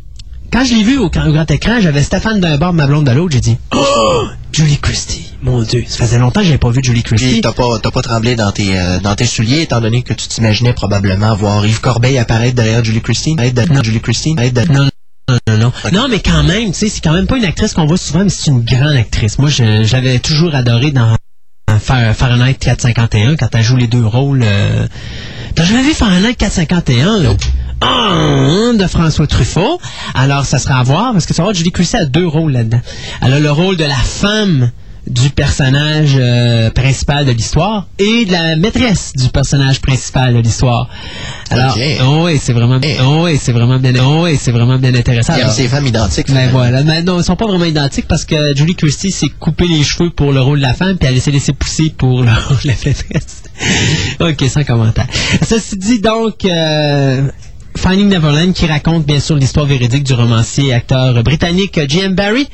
quand je l'ai vu au, grand- au grand écran, j'avais Stéphane d'un bord, ma blonde de l'autre. J'ai dit, oh, Julie Christie. Mon Dieu, ça faisait longtemps que j'avais pas vu Julie Puis Christie. t'as pas, t'as pas tremblé dans tes, euh, dans tes souliers, étant donné que tu t'imaginais probablement voir Yves Corbeil apparaître derrière Julie Christie? Derrière Julie Christie? Apparaître derrière- Non, non, non, non. Non, mais quand même, tu sais, c'est quand même pas une actrice qu'on voit souvent, mais c'est une grande actrice. Moi, je, je l'avais toujours adorée dans Fa- Fahrenheit 451 quand elle joue les deux rôles. euh, T'as jamais vu Fahrenheit 451? là? Ah, de François Truffaut. Alors, ça sera à voir, parce que vas voir, Julie Christie a deux rôles là-dedans. Elle a le rôle de la femme du personnage euh, principal de l'histoire et de la maîtresse du personnage principal de l'histoire. Alors, oh oui, c'est vraiment, Eh. oh oui, c'est vraiment bien, oh oui, c'est vraiment bien intéressant. Alors, ces femmes identiques. ben voilà. Mais non, ils sont pas vraiment identiques parce que Julie Christie s'est coupé les cheveux pour le rôle de la femme, puis elle s'est laissé pousser pour le rôle de la maîtresse. ok, sans commentaire. Ceci dit, donc, euh, Finding Neverland, qui raconte bien sûr l'histoire véridique du romancier et acteur britannique J.M. Barrie,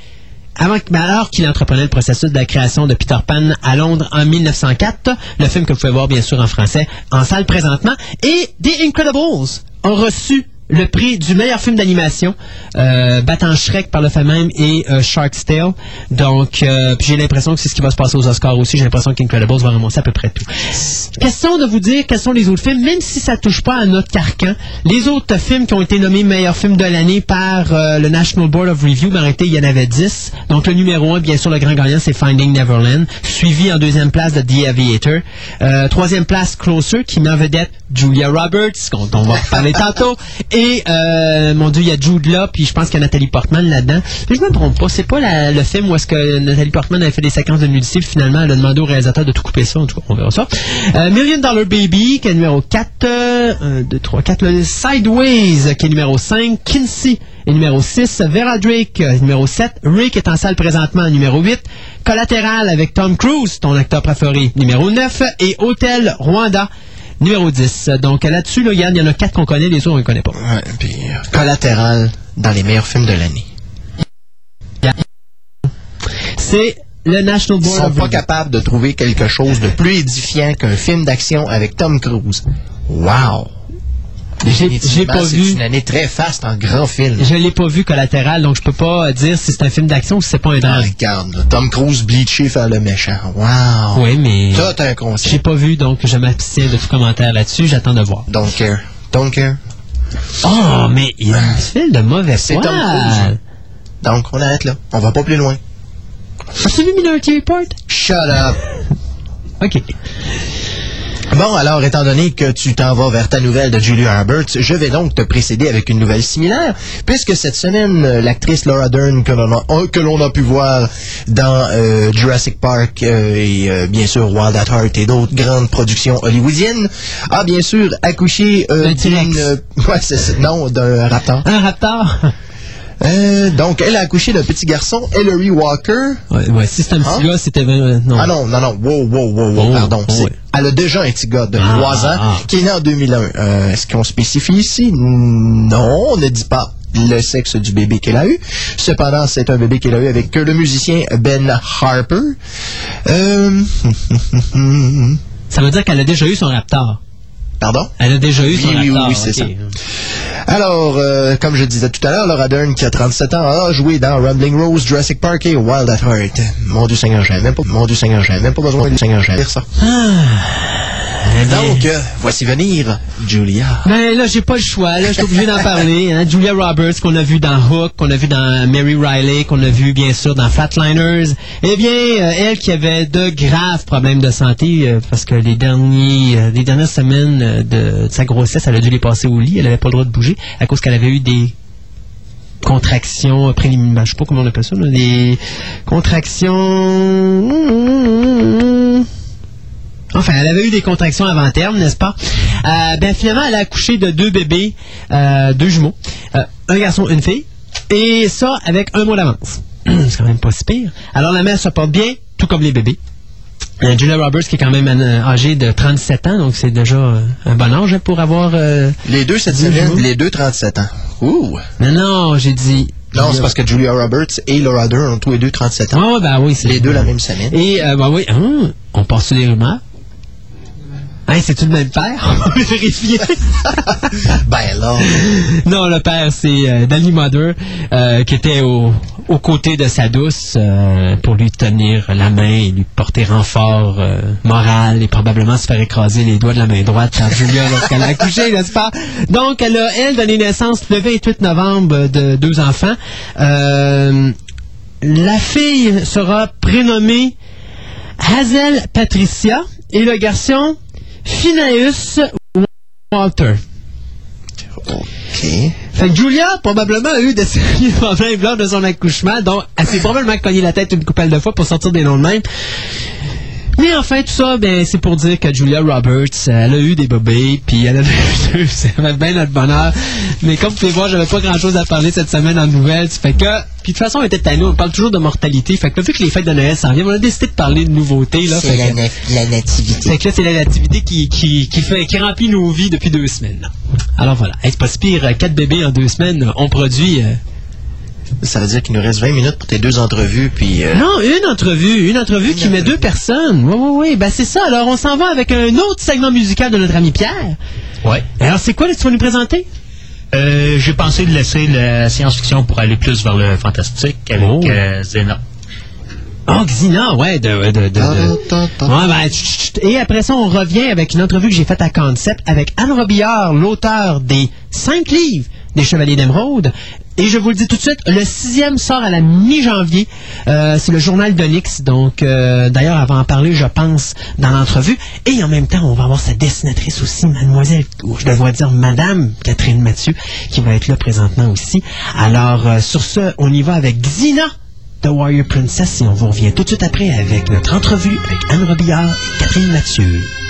avant, alors qu'il entreprenait le processus de la création de Peter Pan à Londres en 1904, le film que vous pouvez voir bien sûr en français en salle présentement, et The Incredibles ont reçu le prix du meilleur film d'animation, euh, battant Shrek par le fait même et euh, Shark's Tale. Donc, euh, j'ai l'impression que c'est ce qui va se passer aux Oscars aussi. J'ai l'impression qu'Incredibles va ramasser à peu près tout. Question de vous dire quels sont les autres films, même si ça touche pas à notre carcan. Les autres films qui ont été nommés meilleurs films de l'année par euh, le National Board of Review, ben, il y en avait 10. Donc, le numéro 1, bien sûr, le grand gagnant, c'est Finding Neverland, suivi en deuxième place de The Aviator. Euh, troisième place, Closer, qui met en vedette Julia Roberts, dont on va parler tantôt. Et, euh, mon Dieu, il y a Jude là, puis je pense qu'il y a Nathalie Portman là-dedans. Mais je me trompe pas, c'est pas le film où est-ce que Nathalie Portman avait fait des séquences de nudité, finalement, elle a demandé au réalisateur de tout couper ça. En tout cas, on verra ça. Euh, Million Dollar Baby, qui est numéro 4. Euh, 1, 2, 3, 4. Le Sideways, qui est numéro 5. Kinsey est numéro 6. Vera Drake, euh, numéro 7. Rick est en salle présentement, numéro 8. Collatéral avec Tom Cruise, ton acteur préféré, numéro 9. Et Hôtel Rwanda, numéro 10. Donc là-dessus, là, Yann, il y en a 4 qu'on connaît, les autres, on ne connaît pas. Ouais, puis euh, collatéral dans les meilleurs films de l'année. C'est le National Ils Board sont of pas Review. capables de trouver quelque chose de plus édifiant qu'un film d'action avec Tom Cruise. Wow! J'ai- j'ai pas c'est vu. une année très faste en grand film. Je l'ai pas vu collatéral, donc je peux pas euh, dire si c'est un film d'action ou si c'est pas un Ah, drame. regarde, là, Tom Cruise bleaché faire le méchant. Wow! Oui, mais t'as un j'ai concept. pas vu, donc je m'abstiens de tout commentaire là-dessus. J'attends de voir. Don't care. Don't care. Oh, mais il a un film de mauvais C'est. Tom Cruise. Donc, on arrête là. On va pas plus loin. As-tu vu Minority Report? Shut up! OK. Bon, alors, étant donné que tu t'en vas vers ta nouvelle de Julia Roberts, je vais donc te précéder avec une nouvelle similaire, puisque cette semaine, euh, l'actrice Laura Dern, que l'on a, euh, que l'on a pu voir dans euh, Jurassic Park euh, et euh, bien sûr Wild at Heart et d'autres grandes productions hollywoodiennes, a bien sûr accouché euh, d'une... ouais. Non, d'un raptor. Un raptor? Euh, donc, elle a accouché d'un petit garçon, Ellery Walker. ouais, ouais, si c'est un petit Hein? gars, c'était... euh, non. Ah non, non, non, wow, wow, wow, wow, Oh, pardon. oh, ouais. Elle a déjà un petit gars de Ah, 3 ans ah. qui est né en 2001. Euh, Est-ce qu'on spécifie ici? Non, on ne dit pas le sexe du bébé qu'elle a eu. Cependant, c'est un bébé qu'elle a eu avec le musicien Ben Harper. Euh... Ça veut dire qu'elle a déjà eu son raptor. Pardon? Elle a déjà eu Oui, son oui, oui, raptor. oui, c'est ok. Alors, euh, comme je disais tout à l'heure, Laura Dern, qui a 37 ans, a joué dans Rumbling Rose, Jurassic Park et Wild at Heart. Mon Dieu Seigneur, j'avais même pas, mon Dieu Seigneur, j'avais même pas besoin de Seigneur, j'avais dire ça. Donc, euh, voici venir Julia. Ben là, j'ai pas le choix. Là, je suis obligé d'en parler. hein. Julia Roberts, qu'on a vu dans Hook, qu'on a vu dans Mary Riley, qu'on a vu bien sûr dans Flatliners. Eh bien, euh, elle qui avait de graves problèmes de santé euh, parce que les derniers, euh, les dernières semaines de, de sa grossesse, elle a dû les passer au lit. Elle avait pas le droit de bouger à cause qu'elle avait eu des contractions préliminaires. Je sais pas comment on appelle ça. là, des contractions. Enfin, elle avait eu des contractions avant terme, n'est-ce pas? Euh, ben finalement, elle a accouché de deux bébés, euh, deux jumeaux, euh, un garçon, une fille, et ça avec un mois d'avance. C'est quand même pas si pire. Alors la mère se porte bien, tout comme les bébés. Julia Roberts qui est quand même âgée de 37 ans, donc c'est déjà un bon âge hein, pour avoir... Les deux cette semaine, les deux 37 ans. Ouh. Non, non, j'ai dit... Non, c'est parce que Julia Roberts et Laura Dern ont tous les deux 37 ans. Ah ben oui, c'est... Les deux la même semaine. Et, euh, ben oui, hum, on passe sur les rumeurs. Hein, c'est-tu le même père? On va vérifier. Ben là, Non, le père, c'est euh, Danny Mother, euh, qui était au, aux côtés de sa douce euh, pour lui tenir la main et lui porter renfort euh, moral et probablement se faire écraser les doigts de la main droite par Julia lorsqu'elle a accouché, n'est-ce pas? Donc, elle a, elle, donné naissance le 28 novembre de deux enfants. La fille sera prénommée Hazel Patricia et le garçon Phineas Walter. OK. Fait que Julia, probablement, a eu de sérieux problèmes lors de son accouchement, donc elle s'est probablement cogné la tête une couple de fois pour sortir des noms de même. Mais enfin, tout ça, ben, c'est pour dire que Julia Roberts, elle a eu des bébés, puis elle a eu deux, ça va bien notre bonheur. Mais comme vous pouvez voir, j'avais pas grand-chose à parler cette semaine en nouvelles, fait que... Puis de toute façon, on était tannés, on parle toujours de mortalité, fait que vu que les fêtes de Noël s'en viennent, on a décidé de parler de nouveautés, que- la nativité. fait que là, c'est la nativité qui, qui, qui, fait, qui remplit nos vies depuis deux semaines. Alors voilà, Hey, c'est pas si pire, euh, quatre bébés en deux semaines, on produit... euh, Ça veut dire qu'il nous reste 20 minutes pour tes deux entrevues, puis... euh, Non, une entrevue, une entrevue qui met deux personnes. Oui, oui, oui, ben c'est ça. Alors on s'en va avec un autre segment musical de notre ami Pierre. Ouais. Alors c'est quoi que tu vas nous présenter? Euh, J'ai pensé de laisser la science-fiction pour aller plus vers le fantastique avec Oh. euh, Zena. Oh, Xina, ouais, de... de, de. Ouais, ben, et après ça, on revient avec une entrevue que j'ai faite à Concept avec Anne Robillard, l'auteur des cinq livres des Chevaliers d'Émeraude. Et je vous le dis tout de suite, le sixième sort à la mi-janvier. Euh, c'est le journal d'Onyx. Donc, euh, d'ailleurs, va en parler, je pense, dans l'entrevue. Et en même temps, on va avoir sa dessinatrice aussi, mademoiselle, ou je devrais dire madame Catherine Mathieu, qui va être là présentement aussi. Alors, euh, sur ce, on y va avec Xina The Warrior Princess et on vous revient tout de suite après avec notre entrevue avec Anne Robillard et Catherine Mathieu.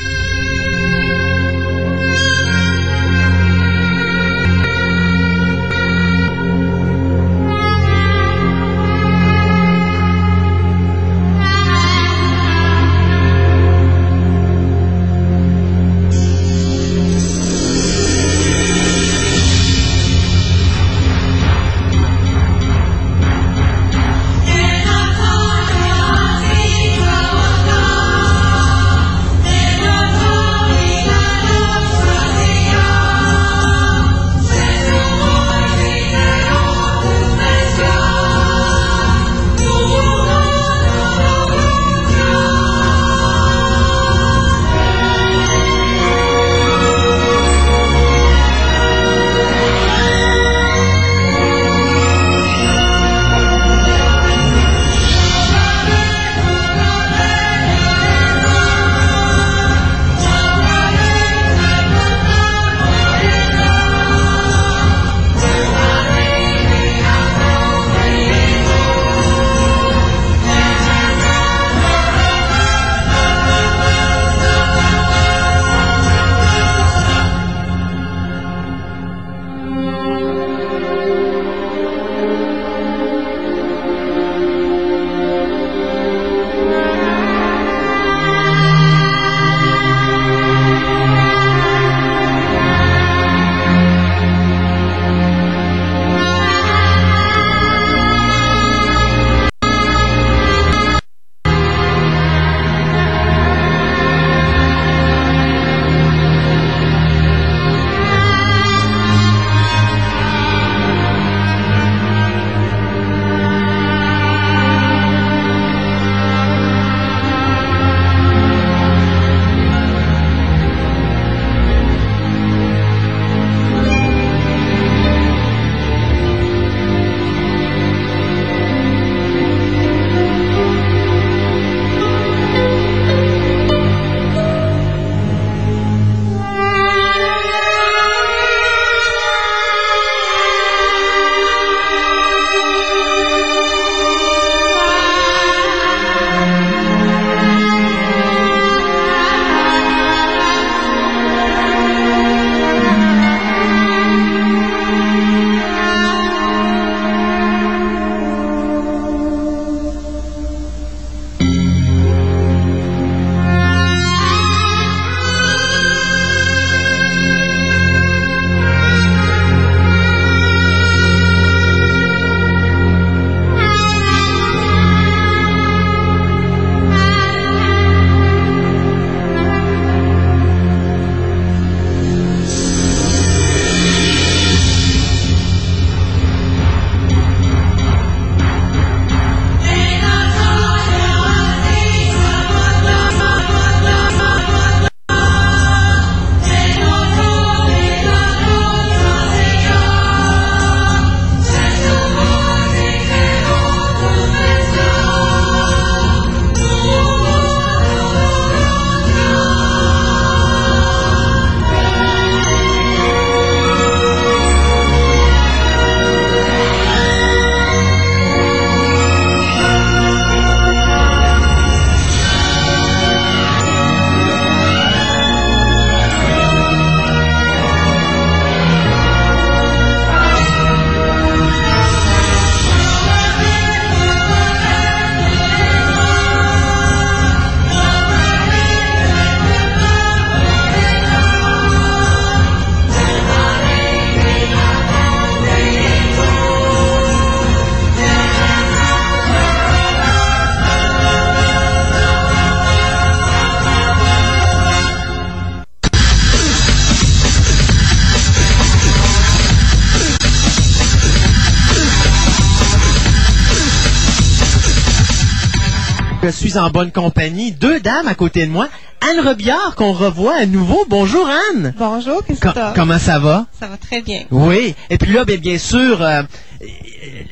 Suis en bonne compagnie. Deux dames à côté de moi. Anne Robillard, qu'on revoit à nouveau. Bonjour, Anne. Bonjour, Christophe. comment ça va? Ça va très bien. Oui. Et puis là, bien, bien sûr, euh,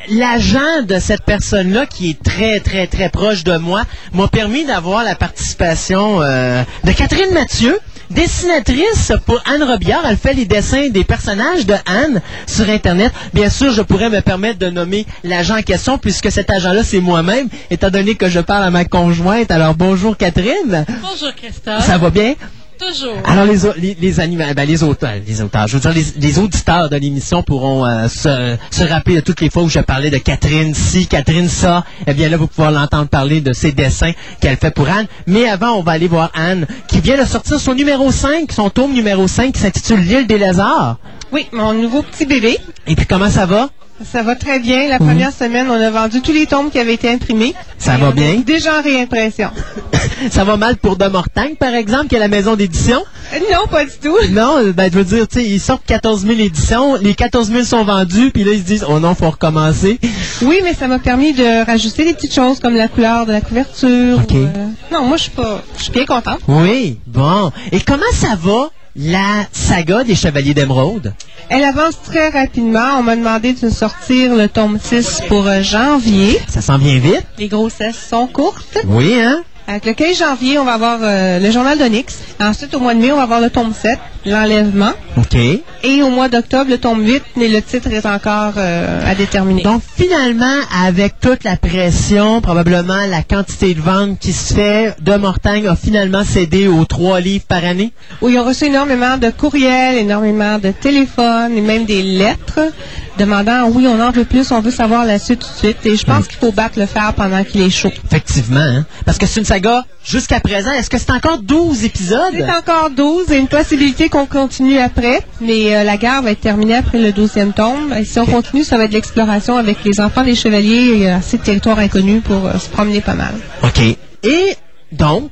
l'agent de cette personne-là, qui est très, très, très proche de moi, m'a permis d'avoir la participation euh, de Catherine Mathieu, dessinatrice pour Anne Robillard. Elle fait les dessins des personnages de Anne sur Internet. Bien sûr, je pourrais me permettre de nommer l'agent en question, puisque cet agent-là, c'est moi-même, étant donné que je parle à ma conjointe. Alors, bonjour Catherine. Bonjour Christophe. Ça va bien? Toujours. Alors les les les, anima- ben, les auteurs, les auteurs, je veux dire les, auditeurs de l'émission pourront euh, se, se rappeler de toutes les fois où je parlais de Catherine ci, Catherine ça. Eh bien là vous pouvez l'entendre parler de ses dessins qu'elle fait pour Anne. Mais avant on va aller voir Anne qui vient de sortir son numéro 5, son tome numéro 5 qui s'intitule L'île des lézards. Oui, mon nouveau petit bébé. Et puis comment ça va? Ça va très bien. La première semaine, on a vendu tous les tomes qui avaient été imprimés. Ça va bien? Déjà en réimpression. Ça va mal pour De Mortagne par exemple qui est la maison d'édition? Euh, Non, pas du tout. Non, ben je veux dire, tu sais, ils sortent 14 000 éditions, les 14 000 sont vendus, puis là ils se disent oh non, faut recommencer. Oui, mais ça m'a permis de rajouter des petites choses comme la couleur de la couverture. OK. ou, euh, Non, moi, je suis pas. Je suis bien contente. Oui, bon. Et comment ça va, la saga des Chevaliers d'Émeraude? Elle avance très rapidement. On m'a demandé de sortir le tome 6 pour euh, janvier. Ça s'en vient vite? Les grossesses sont courtes. Oui, hein? Avec le 15 janvier, on va avoir euh, le journal d'Onyx. Ensuite, au mois de mai, on va avoir le tome 7, l'enlèvement. OK. Et au mois d'octobre, le tome 8, mais le titre est encore euh, à déterminer. Donc, finalement, avec toute la pression, probablement la quantité de ventes qui se fait, De Mortagne a finalement cédé aux trois livres par année? où ils ont reçu énormément de courriels, énormément de téléphones et même des lettres demandant oui, on en veut plus, on veut savoir la suite tout de suite. Et je pense qu'il faut battre le fer pendant qu'il est chaud. Effectivement, hein? Parce que c'est une saga, jusqu'à présent, est-ce que c'est encore 12 épisodes? C'est encore 12 et une possibilité qu'on continue après, mais euh, la guerre va être terminée après le 12e tome. Et si on continue, ça va être de l'exploration avec les enfants des chevaliers. A assez de territoires inconnus pour euh, se promener pas mal. OK. Et donc,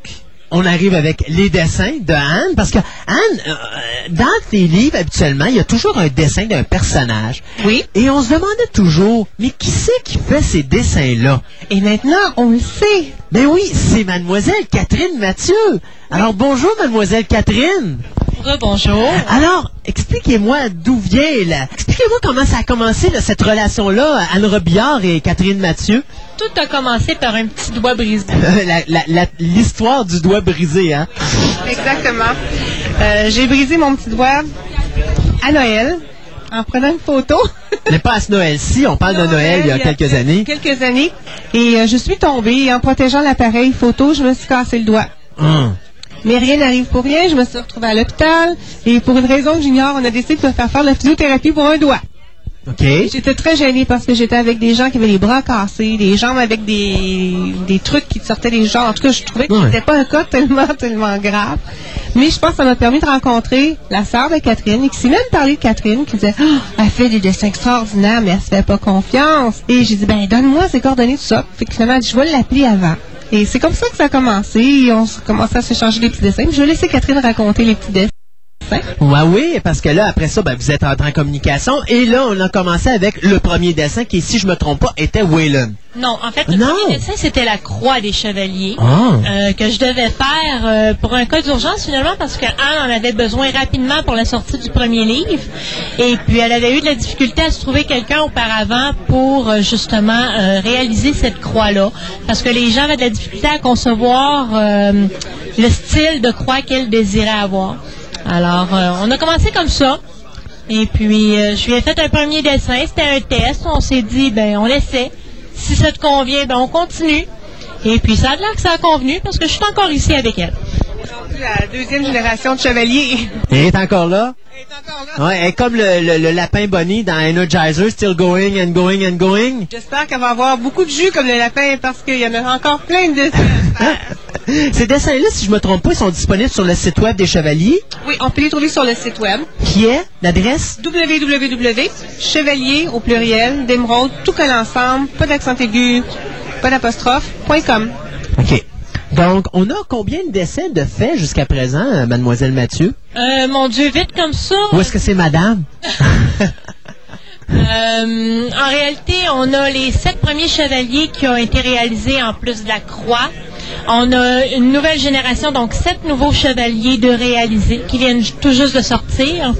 on arrive avec les dessins de Anne, parce que Anne, euh, dans tes livres, habituellement, il y a toujours un dessin d'un personnage. Oui. Et on se demandait toujours, mais qui c'est qui fait ces dessins-là? Et maintenant, on le sait. Ben oui, c'est mademoiselle Catherine Mathieu. Alors bonjour, mademoiselle Catherine. Rebonjour. Alors, expliquez-moi d'où vient la... Expliquez-moi comment ça a commencé, là, cette relation-là, Anne Robillard et Catherine Mathieu. Tout a commencé par un petit doigt brisé. L'histoire du doigt brisé, hein? Exactement. Euh, J'ai brisé mon petit doigt à Noël en prenant une photo. Mais pas à ce Noël-ci, on parle de Noël il y a quelques années. Quelques années. Et euh, je suis tombée et en protégeant l'appareil photo, je me suis cassé le doigt. Hum. Mais rien n'arrive pour rien. Je me suis retrouvée à l'hôpital et pour une raison que j'ignore, on a décidé de me faire faire de la physiothérapie pour un doigt. OK. J'étais très gênée parce que j'étais avec des gens qui avaient les bras cassés, des jambes avec des, des trucs qui sortaient des jambes. En tout cas, je trouvais que Ouais. c'était pas un cas tellement, tellement grave. Mais je pense que ça m'a permis de rencontrer la sœur de Catherine et qui s'est même parlé de Catherine qui disait Ah, elle fait des dessins extraordinaires, mais elle se fait pas confiance. Et j'ai dit Ben, donne-moi ses coordonnées, tout ça. Fait que finalement, elle dit, je vais l'appeler avant. Et c'est comme ça que ça a commencé. Et on s- commençait à s'échanger des petits dessins. Je vais laisser Catherine raconter les petits dessins. Ouais, oui, parce que là, après ça, ben, vous êtes entré en communication. Et là, on a commencé avec le premier dessin qui, si je me trompe pas, était Waylon. Non, en fait, le Non. premier dessin, c'était la croix des chevaliers. Ah. euh, que je devais faire euh, pour un cas d'urgence finalement parce que Anne en avait besoin rapidement pour la sortie du premier livre et puis elle avait eu de la difficulté à se trouver quelqu'un auparavant pour euh, justement réaliser cette croix là parce que les gens avaient de la difficulté à concevoir le style de croix qu'elle désirait avoir. Alors euh, on a commencé comme ça. Et puis, euh, je lui ai fait un premier dessin. C'était un test. On s'est dit, ben, on essaie. Si ça te convient, ben, on continue. Et puis, ça a l'air que ça a convenu parce que je suis encore ici avec elle. La deuxième génération de chevaliers. Elle est encore là? Elle est encore là. Ouais, elle est comme le, le- le lapin Bonnie dans Energizer, still going and going and going. J'espère qu'elle va avoir beaucoup de jus comme le lapin parce qu'il y en a encore plein de dessins. Ces dessins-là, si je me trompe pas, ils sont disponibles sur le site web des Chevaliers, oui, on peut les trouver sur le site web qui est l'adresse? www.chevalier au pluriel d'émeraude tout collé ensemble, pas d'accent aigu, pas d'apostrophe, .com. OK. Donc, on a combien de dessins de faits jusqu'à présent, euh, mademoiselle Mathieu? Euh, mon Dieu, vite comme ça. Ou est-ce que c'est madame? Euh, en réalité, on a les sept premiers chevaliers qui ont été réalisés en plus de la croix. On a une nouvelle génération, donc sept nouveaux chevaliers de réaliser qui viennent tout juste de sortir.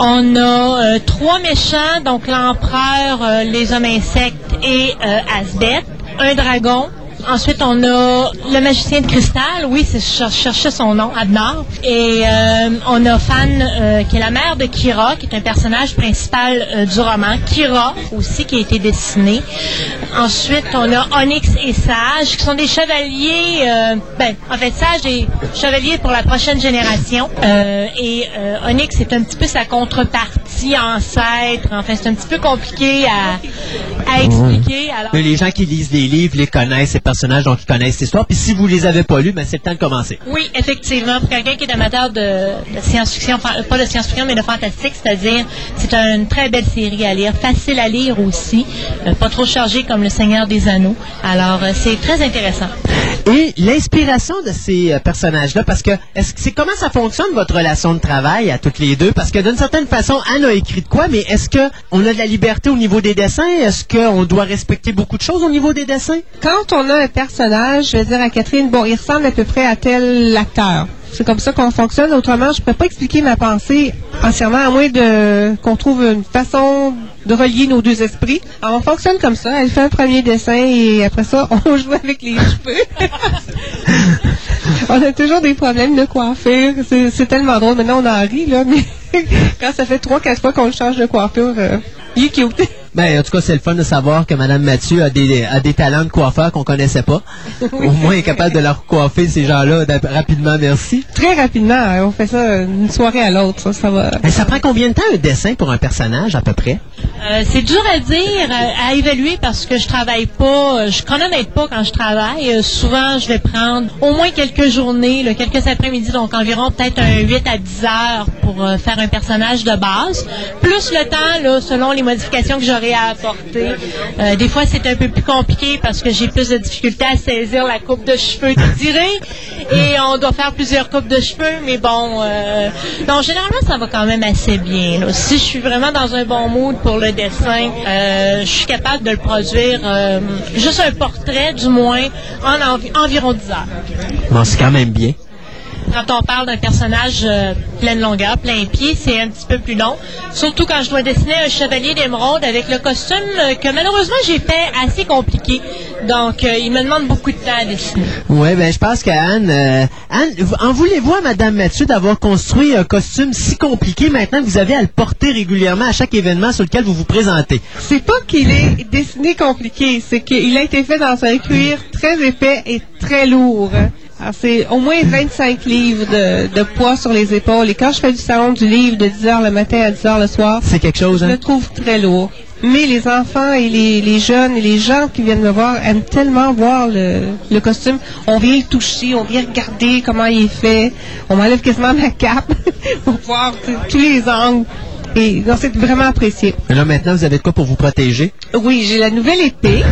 On a euh, trois méchants, donc l'empereur, euh, les hommes insectes et Asbeth, un dragon. Ensuite, on a le magicien de cristal, oui, c'est je cherchais son nom, Adnar. Et euh, on a Fan, euh, qui est la mère de Kira, qui est un personnage principal euh, du roman. Kira aussi, qui a été dessiné. Ensuite, on a Onyx et Sage, qui sont des chevaliers. ben, en fait, Sage est chevalier pour la prochaine génération. Et Onyx est un petit peu sa contrepartie ancêtre. Enfin, c'est un petit peu compliqué à, à expliquer. Alors, Mais les gens qui lisent des livres les connaissent, personnages, donc ils connaissent l'histoire. Puis si vous les avez pas lus, ben c'est le temps de commencer. Oui, effectivement, pour quelqu'un qui est amateur de, de science-fiction, enfin, pas de science-fiction, mais de fantastique, c'est-à-dire, c'est une très belle série à lire, facile à lire aussi, euh, pas trop chargé comme Le Seigneur des Anneaux. Alors, euh, c'est très intéressant. Et l'inspiration de ces euh, personnages-là, parce que est-ce que c'est comment ça fonctionne votre relation de travail à toutes les deux? Parce que d'une certaine façon, Anne a écrit de quoi, mais est-ce que on a de la liberté au niveau des dessins? Est-ce qu'on doit respecter beaucoup de choses au niveau des dessins? Quand on a personnage, je vais dire à Catherine, bon, il ressemble à peu près à tel acteur. C'est comme ça qu'on fonctionne. Autrement, je ne peux pas expliquer ma pensée entièrement, à moins de qu'on trouve une façon de relier nos deux esprits. Alors, on fonctionne comme ça. Elle fait un premier dessin et après ça, on joue avec les cheveux. on a toujours des problèmes de coiffure. C'est tellement drôle. Maintenant, on en rit, là, mais quand ça fait trois, quatre fois qu'on change de coiffure, euh, il est cute. Ben, en tout cas, c'est le fun de savoir que Madame Mathieu a des, a des talents de coiffeur qu'on connaissait pas. Au moins, elle est capable de leur coiffer ces gens-là rapidement, merci. Très rapidement, hein, on fait ça d'une soirée à l'autre. Ça, ça va. Ben, ça prend combien de temps un dessin pour un personnage, à peu près? Euh, c'est dur à dire, à, à évaluer parce que je travaille pas, euh, je chronomètre pas quand je travaille. Euh, souvent, je vais prendre au moins quelques journées, là, quelques après-midi, donc environ peut-être un 8 à 10 heures pour euh, faire un personnage de base. Plus le temps, là, selon les modifications que j'aurai à apporter. Euh, des fois, c'est un peu plus compliqué parce que j'ai plus de difficultés à saisir la coupe de cheveux désirée et on doit faire plusieurs coupes de cheveux, mais bon, euh, non, généralement, ça va quand même assez bien. Si je suis vraiment dans un bon mood pour le dessin, euh, je suis capable de le produire, euh, juste un portrait du moins, en envi- environ 10 heures. Bon, c'est quand même bien. Quand on parle d'un personnage euh, pleine longueur, plein pied, c'est un petit peu plus long. Surtout quand je dois dessiner un chevalier d'émeraude avec le costume euh, que malheureusement j'ai fait assez compliqué. Donc, euh, il me demande beaucoup de temps à dessiner. Ouais, ben je pense qu'Anne, euh, Anne, en voulez-vous à Madame Mathieu d'avoir construit un costume si compliqué maintenant que vous avez à le porter régulièrement à chaque événement sur lequel vous vous présentez? C'est pas qu'il est dessiné compliqué, c'est qu'il a été fait dans un cuir très épais et très lourd. Alors, c'est au moins 25 livres de, de poids sur les épaules. Et quand je fais du salon du livre de 10 h le matin à 10 h le soir, C'est quelque chose, je hein? le trouve très lourd. Mais les enfants et les, les jeunes et les gens qui viennent me voir aiment tellement voir le, le costume. On vient y toucher, on vient regarder comment il est fait. On m'enlève quasiment ma cape pour voir tous les angles. Et non, c'est vraiment apprécié. Là, maintenant, vous avez de quoi pour vous protéger? Oui, j'ai la nouvelle épée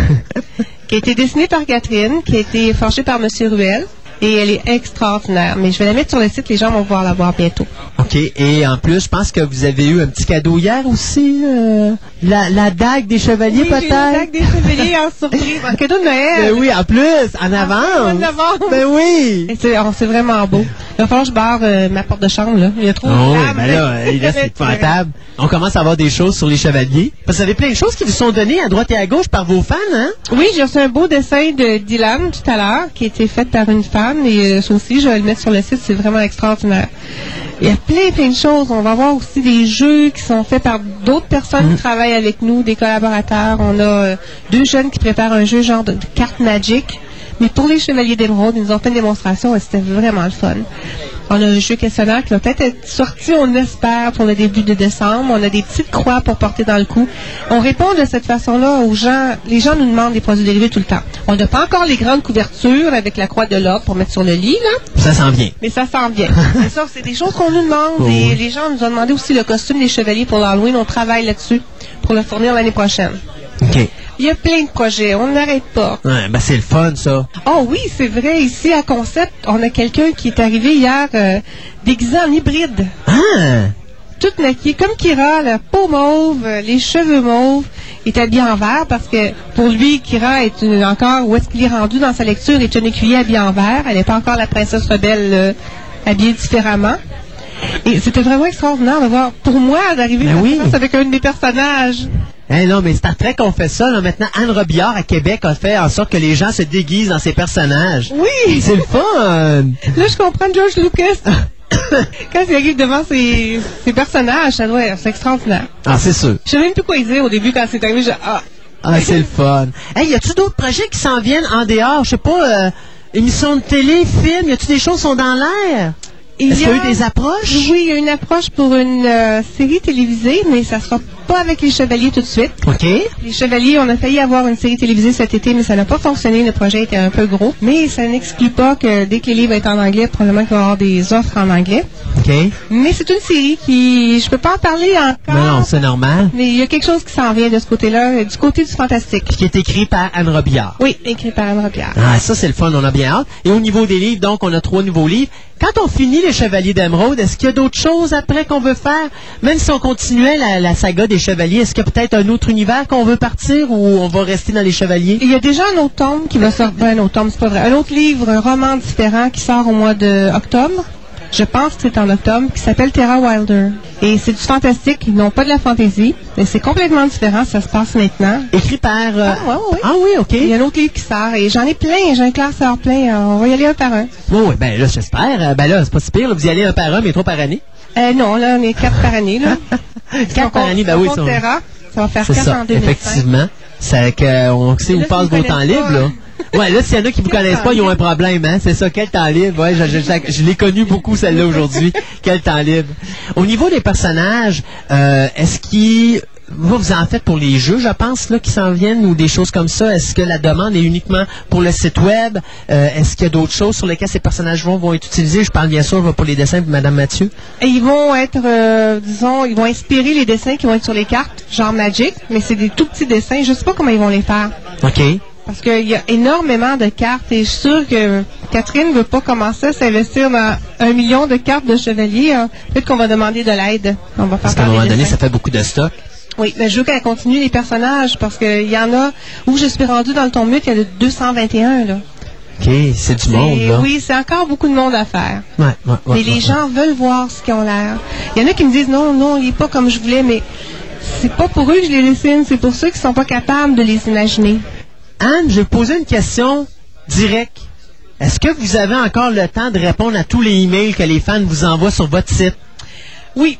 qui a été dessinée par Catherine, qui a été forgée par Monsieur Ruel. Et elle est extraordinaire. Mais je vais la mettre sur le site, les gens vont pouvoir la voir bientôt. OK. Et en plus, je pense que vous avez eu un petit cadeau hier aussi. euh, la, la dague des chevaliers, Oui, peut-être? dague des chevaliers en surprise, en cadeau de Noël. Ben oui, en plus, en avance. en avance. Ben oui. C'est, oh, c'est vraiment beau. Il va falloir que je barre euh, ma porte de chambre, là. Il y a trop Oh, de oui, ben là, euh, là, c'est épouvantable. On commence à avoir des choses sur les chevaliers. Parce que vous avez plein de choses qui vous sont données à droite et à gauche par vos fans, hein? Oui, j'ai reçu un beau dessin de Dylan tout à l'heure, qui a été fait par une femme, et euh, ça aussi, je vais le mettre sur le site, c'est vraiment extraordinaire. Il y a plein, plein de choses. On va voir aussi des jeux qui sont faits par d'autres personnes qui travaillent avec nous, des collaborateurs. On a euh, deux jeunes qui préparent un jeu genre de, de cartes Magic. Mais pour les Chevaliers d'Émeraude, ils nous ont fait une démonstration et c'était vraiment le fun. On a un jeu questionnaire qui va peut-être être sorti, on espère, pour le début de décembre. On a des petites croix pour porter dans le cou. On répond de cette façon-là aux gens. Les gens nous demandent des produits dérivés tout le temps. On n'a pas encore les grandes couvertures avec la croix de l'ordre pour mettre sur le lit, là. Ça s'en vient. Mais ça s'en vient. c'est ça, c'est des choses qu'on nous demande. Et les gens nous ont demandé aussi le costume des chevaliers pour l'Halloween. On travaille là-dessus pour le fournir l'année prochaine. OK. Il y a plein de projets. On n'arrête pas. Ouais, ben c'est le fun, ça. Oh oui, c'est vrai. Ici, à Concept, on a quelqu'un qui est arrivé hier euh, déguisé en hybride. Ah! Toute maquillée, comme Kira, la peau mauve, euh, les cheveux mauves. Il est habillé en vert parce que pour lui, Kira est une- encore, où est-ce qu'il est rendu dans sa lecture, est une écuyer habillée en vert. Elle n'est pas encore la princesse rebelle euh, habillée différemment. Et c'était vraiment extraordinaire de voir, pour moi, d'arriver Ben oui. avec un de mes personnages. Eh non, mais Star Trek, on fait ça. Là. Maintenant, Anne Robillard à Québec a fait en sorte que les gens se déguisent dans ses personnages. Oui! C'est le fun! Là, je comprends George Lucas. Quand il arrive devant ses, ses personnages, ça doit être c'est extraordinaire. Ah, c'est sûr. Je sais même plus quoi dire au début quand c'est arrivé. Je, ah, Ah, c'est le fun. Hey, y a-tu d'autres projets qui s'en viennent en dehors? Je sais pas, euh, émissions de télé, films, y a-tu des choses qui sont dans l'air? Il Est-ce y qu'il y a a- eu des approches? Oui, il y a une approche pour une euh, série télévisée, mais ça sera pas avec les Chevaliers tout de suite. OK. Les Chevaliers, on a failli avoir une série télévisée cet été, mais ça n'a pas fonctionné. Le projet était un peu gros. Mais ça n'exclut pas que dès que les livres sont en anglais, probablement qu'il va y avoir des offres en anglais. OK. Mais c'est une série qui, je peux pas en parler encore. Non, non, c'est normal. mais il y a quelque chose qui s'en vient de ce côté-là, euh, du côté du fantastique. Qui est écrit par Anne Robillard. Oui, écrit par Anne Robillard. Ah, ça, c'est le fun, on a bien hâte. Et au niveau des livres, donc, on a trois nouveaux livres. Quand on finit Les Chevaliers d'Emeraude, est-ce qu'il y a d'autres choses après qu'on veut faire? Même si on continuait la, la saga des Chevaliers, est-ce qu'il y a peut-être un autre univers qu'on veut partir ou on va rester dans les Chevaliers? Il y a déjà un autre tome qui va sortir. Ben, un autre tome, c'est pas vrai. Un autre livre, un roman différent qui sort au mois d'octobre. Je pense que c'est en octobre, qui s'appelle Terra Wilder. Et c'est du fantastique, ils n'ont pas de la fantaisie, mais c'est complètement différent, ça se passe maintenant. Écrit par... euh, Ah, ouais, ouais. Ah oui, OK. Il y a un autre livre qui sort, et j'en ai plein, j'ai un classeur plein, alors on va y aller un par un. Oui, oui, ben là, j'espère. Euh, Ben là, c'est pas si pire. là. Vous y allez un par un, mais trois par année. Euh, non, là, on est quatre par année, là. Quatre par année, ben oui. ça- va faire quatre ça, en 2005. effectivement. C'est qu'on sait où passe vos temps libres, là. Ouais, là, s'il y en a qui vous connaissent pas, ils ont un problème, hein. C'est ça, quel temps libre? Ouais, je, je- je- je l'ai connu beaucoup, celle-là, aujourd'hui. quel temps libre? Au niveau des personnages, euh, est-ce qu'ils... Vous, vous en faites pour les jeux, je pense, là, qui s'en viennent, ou des choses comme ça? Est-ce que la demande est uniquement pour le site web? Euh, est-ce qu'il y a d'autres choses sur lesquelles ces personnages vont, vont être utilisés? Je parle bien sûr pour les dessins de Madame Mathieu. Et ils vont être, euh, disons, ils vont inspirer les dessins qui vont être sur les cartes, genre Magic, mais c'est des tout petits dessins. Je sais pas comment ils vont les faire. OK. Parce qu'il y a énormément de cartes et je suis sûre que Catherine veut pas commencer à s'investir dans un million de cartes de chevaliers. hein. Peut-être qu'on va demander de l'aide. Parce qu'à un moment donné, ça fait beaucoup de stock. Oui, mais je veux qu'elle continue les personnages parce qu'il y en a où je suis rendue dans le ton mute, il y a de 221 là. OK, c'est du monde, là. oui, c'est encore beaucoup de monde à faire. Ouais, ouais, ouais, mais les gens veulent voir ce qu'ils ont l'air. Il y en a qui me disent non, non, il est pas comme je voulais, mais c'est pas pour eux que je les dessine, c'est pour ceux qui sont pas capables de les imaginer. Anne, je vais poser une question directe. Est-ce que vous avez encore le temps de répondre à tous les emails que les fans vous envoient sur votre site? Oui,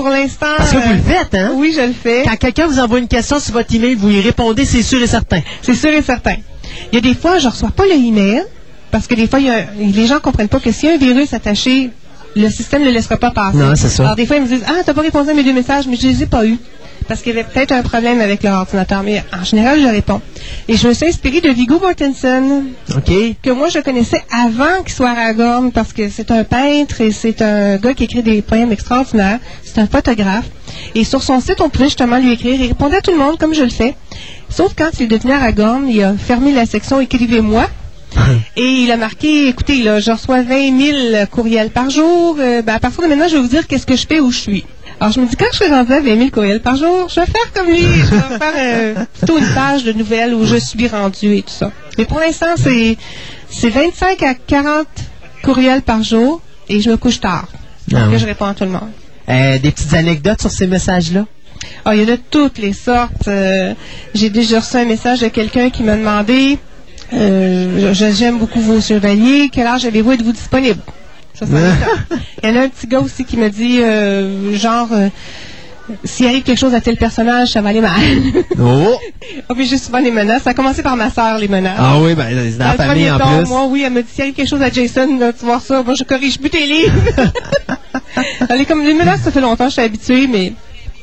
pour l'instant. Parce que vous euh, le faites, hein? Oui, je le fais. Quand quelqu'un vous envoie une question sur votre email, vous y répondez, c'est sûr et certain. C'est sûr et certain. Il y a des fois, je reçois pas le email parce que des fois, il y a, les gens comprennent pas que s'il y a un virus attaché, le système ne le laissera pas passer. Non, c'est ça. Alors des fois, ils me disent Ah, t'as pas répondu à mes deux messages, mais je les ai pas eus. Parce qu'il y avait peut-être un problème avec leur ordinateur. Mais en général, je réponds. Et je me suis inspirée de Viggo Mortensen, que moi, je connaissais avant qu'il soit à Aragorn, parce que c'est un peintre et c'est un gars qui écrit des poèmes extraordinaires. C'est un photographe. Et sur son site, on pouvait justement lui écrire. Il répondait à tout le monde, comme je le fais. Sauf quand il est devenu Aragorn, il a fermé la section Écrivez-moi. Et il a marqué, écoutez, là, je reçois 20 000 courriels par jour. Euh, ben, à partir de maintenant, je vais vous dire qu'est-ce que je fais, où je suis. Alors, je me dis, quand je serai rendu à 20 000 courriels par jour, je vais faire comme lui. Je vais faire euh, plutôt une page de nouvelles où je suis rendu et tout ça. Mais pour l'instant, c'est, c'est 25 à 40 courriels par jour et je me couche tard. Ah je réponds à tout le monde. Euh, des petites anecdotes sur ces messages-là? Ah, il y en a de toutes les sortes. Euh, j'ai déjà reçu un message de quelqu'un qui m'a demandé euh, je- J'aime beaucoup vos chevaliers, quel âge avez-vous, êtes-vous disponible? Il y en a un petit gars aussi qui m'a dit euh, genre euh, s'il arrive quelque chose à tel personnage, ça va aller mal. Oh! Ah, puis j'ai souvent des menaces. Ça a commencé par ma sœur, les menaces. Ah oui, ben, c'est dans la le famille premier en temps, plus. Moi, oui, elle me dit s'il arrive quelque chose à Jason, là, tu vois ça, moi je corrige plus tes livres. Elle est comme les menaces, ça fait longtemps, je suis habituée, mais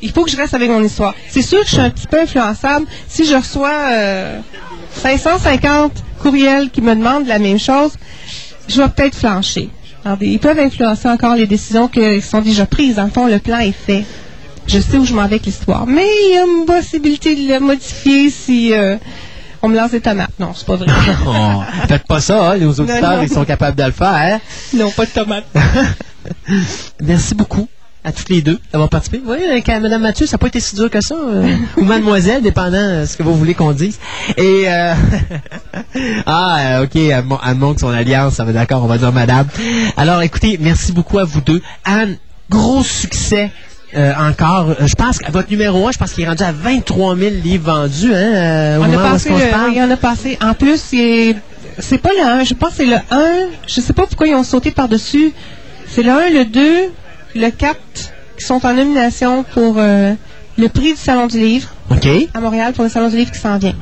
il faut que je reste avec mon histoire. C'est sûr que je suis un petit peu influençable. Si je reçois euh, 550 courriels qui me demandent la même chose, je vais peut-être flancher. Alors, ils peuvent influencer encore les décisions qui sont déjà prises. Dans le fond, le plan est fait. Je sais où je m'en vais avec l'histoire. Mais il y a une possibilité de le modifier si euh, on me lance des tomates. Non, c'est pas vrai. Oh, faites pas ça, hein, les auditeurs, non. ils sont capables de le faire. non, pas de tomates. Merci beaucoup. À toutes les deux d'avoir participé. Oui, avec euh, Madame Mathieu, ça n'a pas été si dur que ça. euh, ou Mademoiselle, dépendant de ce que vous voulez qu'on dise. Et euh, ah, euh, ok, elle, elle montre son alliance, ça va d'accord, on va dire Madame. Alors, écoutez, merci beaucoup à vous deux. Anne, gros succès. euh, encore, Euh, je pense que votre numéro 1, je pense qu'il est rendu à 23 000 livres vendus, hein, euh, au On a passé qu'on se le, oui, on a passé. En plus, c'est c'est pas le 1, je pense que c'est le 1. Je sais pas pourquoi ils ont sauté par-dessus. C'est le 1, le 2, le 4 qui sont en nomination pour euh, le prix du Salon du Livre à Montréal pour le Salon du Livre qui s'en vient.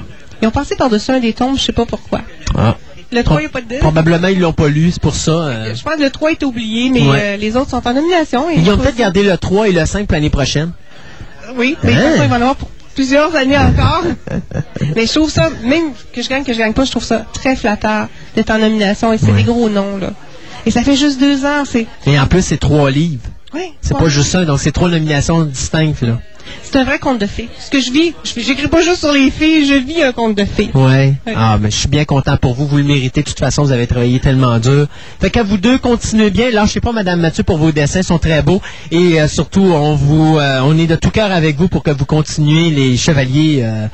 Ils ont passé par-dessus un des tombes, je sais pas pourquoi. Ah. Le 3, Pro- il n'y a pas de Probablement, ils l'ont pas lu, c'est pour ça. euh. Je pense que le 3 est oublié, mais Ouais. euh, les autres sont en nomination. Ils ont peut-être gardé le 3 et le 5 pour l'année prochaine. Oui, mais Hein? façon, il va en avoir pour plusieurs années encore. mais je trouve ça, même que je gagne, que je gagne pas, je trouve ça très flatteur d'être en nomination. Et c'est Ouais. des gros noms, là. Et ça fait juste deux ans, c'est... Et en plus, c'est trois livres. Oui, C'est ouais. pas juste ça, donc c'est trois nominations distinctes, là. C'est un vrai conte de fées. Ce que je vis, je- j'écris pas juste sur les filles, je vis un conte de fées. Ouais. Ouais. Ah, mais je suis bien content pour vous. Vous le méritez. De toute façon, vous avez travaillé tellement dur. Fait qu'à vous deux, continuez bien. Lâchez pas, Madame Mathieu, pour vos dessins. Ils sont très beaux. Et euh, surtout, on vous, euh, on est de tout cœur avec vous pour que vous continuiez les chevaliers euh,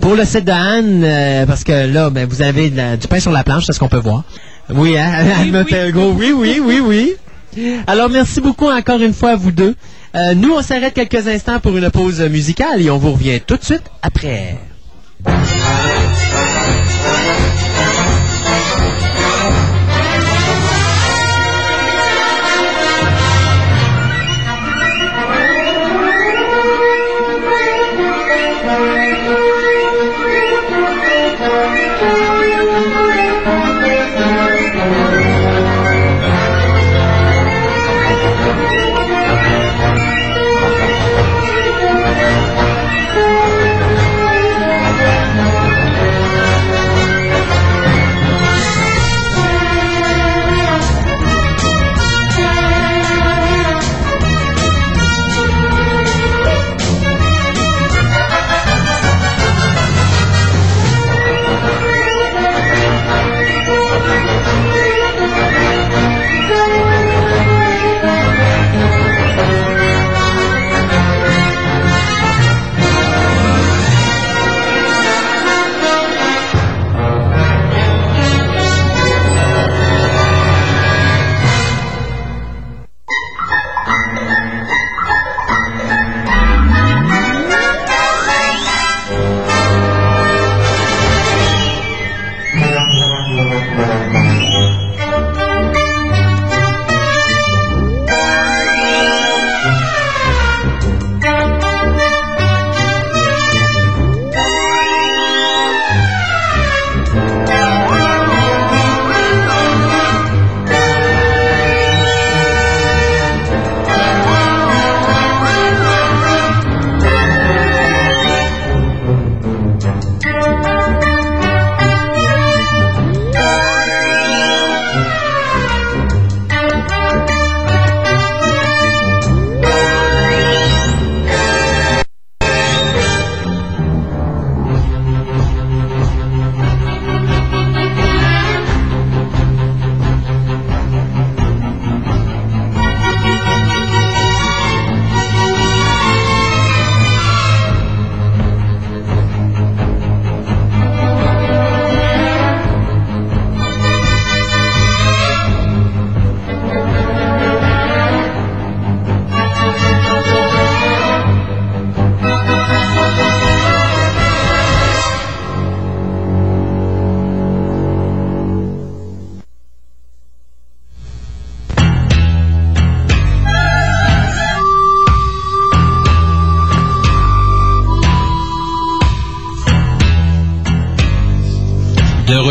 pour le site de Anne. euh, parce que là, ben, vous avez la- du pain sur la planche, c'est ce qu'on peut voir. Oui, hein? Elle me fait un gros oui, oui, oui, oui. Alors, merci beaucoup encore une fois à vous deux. Euh, nous, on s'arrête quelques instants pour une pause musicale et on vous revient tout de suite après.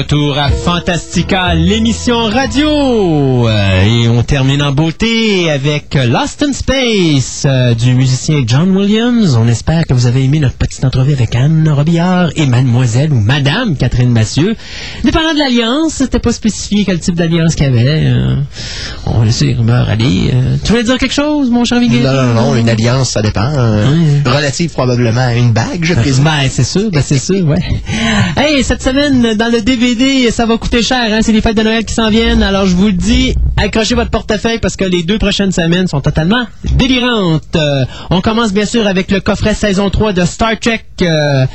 Retour à Fantastica, l'émission radio. Euh, et on termine en beauté avec Lost in Space euh, du musicien John Williams. On espère que vous avez aimé notre petite entrevue avec Anne Robillard et Mademoiselle ou Madame Catherine Massieu. Dépendant de l'alliance, c'était pas spécifié quel type d'alliance qu'il y avait. euh, on va laisser les rumeurs aller. Tu voulais dire quelque chose, mon cher Miguel? Non, non, non, une alliance, ça dépend. Oui. Relative probablement à une bague, je présume. Ben, c'est sûr, ben, c'est sûr, ouais. Hey, cette semaine, dans le DVD, ça va coûter cher, hein? C'est les fêtes de Noël qui s'en viennent. Alors, je vous le dis, accrochez votre portefeuille parce que les deux prochaines semaines sont totalement délirantes. Euh, on commence bien sûr avec le coffret saison 3 de Star Trek, euh,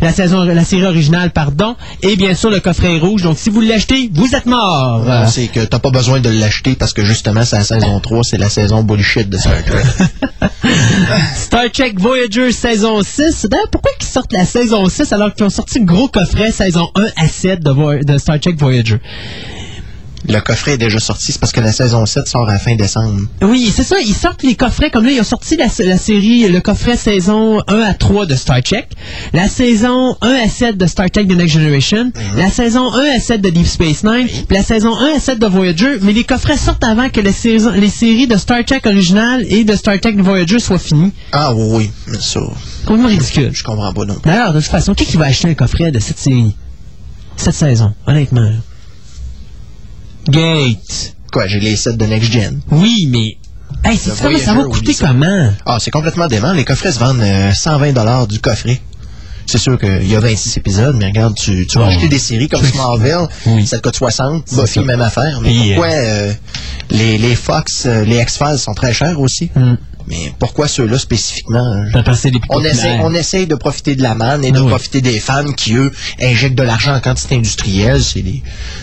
la saison, la série originale, pardon, et bien sûr le coffret rouge. Donc si vous l'achetez, vous êtes mort. Euh, C'est que t'as pas besoin de l'acheter parce que justement, c'est la saison 3, c'est la saison bullshit de Star Trek. Star Trek Voyager saison 6. D'ailleurs, pourquoi ils sortent la saison 6 alors qu'ils ont sorti le gros coffret saison 1 à 7 de, Voy- de Star Trek Voyager? Le coffret est déjà sorti, c'est parce que la saison 7 sort à la fin décembre. Oui, c'est ça. Ils sortent les coffrets comme là. Ils ont sorti la, la série, le coffret saison 1 à 3 de Star Trek, la saison 1 à 7 de Star Trek The Next Generation, la saison 1 à 7 de Deep Space Nine, puis la saison 1 à 7 de Voyager. Mais les coffrets sortent avant que les, saisons- les séries de Star Trek original et de Star Trek Voyager soient finies. Ah oui, oui, mais ça, Complètement ridicule. je comprends pas non plus. D'ailleurs, de toute façon, qui, qui va acheter un coffret de cette série? Cette saison, honnêtement. là? Gate. Quoi, j'ai les sets de Next Gen. Oui, mais. Hey, c'est Le comment ça va coûter ça. comment? Ah, c'est complètement dément. Les coffrets se vendent euh, 120 dollars du coffret. C'est sûr qu'il y a 26 épisodes, mais regarde, tu, tu vas Oh. acheter des séries comme Smallville, Oui. ça te coûte 60, C'est Buffy, ça. même affaire. Mais Puis, pourquoi euh, les, les Fox, euh, les X-Files sont très chers aussi? Hmm. Mais pourquoi ceux-là spécifiquement? plus On essaie, populaires. on essaie de profiter de la manne et de oui. profiter des fans qui, eux, injectent de l'argent en quantité industrielle. C'est des,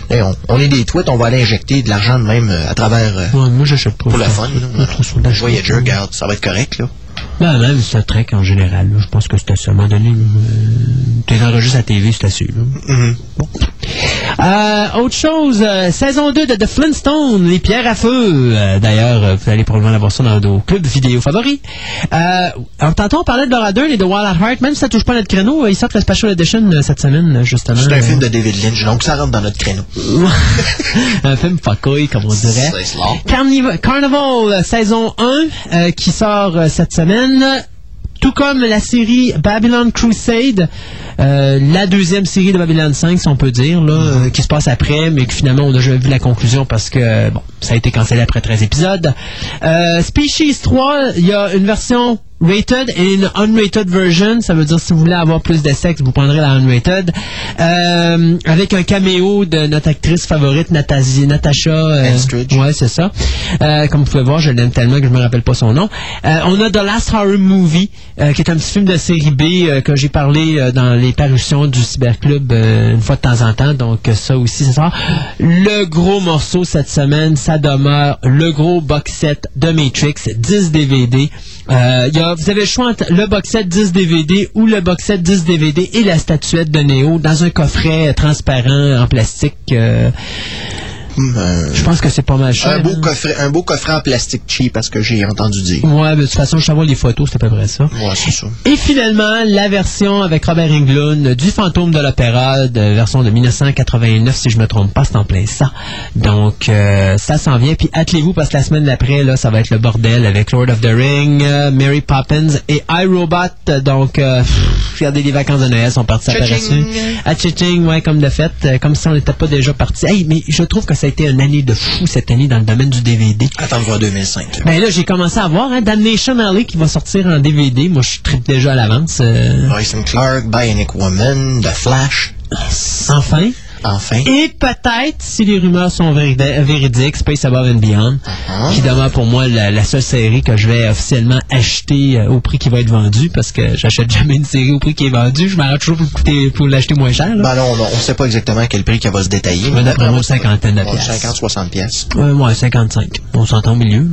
Hey, on, on est des tweets, on va aller injecter de l'argent de même euh, à travers... euh, Ouais, moi, j'achète pas. pour le ça. fun. Voyager, regarde, ça va être correct, là. Ben, même Star Trek en général, là, je pense que c'est. À un moment donné, euh, t'es enregistré à la TV, c'est assez. Là. Mhm. Euh, autre chose, euh, saison 2 de The Flintstones, les pierres à feu. Euh, D'ailleurs, vous allez probablement avoir ça dans nos clubs vidéo favoris. Alors, tantôt, on parlait de Laura Dern et de Wild at Heart. Même si ça touche pas notre créneau, ils sortent le Special Edition cette semaine, justement. C'est un film de David Lynch, donc ça rentre dans notre créneau. un film fuckouille, comme on dirait. Carnival, Carnival saison 1 euh, qui sort cette semaine. Tout comme la série Babylon Crusade, euh, la deuxième série de Babylon 5, si on peut dire, là, euh, qui se passe après, mais que finalement on a déjà vu la conclusion parce que bon, ça a été cancellé après 13 épisodes. Euh, Species 3, il y a une version rated et une unrated version. Ça veut dire si vous voulez avoir plus de sexe, vous prendrez la unrated. Euh, avec un caméo de notre actrice favorite, Natasha. euh, ouais, c'est ça. Euh, comme vous pouvez voir, je l'aime tellement que je me rappelle pas son nom. Euh, on a The Last Horror Movie, euh, qui est un petit film de série B euh, que j'ai parlé euh, dans les parutions du Cyberclub euh, une fois de temps en temps. Donc ça aussi, c'est ça. Le gros morceau cette semaine, ça demeure le gros box set de Matrix, 10 DVD. Euh, y a- vous avez le choix entre le box set 10 DVD ou le box set 10 DVD et la statuette de Neo dans un coffret transparent en plastique. euh, euh, je pense que c'est pas mal cher. un, beau hein. coffret, un beau coffret en plastique cheap, parce que j'ai entendu dire. Ouais, mais de toute façon, je t'envoie les photos, c'est à peu près ça. Ouais, c'est ça. Et finalement, la version avec Robert Englund du Fantôme de l'Opéra, de version de 1989, si je me trompe pas, c'est en plein ça. Donc, euh, ça s'en vient. Puis attelez-vous parce que la semaine d'après, là, ça va être le bordel avec Lord of the Ring, euh, Mary Poppins et iRobot. Donc, euh, regardez, les vacances de Noël sont parties à. À Tcha-ching, ouais, comme de fait, comme si on n'était pas déjà parti. Hey, mais je trouve que ça a été une année de fou cette année dans le domaine du DVD. Attends de voir 2005. Ben là, j'ai commencé à voir hein, Damnation Alley qui va sortir en DVD. Moi, je tripe déjà à l'avance. euh, Clark, Bionic Woman, The Flash, enfin. Enfin. Et peut-être, si les rumeurs sont véridiques, Space Above and Beyond, Uh-huh. qui demeure pour moi la, la seule série que je vais officiellement acheter euh, au prix qui va être vendu, parce que j'achète jamais une série au prix qui est vendu. Je m'arrête toujours pour, coûter- pour l'acheter moins cher. là. Ben non, on sait pas exactement à quel prix qu'elle va se détailler. Ouais, d'après moi, cinquantaine de piastres. 50, 60 pièces. Ouais, ouais, 55. On s'entend au milieu.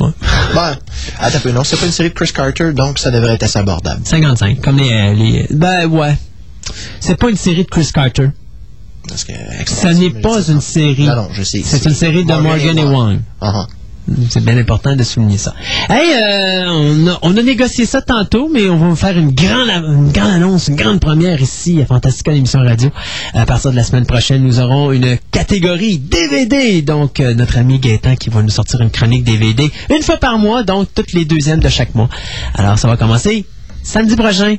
Ouais. Ben, attends peu, non, c'est pas une série de Chris Carter, donc ça devrait être assez abordable. 55, comme les, les... Ben ouais. C'est pas une série de Chris Carter. Parce que, Ce n'est pas une série. Non, non, je sais. C'est une série de Morgan et Wong. Uh-huh. C'est bien important de souligner ça. Hey, euh, on, a, on a négocié ça tantôt, mais on va vous faire une grande, une grande annonce, une grande première ici à Fantastica l'émission radio. À partir de la semaine prochaine, nous aurons une catégorie DVD. Donc, euh, notre ami Gaëtan qui va nous sortir une chronique DVD une fois par mois, donc toutes les deuxièmes de chaque mois. Alors, ça va commencer samedi prochain.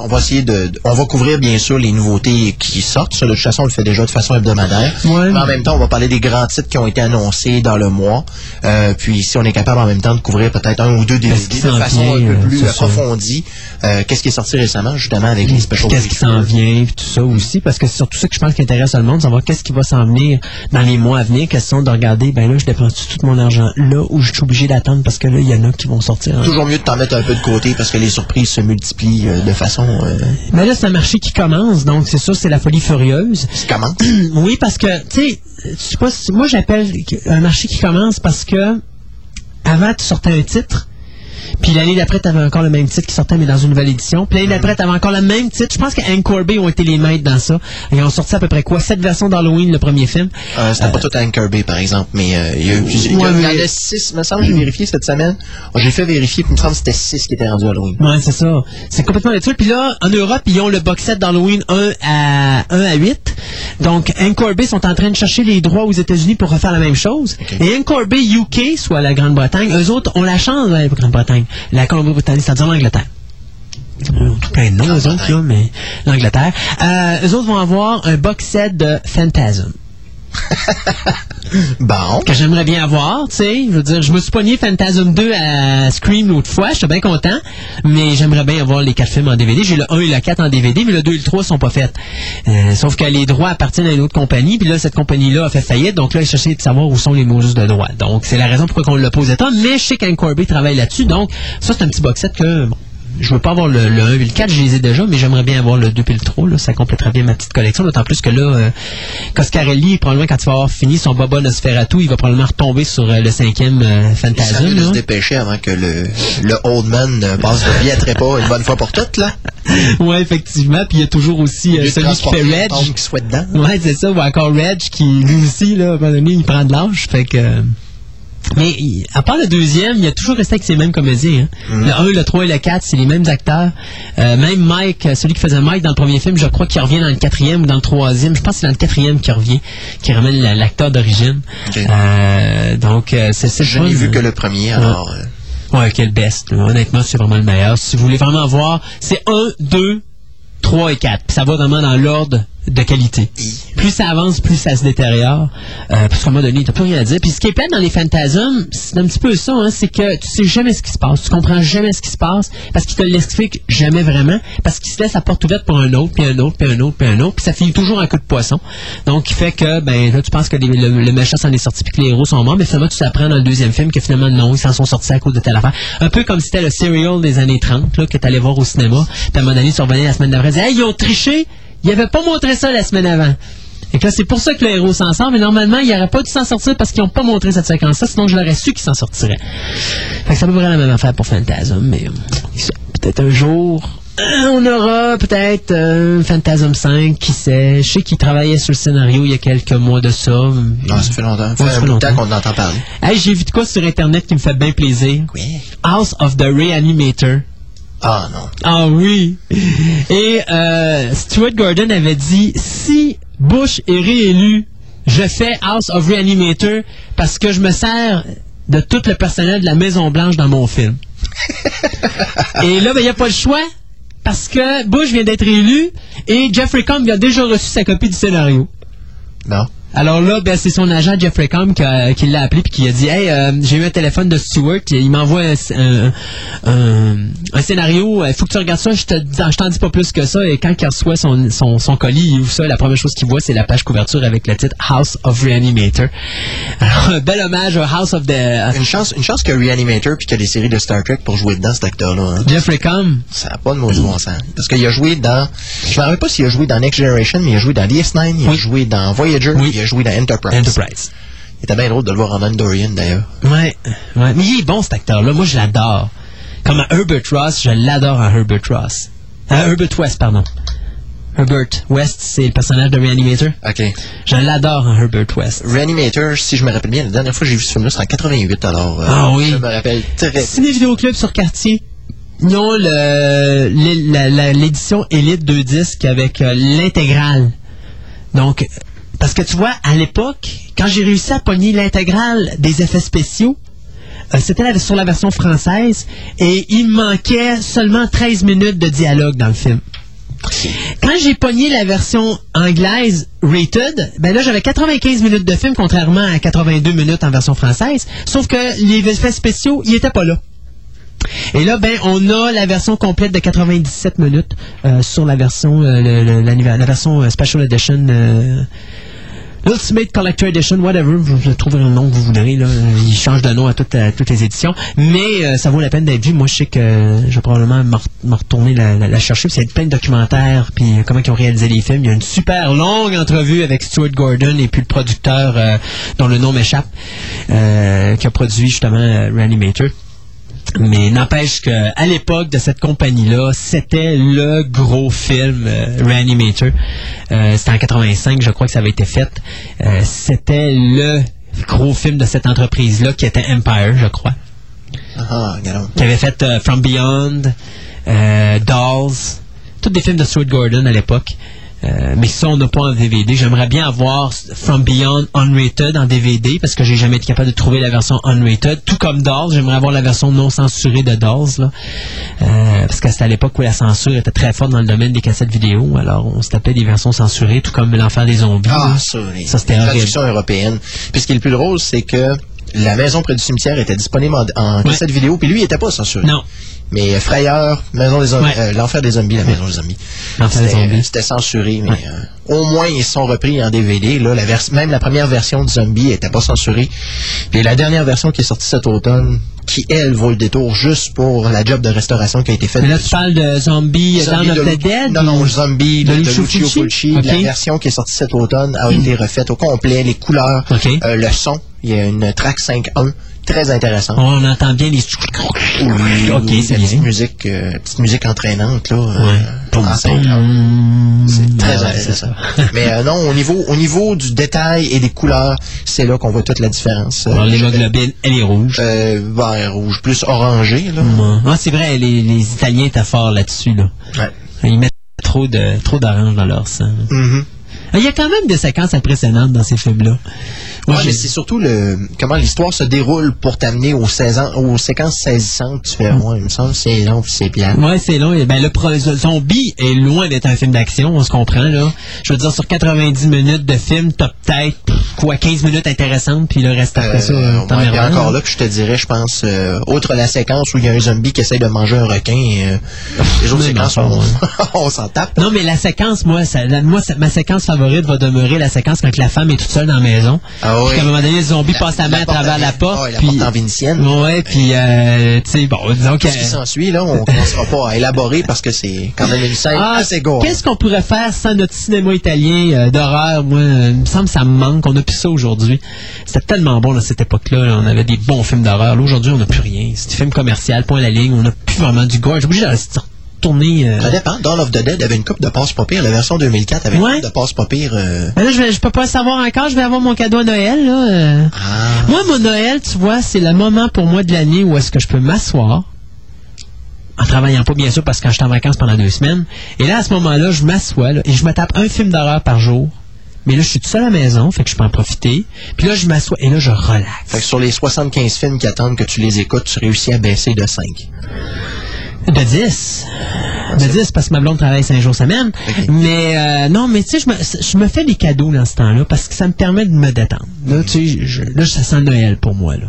On va essayer de, de- on va couvrir bien sûr les nouveautés qui sortent. Ça, de toute façon, on le fait déjà de façon hebdomadaire. Ouais. Mais en même temps, on va parler des grands titres qui ont été annoncés dans le mois. Euh, puis si on est capable en même temps de couvrir peut-être un ou deux qui de façon vient, un peu plus approfondie, euh, qu'est-ce qui est sorti récemment, justement, avec les special Qu'est-ce qui s'en vient, puis tout ça aussi, parce que c'est surtout ça que je pense qui intéresse le monde, savoir qu'est-ce qui va s'en venir dans les mois à venir, question de regarder, ben là, je dépense tout mon argent là ou je suis obligé d'attendre parce que là, il y en a qui vont sortir. en- Toujours mieux de t'en mettre un peu de côté parce que les surprises se multiplient euh, de façon euh, Mais là, c'est un marché qui commence, donc c'est sûr, c'est la folie furieuse. qui commence. Oui, parce que, tu sais, je sais pas si- moi j'appelle un marché qui commence parce que avant, tu sortais un titre, puis l'année d'après, tu avais encore le même titre qui sortait, mais dans une nouvelle édition. Puis l'année d'après, tu avais encore le même titre. Je pense que Hank Corby ont été les maîtres dans ça. Ils ont sorti à peu près quoi? Sept versions d'Halloween, le premier film. Euh, C'était pas tout Hank Kirby, par exemple, mais euh, il y a eu plusieurs. il y a- Ouais, il y en a six, me semble, j'ai vérifié cette semaine. J'ai fait vérifier, puis il me semble que c'était six qui étaient rendus à Halloween. Ouais, c'est ça. C'est complètement ridicule. Puis là, en Europe, ils ont le box set d'Halloween 1 à, 1 à 8. Donc, Hank Corby sont en train de chercher les droits aux États-Unis pour refaire la même chose. Et Hank Corby UK, soit la Grande-Bretagne, eux autres ont la chance, la Grande-Bretagne, la Colombie-Britannique, c'est-à-dire l'Angleterre. Ont tout plein de noms, autres, mais l'Angleterre. Euh, eux autres vont avoir un box set de Phantasm. Bon. que j'aimerais bien avoir, tu sais. Je veux dire, je me suis pogné Phantasm 2 à Scream l'autre fois, j'étais bien content, mais j'aimerais bien avoir les quatre films en DVD. J'ai le 1 et le 4 en DVD, mais le 2 et le 3 sont pas faits. Euh, sauf que les droits appartiennent à une autre compagnie, puis là, cette compagnie-là a fait faillite, donc là, ils cherchaient de savoir où sont les mots de droit. Donc, c'est la raison pourquoi on l'a pas aux États, mais je sais qu'Anne Corby travaille là-dessus, donc ça, c'est un petit box set que, je veux pas avoir le, le 1 et le 4, je les ai déjà, mais j'aimerais bien avoir le 2 et le 3. Là, ça compléterait bien ma petite collection. D'autant plus que là, euh, Coscarelli, probablement, quand il va avoir fini son Boba Nosferatu, il va probablement retomber sur euh, le cinquième euh, Ça Phantasm. de se dépêcher avant que le, le Old Man euh, passe de vie à trépas une bonne fois pour toutes, là. ouais, effectivement. Puis il y a toujours aussi euh, celui qui fait Reg. qui soit dedans. Ouais, c'est ça. Ou encore Reg, qui lui aussi, là, à un moment donné, il prend de l'âge. Fait que. Mais à part le deuxième, il a toujours resté avec ces mêmes comédiens. hein. Mm. Le 1, le 3 et le 4, c'est les mêmes acteurs. Euh, même Mike, euh, celui qui faisait Mike dans le premier film, je crois qu'il revient dans le quatrième ou dans le troisième. Je pense que c'est dans le quatrième qu'il revient, qui ramène la- l'acteur d'origine. Euh, donc, c'est Je n'ai vu que le premier, alors... euh, Ouais, quel best. là. Honnêtement, c'est vraiment le meilleur. Si vous voulez vraiment voir, c'est 1, 2, 3 et 4. Puis ça va vraiment dans l'ordre de qualité. Plus ça avance, plus ça se détériore. Euh, parce qu'à un moment donné, t'as plus rien à dire. Puis ce qui est plate dans les Phantasms, c'est un petit peu ça, hein, c'est que tu sais jamais ce qui se passe. Tu comprends jamais ce qui se passe parce qu'il te l'explique jamais vraiment. Parce qu'il se laisse la porte ouverte pour un autre, puis un autre, puis un autre, puis un autre. Puis ça finit toujours un coup de poisson. Donc, qui fait que, ben, là, tu penses que les- le, le méchant s'en est sorti puis que les héros sont morts. Mais finalement, tu t'apprends dans le deuxième film que finalement, non, ils s'en sont sortis à cause de telle affaire. Un peu comme si c'était le serial des années 30, là, que t'allais voir au cinéma. Puis à un moment donné, tu revenais la semaine d'après, tu disais, hey, ils ont triché! Ils avaient pas montré ça la semaine avant. Et que là, c'est pour ça que le héros s'en sort, mais normalement, il n'aurait pas dû s'en sortir parce qu'ils n'ont pas montré cette séquence-là, sinon je l'aurais su qu'il s'en sortirait. Fait que c'est à peu près la même affaire pour Phantasm, mais euh, peut-être un jour, euh, on aura peut-être euh, Phantasm 5, qui sait. Je sais qu'il travaillait sur le scénario il y a quelques mois de ça. Non, ça fait longtemps. Ça fait ça longtemps. qu'on entend parler. Hey, j'ai vu de quoi sur Internet qui me fait bien plaisir. Oui. House of the Reanimator. Ah, non. Ah oui. Et euh, Stuart Gordon avait dit si Bush est réélu, je fais House of Reanimator parce que je me sers de tout le personnel de la Maison Blanche dans mon film. et là, ben, il n'y a pas le choix parce que Bush vient d'être élu et Jeffrey Combs a déjà reçu sa copie du scénario. Non. Alors là, ben, c'est son agent Jeffrey Combs qui, l'a appelé puis qui a dit Hey, euh, j'ai eu un téléphone de Stewart, il m'envoie un, un- un- un scénario, il faut que tu regardes ça, je te je t'en dis pas plus que ça. Et quand il reçoit son, son, son colis, il ouvre ça, la première chose qu'il voit, c'est la page couverture avec le titre House of Reanimator. Alors, un bel hommage au House of the Une chance, une chance a Reanimator puis qu'il y a des séries de Star Trek pour jouer dedans, cet acteur-là. Hein. Jeffrey Combs. Ça n'a pas de mot du bon sens. Parce qu'il a joué dans. Je me rappelle pas s'il a joué dans Next Generation, mais il a joué dans DS9, il a Oui. joué dans Voyager, Oui. il a joué dans Enterprise. Enterprise. Il était bien drôle de le voir en Mandalorian d'ailleurs. Ouais, ouais. Mais il est bon cet acteur-là. Moi, je l'adore. Comme à Herbert Ross, je l'adore en Herbert Ross. À Herbert West, pardon. Herbert West, c'est le personnage de Reanimator. OK. Je l'adore en Herbert West. Reanimator, si je me rappelle bien, la dernière fois que j'ai vu ce film-là, c'était en 88, alors. euh, Ah oui. Je me rappelle très. Ciné Vidéo Club sur quartier. Ils ont l'édition Elite 2 disques avec euh, l'intégrale. Donc, parce que tu vois, à l'époque, quand j'ai réussi à pogner l'intégrale des effets spéciaux, Euh, C'était sur la version française et il manquait seulement 13 minutes de dialogue dans le film. Quand j'ai pogné la version anglaise rated, ben là j'avais 95 minutes de film contrairement à 82 minutes en version française, sauf que les effets spéciaux, ils étaient pas là. Et là, ben, on a la version complète de 97 minutes euh, sur la version, euh, la, version Special Edition, l'Ultimate Collector Edition, whatever, vous, trouverez le nom que vous voudrez. Là. Il change de nom à toutes, les éditions, mais euh, ça vaut la peine d'être vu. Moi, je sais que euh, je vais probablement me re- me retourner la, la- la chercher, a plein de documentaires, puis euh, comment ils ont réalisé les films. Il y a une super longue entrevue avec Stuart Gordon et puis le producteur euh, dont le nom m'échappe, qui a produit justement Reanimator. Mais n'empêche qu'à l'époque de cette compagnie-là, c'était le gros film euh, Reanimator. Euh, c'était en 85, je crois que ça avait été fait. Euh, c'était le gros film de cette entreprise-là qui était Empire, je crois. Ah, regarde. Qui avait fait euh, From Beyond, euh, Dolls, tous des films de Stuart Gordon à l'époque. Euh, mais ça, on n'a pas en DVD. J'aimerais bien avoir From Beyond Unrated en DVD parce que j'ai jamais été capable de trouver la version Unrated. Tout comme Dolls, j'aimerais avoir la version non censurée de Dolls. Là. Euh, parce que c'était à l'époque où la censure était très forte dans le domaine des cassettes vidéo. Alors, on se tapait des versions censurées, tout comme L'Enfer des zombies. Ah, ça, Ça, c'était horrible. européennes. Puis ce qui est le plus drôle, c'est que la maison près du cimetière était disponible en, en cassette vidéo, puis lui, il était pas censuré. Non. Mais euh, Frayeur, Maison des zombies, Ouais. euh, l'enfer des zombies, la maison des zombies. L'Enfer des C'était- zombies. C'était censuré, mais euh, au moins ils sont repris en DVD. Là, la même la première version de Zombie était pas censurée. Puis la dernière version qui est sortie cet automne, qui elle vaut le détour juste pour la job de restauration qui a été faite. Mais là, tu parles de Zombie, Zombie of the Dead? Non, non, Zombie de de, de Lucio Fulci? La version qui est sortie cet automne a été refaite au complet, les couleurs, euh, le son. Il y a une track 5.1 très intéressante. On entend bien les... Oui, ok, oui, c'est bien. musique, euh, petite musique entraînante là. euh, Ouais. C'est très intéressant. Mais euh, non, au niveau, au niveau du détail et des couleurs, c'est là qu'on voit toute la différence. Alors, l'hémoglobine, elle est rouge. euh, vert rouge, plus orangé là. Ouais. Ah, c'est vrai, les, les Italiens étaient forts là-dessus. Là. Ouais. Ils mettent trop de trop d'orange dans leur sang. Mhm. Il y a quand même des séquences impressionnantes dans ces films-là. Ouais, mais c'est surtout le comment l'histoire se déroule pour t'amener aux, 16 ans, aux séquences saisissantes. Tu fais, ouais, il me semble que c'est long puis c'est plat. Ouais, c'est long. Et Ben, le pro- Zombie est loin d'être un film d'action, on se comprend, là. Je veux dire, sur 90 minutes de film, t'as peut-être, quoi, 15 minutes intéressantes, puis le reste après ça, Euh, euh, ouais, puis encore là. que je te dirais, je pense, euh, outre la séquence où il y a un zombie qui essaye de manger un requin, euh, les autres séquences, ça, on, on s'en tape. Non, mais la séquence, moi, ça, la- moi ça- ma séquence favorite va demeurer la séquence quand la femme est toute seule dans la maison. Ah Puis oui. qu'à un moment donné, le zombie La- passe la main à travers la porte. ouais, la puis, porte en vénitienne. Ouais, puis, euh, tu sais, bon, disons que... Qu'est-ce qui s'ensuit, là? On commencera pas à élaborer parce que c'est quand même une scène Ah, assez gore. Qu'est-ce qu'on pourrait faire sans notre cinéma italien euh, d'horreur? Moi, euh, il me semble que ça me manque. On n'a plus ça aujourd'hui. C'était tellement bon à cette époque-là. là. On avait des bons films d'horreur. Là, aujourd'hui, on n'a plus rien. C'est des films commerciaux, point à la ligne. On n'a plus vraiment du gore. J'ai obligé de euh, Ça dépend. Dawn of the Dead avait une coupe de passe pas pire. La version 2004 avait Ouais. une coupe de passe pas pire. euh, Ben là, je, vais, je peux pas savoir encore. Je vais avoir mon cadeau à Noël. Là. euh. Ah. Moi, mon Noël, tu vois, c'est le moment pour moi de l'année où est-ce que je peux m'asseoir, en travaillant pas, bien sûr, parce que quand je suis en vacances pendant deux semaines. Et là, à ce moment-là, je m'assois et je me tape un film d'horreur par jour. Mais là, je suis tout seul à la maison, fait que je peux en profiter. Puis là, je m'assois et là, je relaxe. Fait que sur les 75 films qui attendent que tu les écoutes, tu réussis à baisser de 5. De 10. De 10 parce que ma blonde travaille 5 jours semaine. Mais euh, non, mais tu sais, je me, je me fais des cadeaux dans ce temps-là parce que ça me permet de me détendre. Là, tu sais, je- là, ça sent Noël pour moi. Là.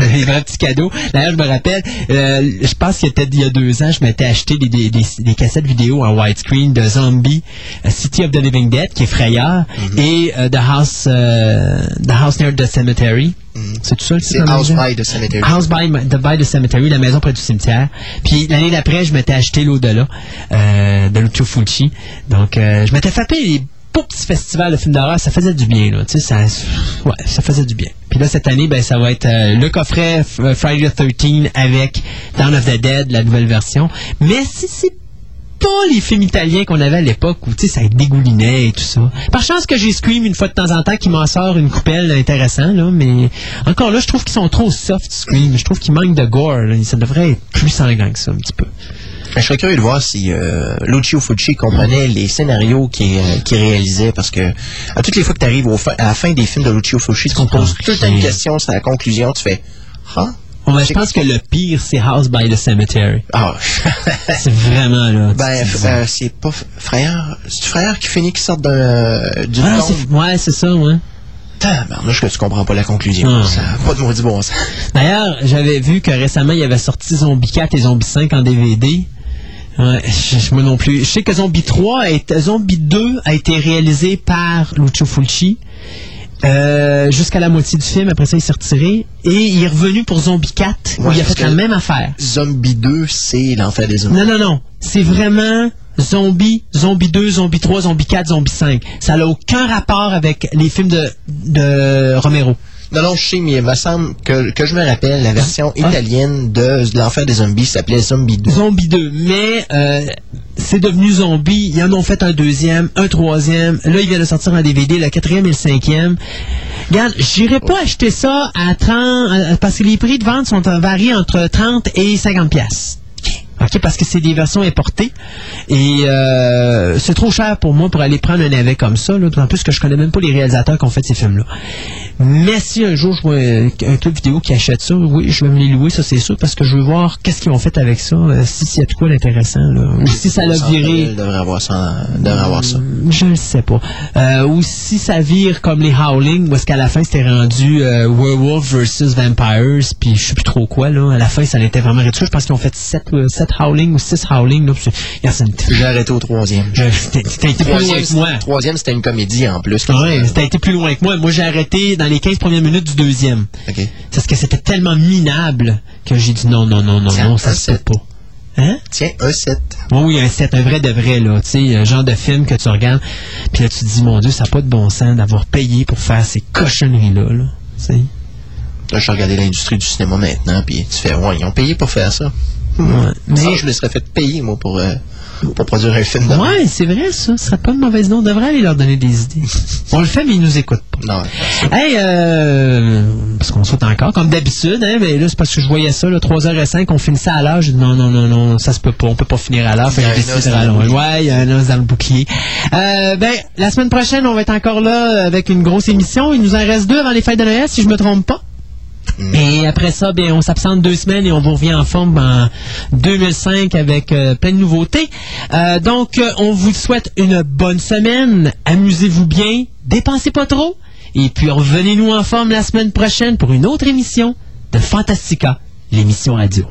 les vrais petits cadeaux. D'ailleurs, je me rappelle, euh, je pense qu'il y a peut-être il y a deux ans, je m'étais acheté des, des, des, des cassettes vidéo en widescreen de Zombie, euh, City of the Living Dead, qui est frayeur, Mhm. et euh, The House euh, The House Near the Cemetery. C'est tout Mhm. C'est House by the Cemetery. House by, the, by the Cemetery, la maison près du cimetière. Puis l'année d'après, je m'étais acheté l'au-delà euh, de Lucio Fulci. Donc, euh, je m'étais frappé les beaux petits festivals de films d'horreur. Ça faisait du bien, là. Tu sais, ça, ouais, ça faisait du bien. Puis là, cette année, ben, ça va être euh, le coffret Friday the 13 avec Dawn of the Dead, la nouvelle version. Mais si c'est pas les films italiens qu'on avait à l'époque où tu sais ça dégoulinait et tout ça. Par chance que j'ai Scream une fois de temps en temps qui m'en sort une coupelle intéressante là, mais encore là je trouve qu'ils sont trop soft Scream. Je trouve qu'ils manquent de gore. là. Ça devrait être plus sanglant que ça un petit peu. Je serais curieux de voir si euh, Lucio Fucci comprenait les scénarios qu'il euh, réalisait parce que à toutes les fois que tu arrives à la fin des films de Lucio Fucci, tu te poses comprends toute une question, c'est la conclusion, tu fais Ah, Ouais, je pense que le pire, c'est House by the Cemetery. Ah, C'est vraiment, là. ben, f- euh, c'est pas frère. C'est frère qui finit qui sort d'un, euh, d'une Ah, c'est- ouais, c'est ça, ouais. Tabarnouche que tu comprends pas la conclusion. Ah. Ça pas de maudit bon sens. D'ailleurs, j'avais vu que récemment, il y avait sorti Zombie 4 et Zombie 5 en DVD. Ouais, je, moi non plus. Je sais que Zombie 3, a été- Zombie 2 a été réalisé par Lucio Fulci. Euh, jusqu'à la moitié du film, après ça il s'est retiré et il est revenu pour Zombie 4 où il a fait la même affaire. Zombie 2, c'est l'enfer des zombies. Non, non, non. C'est vraiment Zombie, Zombie 2, Zombie 3, Zombie 4, Zombie 5. Ça n'a aucun rapport avec les films de, de Romero. Non, non, je sais, mais il me semble que, que je me rappelle, la version Ah. italienne de l'enfer des zombies s'appelait Zombie 2. Zombie 2, mais euh, c'est devenu Zombie. Ils en ont fait un deuxième, un troisième. Là, il vient de sortir un DVD, le quatrième et le cinquième. Regarde, j'irai pas acheter ça à 30, euh, parce que les prix de vente sont euh, varient entre 30 et 50 pièces. OK, parce que c'est des versions importées. Et euh, c'est trop cher pour moi pour aller prendre un navet comme ça. Là, d'autant plus que je connais même pas les réalisateurs qui ont fait ces films-là. Mais si un jour je vois un, un club vidéo qui achète ça, oui, je vais me les louer, ça c'est sûr, parce que je veux voir qu'est-ce qu'ils ont fait avec ça, euh, si s'il y a de quoi d'intéressant, là. Ou si ça l'a viré. Devrait avoir ça. Devrait avoir ça. Je ne sais pas. Euh, ou si ça vire comme les Howling, où est-ce qu'à la fin c'était rendu Werewolf versus Vampires, puis je sais plus trop quoi, là. À la fin, ça l'était vraiment réduit. Je pense qu'ils ont fait 7, Howling ou 6 Howling, là. J'ai arrêté au troisième. Je- T'as été plus loin que moi. c'était- troisième, c'était une comédie en plus. Ouais, t'as été plus loin que moi. Moi, j'ai arrêté dans les 15 premières minutes du deuxième. OK. Parce que c'était tellement minable que j'ai dit non, non, non, non, Tiens, non, ça se peut pas. Hein? Tiens, un 7. Oui, oui, un set, un vrai de vrai, là. Tu sais, un genre de film que tu regardes, puis là, tu te dis, mon Dieu, ça n'a pas de bon sens d'avoir payé pour faire ces cochonneries-là, là. Tu sais. Là, je regardais l'industrie du cinéma maintenant, puis tu fais, ouais, ils ont payé pour faire ça. Ouais. Mais je les serais fait payer, moi, pour, euh, pour produire un film de même. ouais, c'est vrai, ça. Ce serait pas une mauvaise idée. On devrait aller leur donner des idées. On le fait, mais ils nous écoutent pas. Non, Hey, euh, parce qu'on saute encore, comme d'habitude, hein, mais là, c'est parce que je voyais ça, là, 3h05, on finissait à l'heure. J'ai dit non, non, non, non, ça se peut pas, on peut pas finir à l'heure. Fait que Il y a j'ai un décidé os de dans le rallonger. bouclier. Ouais, il y a un os dans le bouclier. Euh, ben, la semaine prochaine, on va être encore là avec une grosse émission. Il nous en reste deux avant les fêtes de Noël, si je me trompe pas. Et après ça, bien, on s'absente deux semaines et on vous revient en forme en 2005 avec euh, plein de nouveautés. Euh, donc, euh, on vous souhaite une bonne semaine. Amusez-vous bien, dépensez pas trop. Et puis, revenez-nous en forme la semaine prochaine pour une autre émission de Fantastica, l'émission radio.